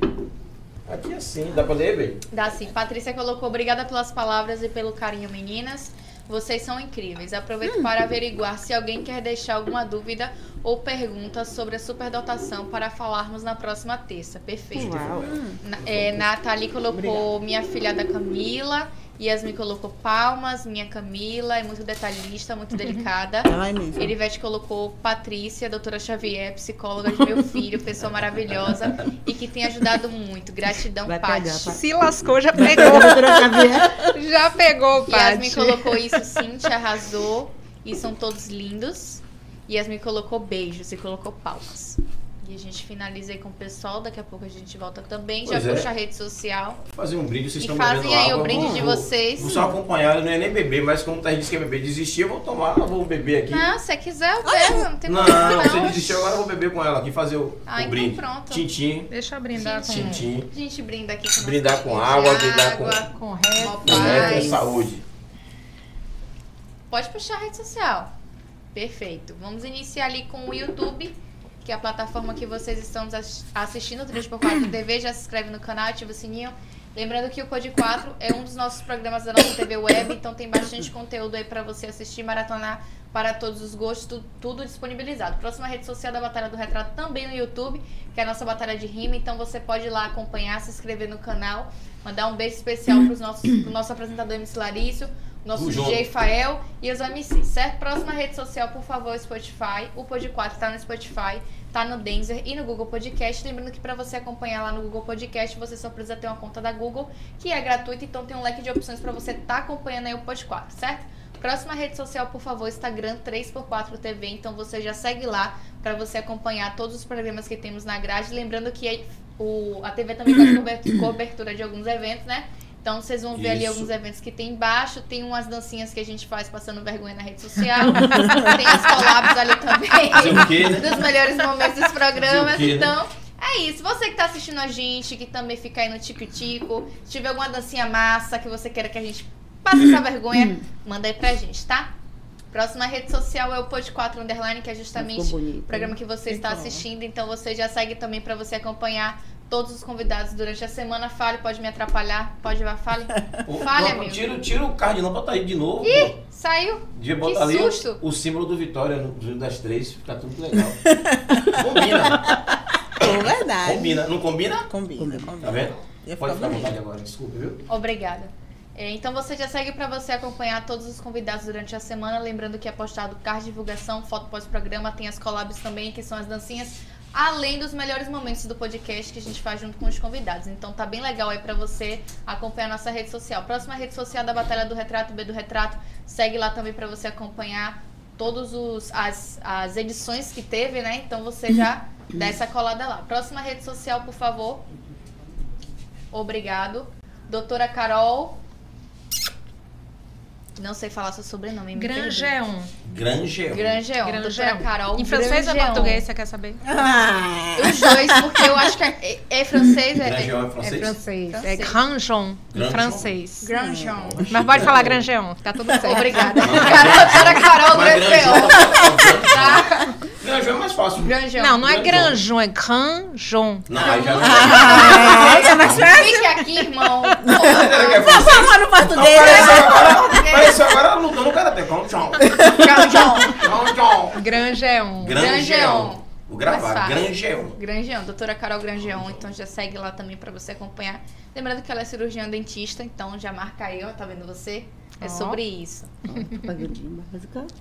Aqui é assim, dá pra ler, bem? Dá sim. Patrícia colocou, obrigada pelas palavras e pelo carinho, meninas. Vocês são incríveis. Aproveito para averiguar se alguém quer deixar alguma dúvida ou pergunta sobre a superdotação para falarmos na próxima terça. Perfeito. Na- É, Nathalie colocou minha filhada Camila. Yasmin colocou palmas, minha Camila, é muito detalhista, muito delicada. Ela é mesmo. Elivete colocou Patrícia, doutora Xavier, psicóloga de meu filho, pessoa maravilhosa e que tem ajudado muito. Gratidão, Vai Paty. pegar, Paty. Se lascou, já pegou. Doutora Xavier. já pegou, Yasmin Paty. colocou isso, Cintia arrasou. E são todos lindos. Yasmin colocou beijos e colocou palmas. E a gente finaliza aí com o pessoal. Daqui a pouco a gente volta também. Pois Já é. puxa a rede social. Fazer um brinde, vocês E estão fazem bebendo aí água. o brinde vou- de vou- vocês. Vou só acompanhar, não é nem beber, mas como tá disse que é beber, desistir, eu vou tomar, eu vou beber aqui. Não, se quiser, eu bebo. Não tem Não, problema, você não. desistiu, agora eu vou beber com ela aqui, fazer o, Ah, o então brinde. pronto. Tintim, Deixa eu brindar com, tintim. A gente brinda aqui com Brindar com água, brindar com- água, com reto. Com saúde. Pode puxar a rede social. Perfeito. Vamos iniciar ali com o YouTube, que é a plataforma que vocês estão assistindo, 3x4 TV. Já se inscreve no canal, ativa o sininho. Lembrando que o Code 4 é um dos nossos programas da nossa TV Web, então tem bastante conteúdo aí pra você assistir, maratonar para todos os gostos, tu- tudo disponibilizado. Próxima rede social da Batalha do Retrato também no YouTube, que é a nossa Batalha de Rima, então você pode ir lá acompanhar, se inscrever no canal, mandar um beijo especial nossos, pro nosso apresentador MC Larício, nosso junto. DJ Fael e os MCs, certo? Próxima rede social, por favor, Spotify. O Pod 4 tá no Spotify, tá no Denzer e no Google Podcast. Lembrando que para você acompanhar lá no Google Podcast, você só precisa ter uma conta da Google, que é gratuita, então tem um leque de opções para você estar acompanhando aí o Pod 4, certo? Próxima rede social, por favor, Instagram 3x4 TV. Então você já segue lá para você acompanhar todos os programas que temos na grade. Lembrando que o, a TV também faz cobertura, cobertura de alguns eventos, né? Então vocês vão ver ali Isso. alguns eventos que tem embaixo. Tem umas dancinhas que a gente faz passando vergonha na rede social. tem os collabs ali também. Né? Dos melhores momentos dos programas. Né? Então, é isso. Você que tá assistindo a gente, que também fica aí no tico-tico, se tiver alguma dancinha massa que você queira que a gente passe essa vergonha, manda aí pra gente, tá? Próxima rede social é o Pod 4 Underline, que é justamente o programa que você está assistindo. Então você já segue também pra você acompanhar todos os convidados durante a semana. Fale, pode me atrapalhar. Pode vá, fale. Fale, amigo. Tira, tira o card não pra tá aí de novo. pô. Ih, saiu. Devia que botar ali o- susto. O, símbolo do Vitória no Júlio das Três, fica tudo legal. combina, É verdade. combina. Não combina? Combina, combina. Tá vendo? Ia Pode ficar à vontade agora, desculpa, viu? Obrigada. É, Então você já segue para você acompanhar todos os convidados durante a semana. Lembrando que é postado card de divulgação, foto pós-programa, tem as collabs também, que são as dancinhas, além dos melhores momentos do podcast que a gente faz junto com os convidados. Então tá bem legal aí para você acompanhar nossa rede social. Próxima rede social da Batalha do Retrato, B do Retrato, segue lá também para você acompanhar todas as, as edições que teve, né? Então você já dá essa colada lá. Próxima rede social, por favor. Obrigado. Doutora Carol. Não sei falar seu sobrenome. me perdoe. Grangeon. Grangeão. Grangeon. Doutora Grangeon. Carol. Em francês ou Grangeon. português, você quer saber? Ah, Os dois, porque eu acho que é, é francês. É, Grangeão é É francês? É Francês. Grangeon, em Grangeon? francês. Grangeon. Mas pode falar Grangeon, tá tudo certo. Obrigada. Não, Doutora Carol Grangeon. Tá? É mais fácil. Grangeon. Não, não é Grangeon. Grangeon, é Grangeon. Não, aí já não. ah, é mais fácil. Fique aqui, irmão. Vamos falar no Não, português. Pareceu agora, lutando no. Grangeão. Grangeon. Grangeão. Grangeon. Grangeão. Vou Mais gravar. fácil. Grangeão. Grangeão, doutora Carol Grangeão, então já segue lá também pra você acompanhar. Lembrando que ela é cirurgiã dentista, então já marca aí, ó, tá vendo você? É Ó. sobre isso.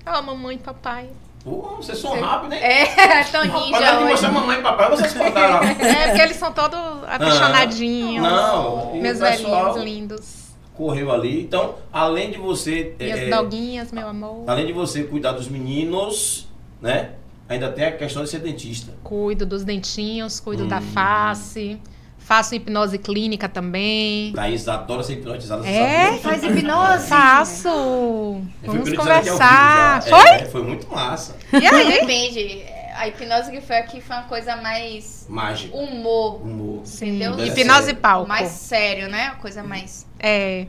Ó, mamãe e papai. Pô, vocês são rápidos, hein? É, tão ninja de hoje. você, mamãe e papai, vocês contaram. É, porque eles são todos apaixonadinhos. Não, e Meus o pessoal velhinhos lindos. Correu ali. Então, além de você. Minhas é, doguinhas, meu amor. além de você cuidar dos meninos, né? Ainda tem a questão de ser dentista. Cuido dos dentinhos, cuido Hum. da face. Faço hipnose clínica tambem. Thaís adora ser hipnotizada. É? sabe, né? Faz hipnose? Faço. Vamos conversar. já. Foi? É, foi muito massa. E aí? Depende. A hipnose que foi aqui foi uma coisa mais Mágico. humor, Humor. entendeu? Deve Hipnose palco. Mais sério, né? Uma coisa mais. É.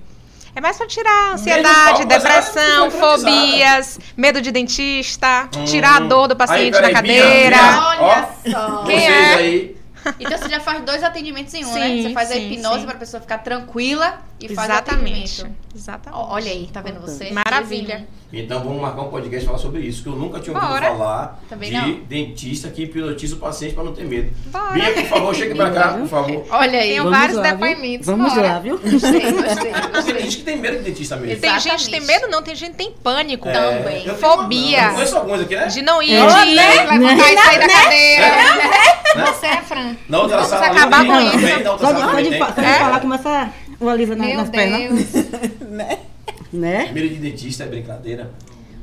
É mais pra tirar ansiedade, palco, ela depressão, fobias, medo de dentista, Hum. tirar a dor do paciente Aí, da cadeira. Bia. Olha Ó. só. Quem Vocês é? aí. Então você já faz dois atendimentos em um, né? Sim, Você faz a sim, hipnose sim. pra pessoa ficar tranquila e faz Exatamente. atendimento. Exatamente. Olha aí, tá vendo você? Maravilha. Então vamos marcar um podcast e falar sobre isso, que eu nunca tinha ouvido Bora. falar Também de não. dentista que hipnotiza o paciente para não ter medo. Bora. Bia, por favor, chegue pra cá, por favor. Olha aí. Vamos vários lá, depoimentos. Vamos bora. lá, viu? Gostei, gostei, Tem gostei. gente que tem medo de dentista mesmo. Tem gente que tem medo, não. Tem gente que tem pânico. É, também. Fobia. Eu conheço alguns aqui, né? De não ir, É. de ir, levantar e sair da cadeira. Né? Você é Fran. Na outra Vamos sala acabar com isso. na outra Só de, sala só também de, tem. fa- só de É? falar começa o alívio na- Meu nas pernas. Né? Né? Medo de dentista é brincadeira.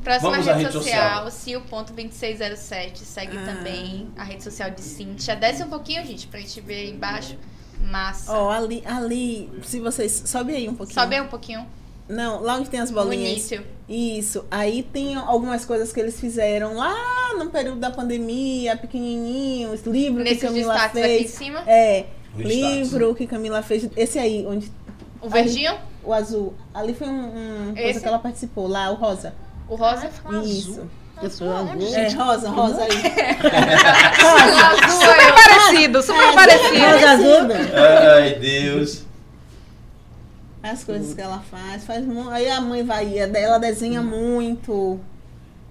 Próxima Vamos rede, rede social, cio.2607. Segue Ah. também a rede social de Cintia. Desce um pouquinho, gente, pra gente ver aí embaixo. Massa. Ó, ali, ali, se vocês. Sobe aí um pouquinho. Sobe aí um pouquinho. Não, lá onde tem as No bolinhas. início. Isso. Aí tem algumas coisas que eles fizeram lá no período da pandemia, pequenininhos, livro que Nesses Camila destaques aqui em fez. cima. É, O destaque. livro que Camila fez. Esse aí, onde O verdinho, o azul. Ali foi um, um coisa que ela participou, lá, o rosa. o rosa. Isso. Eu sou azul. É, rosa, rosa aí. Super parecido, super parecido. Rosa azul. Ai, Deus. As coisas que ela faz, faz Aí a mãe vai, ela desenha muito.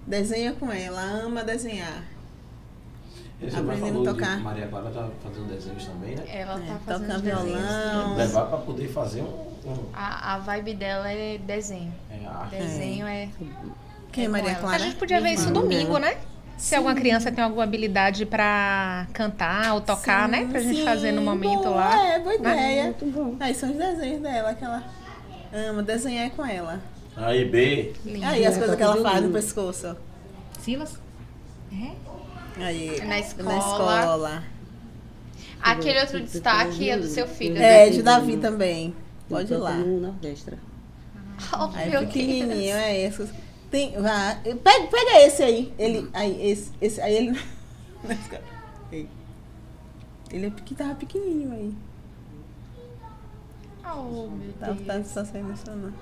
Desenha com ela, ama desenhar. Esse Aprendendo a tocar. Maria Clara tá fazendo desenhos também, né? Ela tá É, fazendo desenhos. violão. Levar pra poder fazer um. um A, a vibe dela é desenho. é, arte. Desenho é. Quem é É Maria com ela. A Clara? gente podia ver isso domingo, né? Se alguma criança tem alguma habilidade pra cantar ou tocar, né? Pra gente Sim, fazer no momento boa, lá. É, boa ideia. Muito bom. Aí são os desenhos dela que ela ama desenhar com ela. Aí, B. Aí as É, coisas que ela faz no pescoço. Silas? Aí, Na escola. Na escola. Aquele outro destaque é do seu filho, É, né? de Davi também. Pode ir lá. no Nordestra. Oh, Aí meu pequenininho, Deus. é esse. Tem, vá, pega, pega esse aí. Ele, aí, esse, esse, aí ele. Ele é tava pequenininho aí. Oh, meu Tá, Deus. tá, tá se emocionando.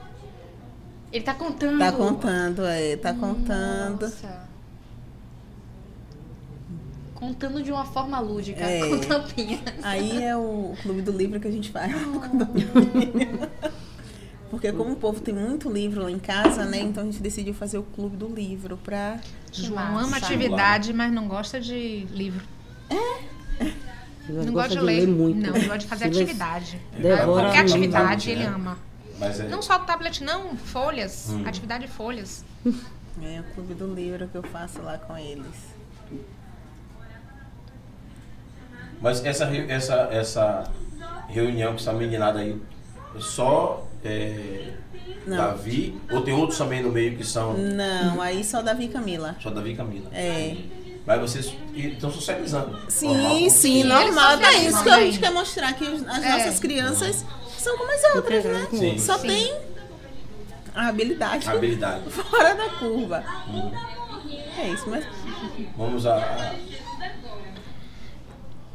Ele tá contando. Tá contando, é, tá contando. Nossa. Contando de uma forma lúdica, É. com tampinha. Aí é o clube do livro que a gente faz condomínio. Porque como o povo tem muito livro lá em casa, né? Então a gente decidiu fazer o clube do livro pra. João ama atividade, mas não gosta de livro. Silas não gosta gosta de de ler. ler muito. Não, ele gosta de fazer Silas atividade. Devora Qualquer atividade ele né? ama. Mas é. Não só o tablet, não. Folhas. Hum. Atividade de folhas. É o clube do livro que eu faço lá com eles. Mas essa, essa, essa reunião com essa meninada aí, é só é. Davi, ou tem outros também no meio que são Não, aí só Davi e Camila. só Davi e Camila? É. Mas vocês estão socializando. Sim, Normal. sim, Sim, normal. É isso que a gente quer mostrar, que as É. nossas crianças são como as outras, né? Sim. Só Sim. tem a habilidade Habilidade. fora da curva. Hum. É isso, mas Vamos a,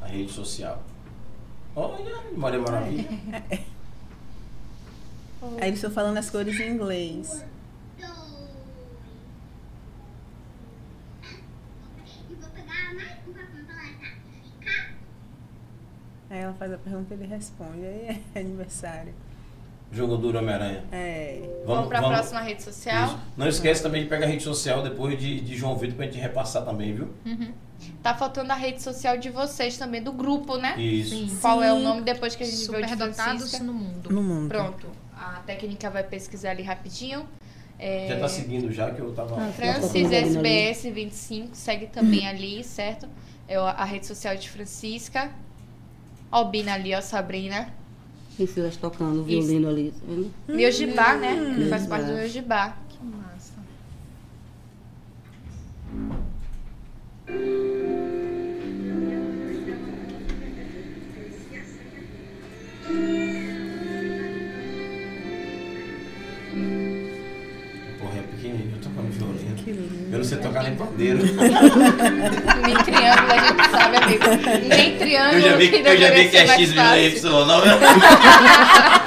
a rede social. Olha, Maria Maravilha. aí eles estão falando as cores em inglês. E vou pegar mais um papel pra lá, tá? Ficar. Aí ela faz a pergunta e ele responde. Aí é aniversário. Jogo duro Homem-Aranha. É. Vamos pra próxima rede social. Isso. Não esquece também de pegar a rede social depois de, de João Vitor pra gente repassar também, viu? Tá faltando a rede social de vocês também, do grupo, né? Isso. Qual é o nome depois que a gente vê o de Superdotados no mundo. No mundo. Pronto. A técnica vai pesquisar ali rapidinho. É... Já tá seguindo já que eu tava. Ah, Francis Tá fazendo ali. SBS 25, segue também ali, certo? É a rede social de Francisca. Ó, o Bina ali, ó, Sabrina. E Silas tocando violino ali. tá vendo? Meu Gibá, né? Ele faz Hum. parte do meu Gibá. Que massa. Pelo você tocar nem pandeiro. Nem triângulo a gente sabe, amigo. Nem triângulo. Eu já vi, que eu já vi que é X. Y, não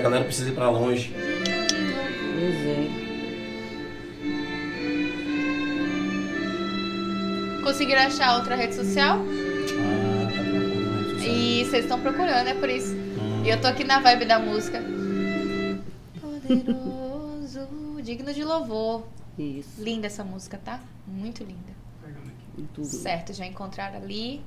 a galera precisa ir pra longe. Pois é. Conseguiram achar outra rede social? Ah, tá procurando. E vocês estão procurando, é por isso. Hum. E eu tô aqui na vibe da música. Poderoso, digno de louvor. Isso. Linda essa música, tá? Muito linda. Certo, já encontraram ali.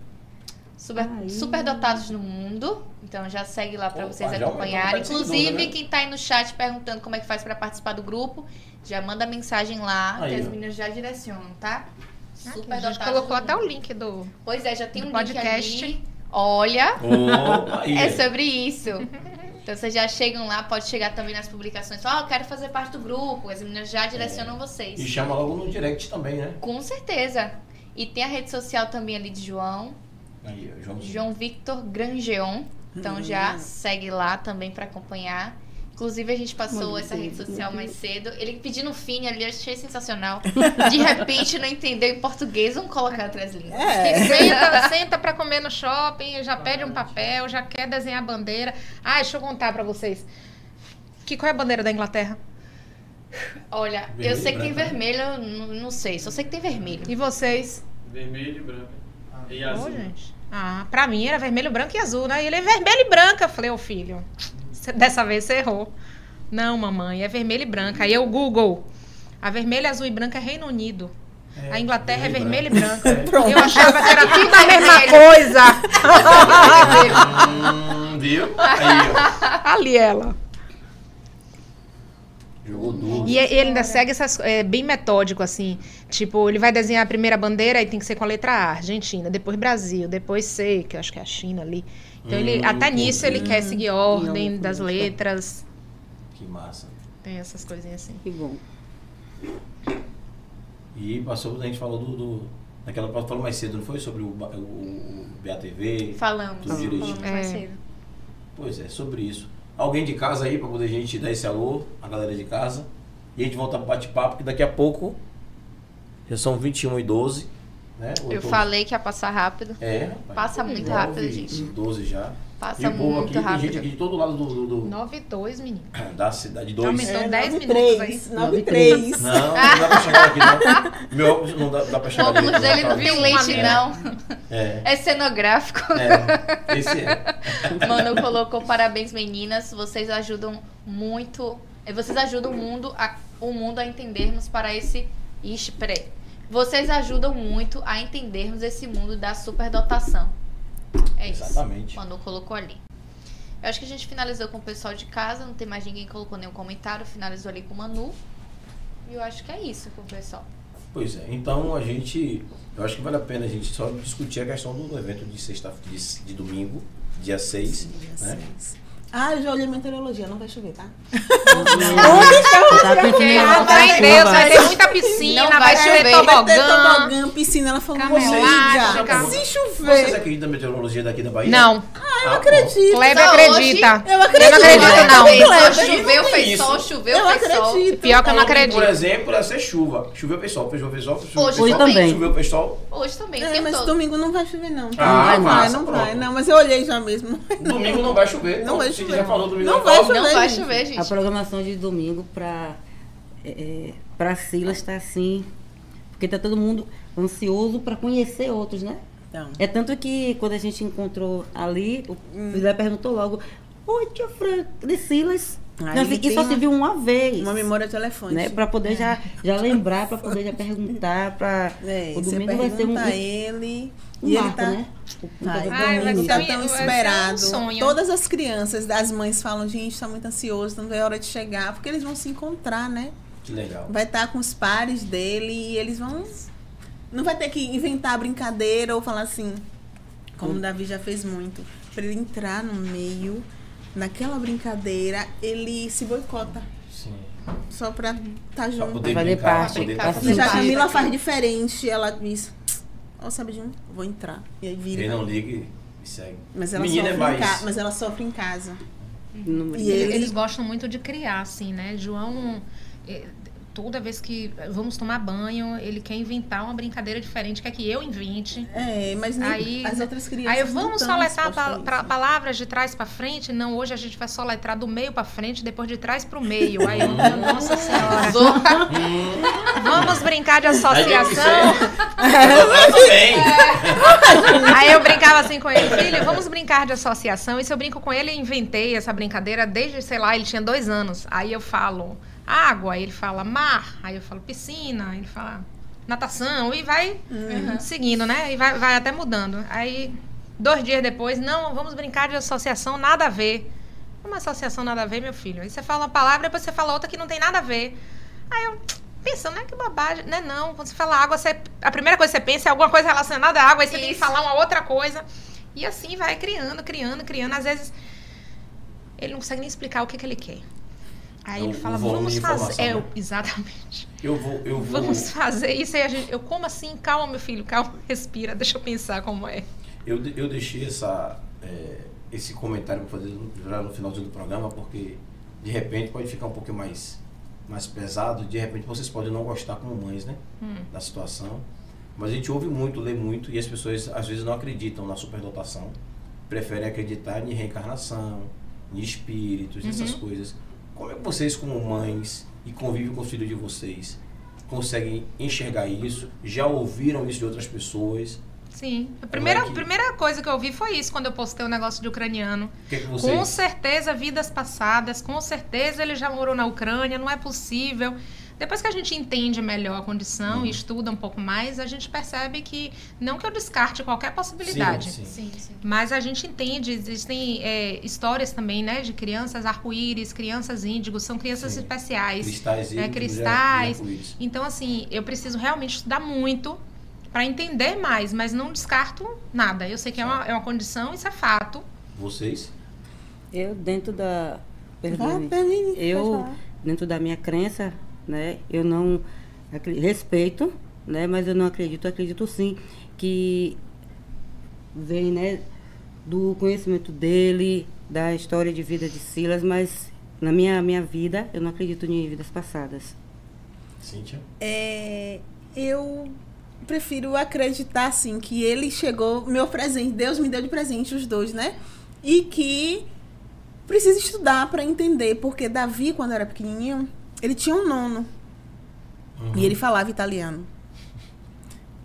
Super, dotados no mundo. Então já segue lá pra Opa, vocês acompanharem. Inclusive, né? quem tá aí no chat perguntando como é que faz pra participar do grupo, já manda mensagem lá, Aí, que as meninas já direcionam, tá? Super a gente colocou até o link do. Pois é, já tem um do link podcast. ali. Olha, aí. é sobre isso. Então vocês já chegam lá, pode chegar também nas publicações. Ó, eu quero fazer parte do grupo. As meninas já direcionam vocês. E chama logo no direct também, né? Com certeza. E tem a rede social também ali de João, João. João Victor Grangeon. Então já segue lá também pra acompanhar. Inclusive a gente passou Muito essa rede social mais cedo. Ele pedindo fim ali, eu achei sensacional. De repente não entendeu em português, vamos colocar outras línguas. É. Senta, senta pra comer no shopping, já pede um papel, já quer desenhar a bandeira. Ah, deixa eu contar pra vocês. Que qual é a bandeira da Inglaterra? Olha, eu Vermelho sei que tem e branco, vermelho, eu não, não sei, só sei que tem vermelho. E vocês? Vermelho e branco. E Ô, azul. gente. Ah, pra mim era vermelho, branco e azul, né? E ele é vermelho e branca. Eu falei, ô filho, cê- dessa vez você errou. Não, mamãe, é vermelho e branca. Aí eu Google. A vermelha, azul e branca é Reino Unido. a Inglaterra é vermelho e branca. Eu achava que era tudo a mesma coisa. Hum, viu? Aí, ó. Ali ela. Jogou duro. E ele ainda segue essas. É bem metódico, assim. Tipo, ele vai desenhar a primeira bandeira e tem que ser com a letra A, Argentina, depois Brasil, depois C, que eu acho que é a China ali. Então ele, Hum, até nisso ele quer seguir a ordem Não, das letras. Que massa. Tem essas coisinhas assim. Que bom. E passou, a gente falou do. do naquela falou mais cedo, não foi? Sobre o, o, o BATV. Falamos, Tudo direitinho. falamos mais É. cedo. Pois é, sobre isso. Alguém de casa aí pra poder a gente dar esse alô, a galera de casa. E a gente volta pro bate-papo, que daqui a pouco já são 21 e 12. Né? Eu tô- falei que ia passar rápido. É, rapaz. Passa muito 9 rápido, e gente. 12 já. Passa e o povo muito aqui, tem rápido. gente aqui de todo lado do, do- do- 9 e 2, menino. da cidade 2. Aumentou. São 10 9 minutos 3, aí. 9 3. Não, não dá pra chegar aqui não. Meu óculos não dá, dá pra O chegar óculos direito, dele não tem lente, É, não. É, É cenográfico. é, esse é. Mano colocou parabéns meninas, vocês ajudam muito, eh, vocês ajudam o mundo a, o mundo a entendermos para esse, ixi, peraí. Vocês ajudam muito a entendermos esse mundo da superdotação. É isso. Exatamente. Manu colocou ali. Eu acho que a gente finalizou com o pessoal de casa, não tem mais ninguém que colocou nenhum comentário, finalizou ali com o Manu. E eu acho que é isso com o pessoal. Pois é, então a gente. Eu acho que vale a pena a gente só discutir a questão do, evento de sexta de, de domingo, dia 6. Né? Ah, eu já olhei meteorologia, não vai chover, tá? Tá pensando em Ah, voltar vai Deus, vai ter muita piscina, Não vai, vai chover chover. Vai ter tobogã. tobogã, piscina. Ela falou, elástica. se Vocês chover. acreditam na meteorologia daqui da Bahia? Não, Ah, eu Acredito. Kleber acredita. Eu acredito. não acredito, não. Só choveu, fez sol, choveu, Eu fez sol. acredito. Pior que eu não acredito. Por exemplo, ia ser chuva. Choveu fez sol, choveu fez sol, Hoje fez sol. também. Choveu fez sol. Hoje também, o É, mas todo. domingo não vai chover, não. Ah, não vai, não vai. Não, mas eu olhei já mesmo. Domingo não vai chover. Não vai Cid já falou domingo Não vai chover. Não chover, vai gente. chover, A gente. programação de domingo para é, para Silas está assim, porque tá todo mundo ansioso para conhecer outros, né? Então, É tanto que quando a gente encontrou ali, o Hum. Perguntou logo: Oi, tia Fran, de Silas? Aí Não, e só se uma- viu uma vez. Uma memória telefônica. né? Pra poder já, já lembrar, pra poder já perguntar, pra... É, o você domingo vai ser um, pergunta a ele um e ele tá... né? O- Ai, o Ai, vai domingo ser tá tão vai ser um esperado. sonho. Todas as crianças, as mães falam, gente, tá muito ansioso, não vê a hora de chegar, porque eles vão se encontrar, né? Que legal. Vai estar com os pares dele e eles vão. Não vai ter que inventar brincadeira ou falar assim, como o Davi já fez muito. Pra ele entrar no meio, naquela brincadeira, ele se boicota. Sim. Só pra estar Pra junto. poder Fazer brincar, parte. poder Brincar, Já a. Camila faz diferente, ela diz, ó, sabe de um? Vou entrar. E aí vira. Ele não liga e segue. Mas ela, Menina é sofre em mais. ca... mas ela sofre em casa. no- E ele- Eles gostam muito de criar, assim, né? João, eh, toda vez que vamos tomar banho, ele quer inventar uma brincadeira diferente, quer que eu invente. É, mas nem Aí- as outras crianças. Aí vamos soletrar dispostas a pa- pra- isso. palavras de trás pra frente? Não, hoje a gente vai soletrar do meio pra frente, depois de trás pro meio. Aí eu, nossa senhora. Vamos brincar de associação. Aí eu brincava assim com ele, filho, vamos brincar de associação. E se eu brinco com ele, eu inventei essa brincadeira desde, sei lá, ele tinha dois anos. Aí eu falo água, aí ele fala mar, aí eu falo piscina, aí ele fala natação, e vai seguindo, né? E vai, vai até mudando. Aí, dois dias depois, não, vamos brincar de associação, nada a ver. Uma associação nada a ver, meu filho. Aí você fala uma palavra, depois você fala outra que não tem nada a ver. Aí eu pensando, né, que bobagem, né? Não, quando você fala água, você, a primeira coisa que você pensa é alguma coisa relacionada à água, aí você tem que Isso. falar uma outra coisa. E assim vai criando, criando, criando. Às vezes ele não consegue nem explicar o que, que ele quer. Aí ele fala, vamos fazer. É, né? exatamente. Eu vou, eu vou. Vamos fazer isso. Aí a gente, eu, como assim? Calma, meu filho, calma, respira, deixa eu pensar como é. Eu, eu deixei essa, é, esse comentário para fazer no- finalzinho do programa, porque de repente pode ficar um pouquinho mais, mais pesado, de repente vocês podem não gostar como mães, né? Hum. Da situação. Mas a gente ouve muito, lê muito, e as pessoas às vezes não acreditam na superdotação. Preferem acreditar em reencarnação, em espíritos, Uhum. coisas. Como é que vocês, como mães, e convivem com os filhos de vocês, conseguem enxergar isso? Já ouviram isso de outras pessoas? Sim. A primeira, é que- primeira coisa que eu vi foi isso quando eu postei o negócio de ucraniano. Que, é que vocês... Com certeza, vidas passadas, com certeza ele já morou na Ucrânia, não é possível. Depois que a gente entende melhor a condição Uhum. e estuda um pouco mais, a gente percebe que, não que eu descarte qualquer possibilidade, Sim, sim. Mas a gente entende, existem é, histórias também, né, de crianças arco-íris, crianças índigos, são crianças Sim. especiais. Cristais É, híbridos, cristais. e. Então, assim, eu preciso realmente estudar muito para entender mais, mas não descarto nada. Eu sei que é uma, é uma condição, isso é fato. Vocês? Eu, dentro da... Perdão, eu, dentro da minha crença, né, eu não respeito, né, mas eu não acredito, acredito sim que vem, né, do conhecimento dele, da história de vida de Silas, mas na minha minha vida eu não acredito em vidas passadas. Cíntia? É, eu prefiro acreditar assim que ele chegou, meu presente, Deus me deu de presente os dois, né? E que precisa estudar para entender, porque Davi quando era pequenininho, ele tinha um nono Uhum. e ele falava italiano.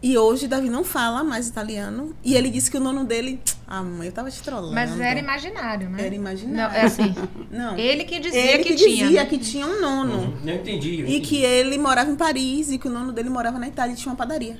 E hoje Davi não fala mais italiano e ele disse que o nono dele, ah, mãe, eu tava te trollando. Mas era imaginário, né? Era imaginário. Não, é assim. Não. Ele que dizia Ele que, que, tinha. dizia né? que tinha um nono. Uhum. Eu entendi. eu E entendi. que ele morava em Paris e que o nono dele morava na Itália e tinha uma padaria.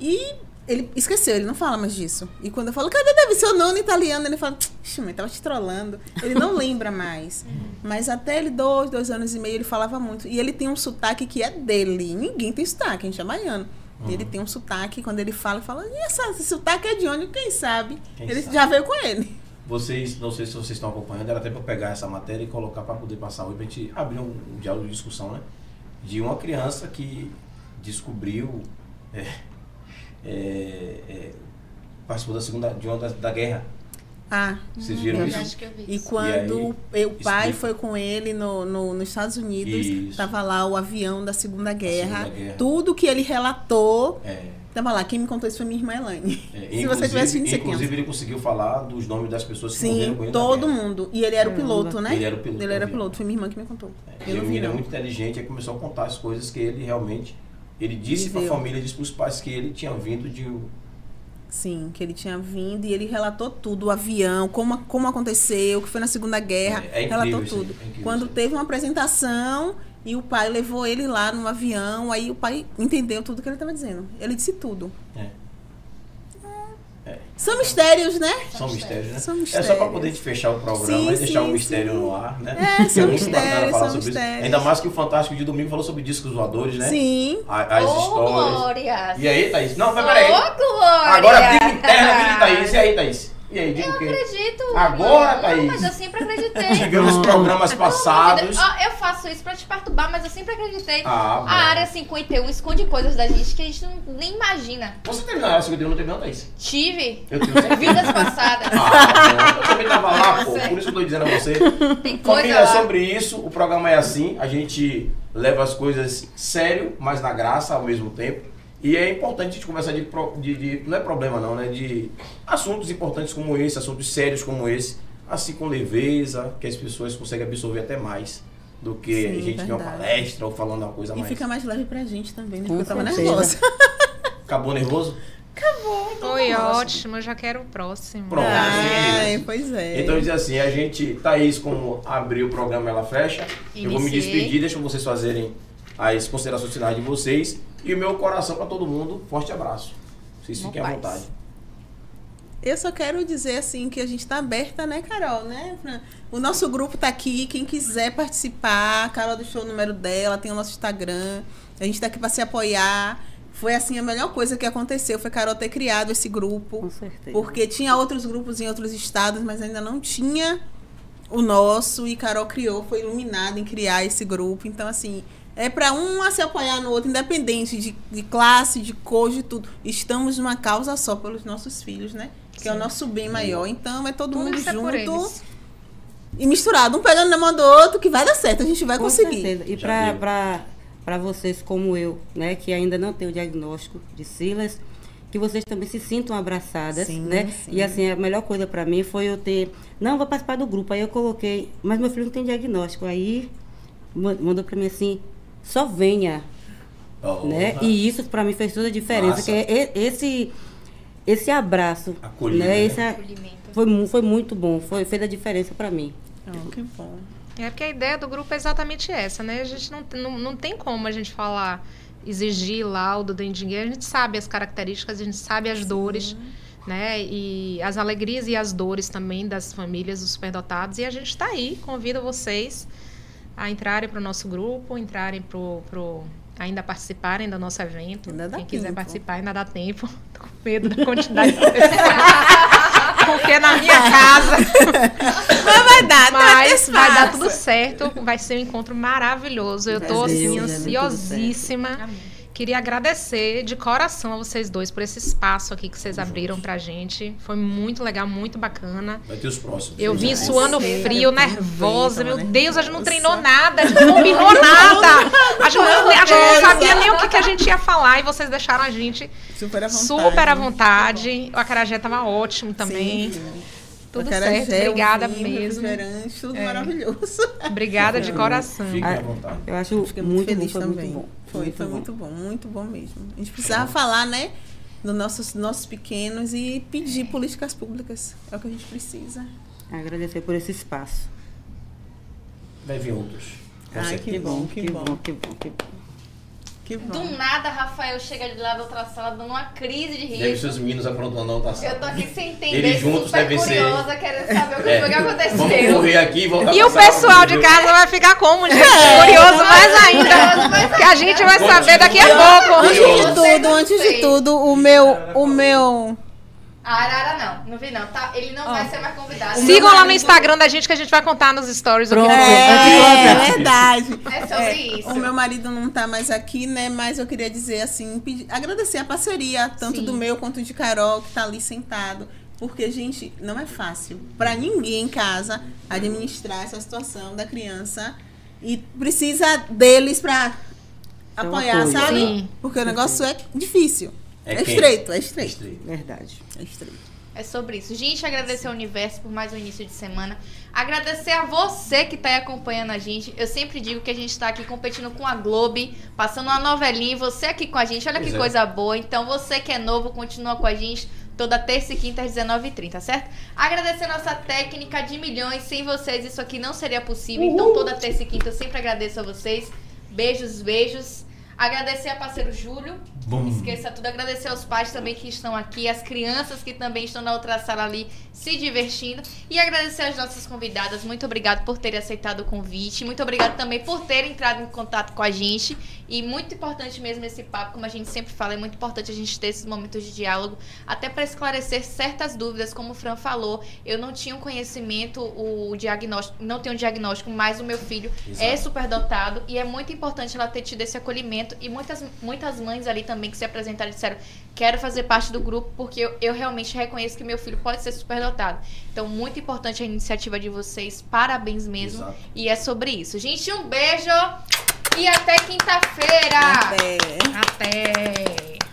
E ele esqueceu, ele não fala mais disso. E quando eu falo, cadê deve ser o nono italiano? Ele fala, mãe, tava te trollando. Ele não lembra mais. Mas até ele, dois, dois anos e meio, ele falava muito. E ele tem um sotaque que é dele. Ninguém tem sotaque, a gente é baiano. Uhum. Ele tem um sotaque, quando ele fala, fala, e essa, esse sotaque é de onde? Quem sabe? Quem ele sabe? já veio com ele. Vocês, não sei se vocês estão acompanhando, era até para pegar essa matéria e colocar para poder passar hoje, pra gente abrir um, um diálogo de discussão, né? De uma criança que descobriu. É, é, é, participou da segunda. de uma da, da guerra. Ah, Vocês viram Eu isso? acho que eu vi E quando aí, o pai explica. foi com ele no, no- nos Estados Unidos, Isso. tava lá o avião da Segunda Guerra. Segunda Guerra. Tudo que ele relatou, É, tava lá. Quem me contou isso foi minha irmã Elaine. é, Se você tivesse vindo, você Inclusive, ele conseguiu falar dos nomes das pessoas que morreram Sim, com ele todo mundo. E ele era o piloto, né? Ele era o piloto Ele era piloto, foi minha irmã que me contou. E Eu o não vi, menino é não. muito inteligente e começou a contar as coisas que ele realmente. Ele disse para a família, disse para os pais que ele tinha vindo de, Sim, que ele tinha vindo e ele relatou tudo, o avião, como, como aconteceu, o que foi na Segunda Guerra, É- é incrível relatou isso tudo. é Quando isso teve uma apresentação e o pai levou ele lá no avião, aí o pai entendeu tudo que ele estava dizendo. Ele disse tudo. É. São mistérios, né? São mistérios, né? São É mistérios. só pra poder te fechar o programa Sim, e deixar sim, o mistério sim. no ar, né? É, são É mistérios, falar são sobre isso. mistérios. Ainda mais que o Fantástico de Domingo falou sobre discos voadores, né? Sim. A- As Ô, histórias. Glória! E aí, Thaís? Não, mas Ô, peraí. Glória! Agora diga interna, diga Thaís. E aí, Thaís? E aí, o quê? acredito. Agora, não, Thaís. Mas eu sempre acreditei. Tivemos programas passados. Ó, eu faço isso pra te perturbar, mas eu sempre acreditei. Ah, a área 51 esconde coisas da gente que a gente não, nem imagina. Você terminou a área 51, não terminou, Thaís? Tive Eu tenho certeza. vidas passadas. Ah, eu também tava lá, pô. Por isso que eu tô dizendo a você. Tem coisa Família, é lá. sobre isso, o programa é assim, a gente leva as coisas sério, mas na graça ao mesmo tempo. E é importante a gente conversar de, de- de- não é problema não, né? De assuntos importantes como esse, assuntos sérios como esse, assim com leveza, que as pessoas conseguem absorver até mais do que Sim, a gente tem uma palestra ou falando uma coisa E mais. fica mais leve pra gente também, né? Porque eu tava nervosa. Acabou nervoso? Foi ótimo, eu já quero o próximo. Pronto. Ai, pois é. Então dizer assim, a gente, Thaís, como abriu o programa Ela Fecha, eu vou me Iniciei. despedir, deixa vocês fazerem as considerações finais de vocês. E o meu coração para todo mundo, forte abraço. Vocês fiquem à vontade. Eu só quero dizer assim que a gente tá aberta, né, Carol, né? Fran? O nosso grupo tá aqui, quem quiser participar, a Carol deixou o número dela, tem o nosso Instagram. A gente tá aqui para se apoiar. Foi assim a melhor coisa que aconteceu, foi Carol ter criado esse grupo. Com certeza. Porque tinha outros grupos em outros estados, mas ainda não tinha o nosso e Carol criou, foi iluminada em criar esse grupo. Então, assim, é para um a se apoiar no outro, independente de, de classe, de cor, de tudo. Estamos numa causa só pelos nossos filhos, né? Que é o nosso bem maior. Então, é todo Tudo mundo é junto e misturado, um pegando na mão do outro, que vai dar certo, a gente vai Com conseguir. certeza. E para viu. para para vocês como eu, né, que ainda não tem o diagnóstico de Silas, que vocês também se sintam abraçadas, Sim, né? sim. E assim, a melhor coisa para mim foi eu ter, não, vou participar do grupo. Aí eu coloquei, mas meu filho não tem diagnóstico. Aí ma- mandou para mim assim, só venha, Oh, né? E isso para mim fez toda a diferença, Massa. que é esse esse abraço, Acolhida, né? Esse Acolhimento. foi foi muito bom, foi fez a diferença para mim. Oh, que bom. É porque a ideia do grupo é exatamente essa, né? A gente não, não, não tem como a gente falar, exigir laudo do ninguém. A gente sabe as características, a gente sabe as dores, né? E as alegrias e as dores também das famílias dos superdotados. E a gente está aí, convido vocês a entrarem para o nosso grupo, entrarem pro ainda participarem do nosso evento. Ainda Quem quiser tempo. participar ainda dá tempo. Tô com medo da quantidade de pessoas. Porque na minha casa Mas vai dar, mas tá vai dar tudo certo. Vai ser um encontro maravilhoso. Eu Deus, assim, ansiosíssima. Queria agradecer de coração a vocês dois por esse espaço aqui que vocês abriram pra gente. Foi muito legal, muito bacana. Vai ter os próximos. Eu vim suando frio, nervosa. Meu né? Deus, a gente não treinou Nossa. nada, a gente não combinou nada. A gente não, a gente não sabia nem o que, que a gente ia falar e vocês deixaram a gente Super à vontade. super à vontade. O acarajé tava ótimo também. Sim, sim. Tudo certo. Obrigada o vinho, mesmo. tudo É. maravilhoso. Obrigada de coração. Fiquem Ah, à vontade. Eu acho Fiquei muito, muito, feliz foi também. muito bom. Foi, foi muito bom, muito bom mesmo. A gente precisava falar, né, dos nossos, nossos pequenos e pedir políticas públicas. É o que a gente precisa. Agradecer por esse espaço. Vai vir outros. Ai, que bom, que bom. que bom, que bom. Que. Do nada, Rafael chega de lá da outra sala dando uma crise de Deve riso. ser os meninos aprontando não, tá Eu certo. tô aqui sem entender, Eles juntos super devem ser- curiosa, querendo saber o que É. foi que Vamos aconteceu. correr aqui e voltar E o sala pessoal de casa vai ficar como, gente? Curioso mais ainda. Que a gente vai saber daqui a pouco. Antes de tudo, antes de tudo, o meu, o meu, A Arara não, não vi não, tá? Ele não vai ser mais convidado. Sigam lá no Instagram da gente que a gente vai contar nos stories o que Pronto. foi. é, é verdade. É sobre isso. O meu marido não tá mais aqui, né? Mas eu queria dizer assim, pedir- agradecer a parceria, tanto Sim. do meu quanto de Carol, que tá ali sentado. Porque, gente, não é fácil para ninguém em casa administrar essa situação da criança. E precisa deles para É apoiar, apoio. sabe? Sim. Porque o negócio é difícil. É É, estreito, é estreito. Estreito. Verdade. É estreito. É sobre isso. Gente, agradecer ao universo por mais um início de semana. Agradecer a você que tá aí acompanhando a gente. Eu sempre digo que a gente tá aqui competindo com a Globo, passando uma novelinha e você aqui com a gente. Olha Pois que é. coisa boa. Então, você que é novo, continua com a gente. Toda terça e quinta às 19h30, certo? Agradecer a nossa técnica de milhões. Sem vocês, isso aqui não seria possível. Então, toda terça e quinta eu sempre agradeço a vocês. Beijos, beijos. Agradecer a parceiro Júlio. Bom. Esqueça tudo. Agradecer aos pais também que estão aqui, as crianças que também estão na outra sala ali se divertindo. E agradecer às nossas convidadas. Muito obrigado por terem aceitado o convite. Muito obrigado também por terem entrado em contato com a gente. E muito importante mesmo esse papo, como a gente sempre fala, é muito importante a gente ter esses momentos de diálogo, até para esclarecer certas dúvidas, como o Fran falou. Eu não tinha um conhecimento, o diagnóstico, não tenho um diagnóstico, mas o meu filho é Exato. superdotado e é muito importante ela ter tido esse acolhimento. E muitas, muitas mães ali também que se apresentaram e disseram: quero fazer parte do grupo porque eu, eu realmente reconheço que meu filho pode ser superdotado. Então, muito importante a iniciativa de vocês. Parabéns mesmo. Exato. E é sobre isso. Gente, um beijo e até quinta-feira! Até. Até.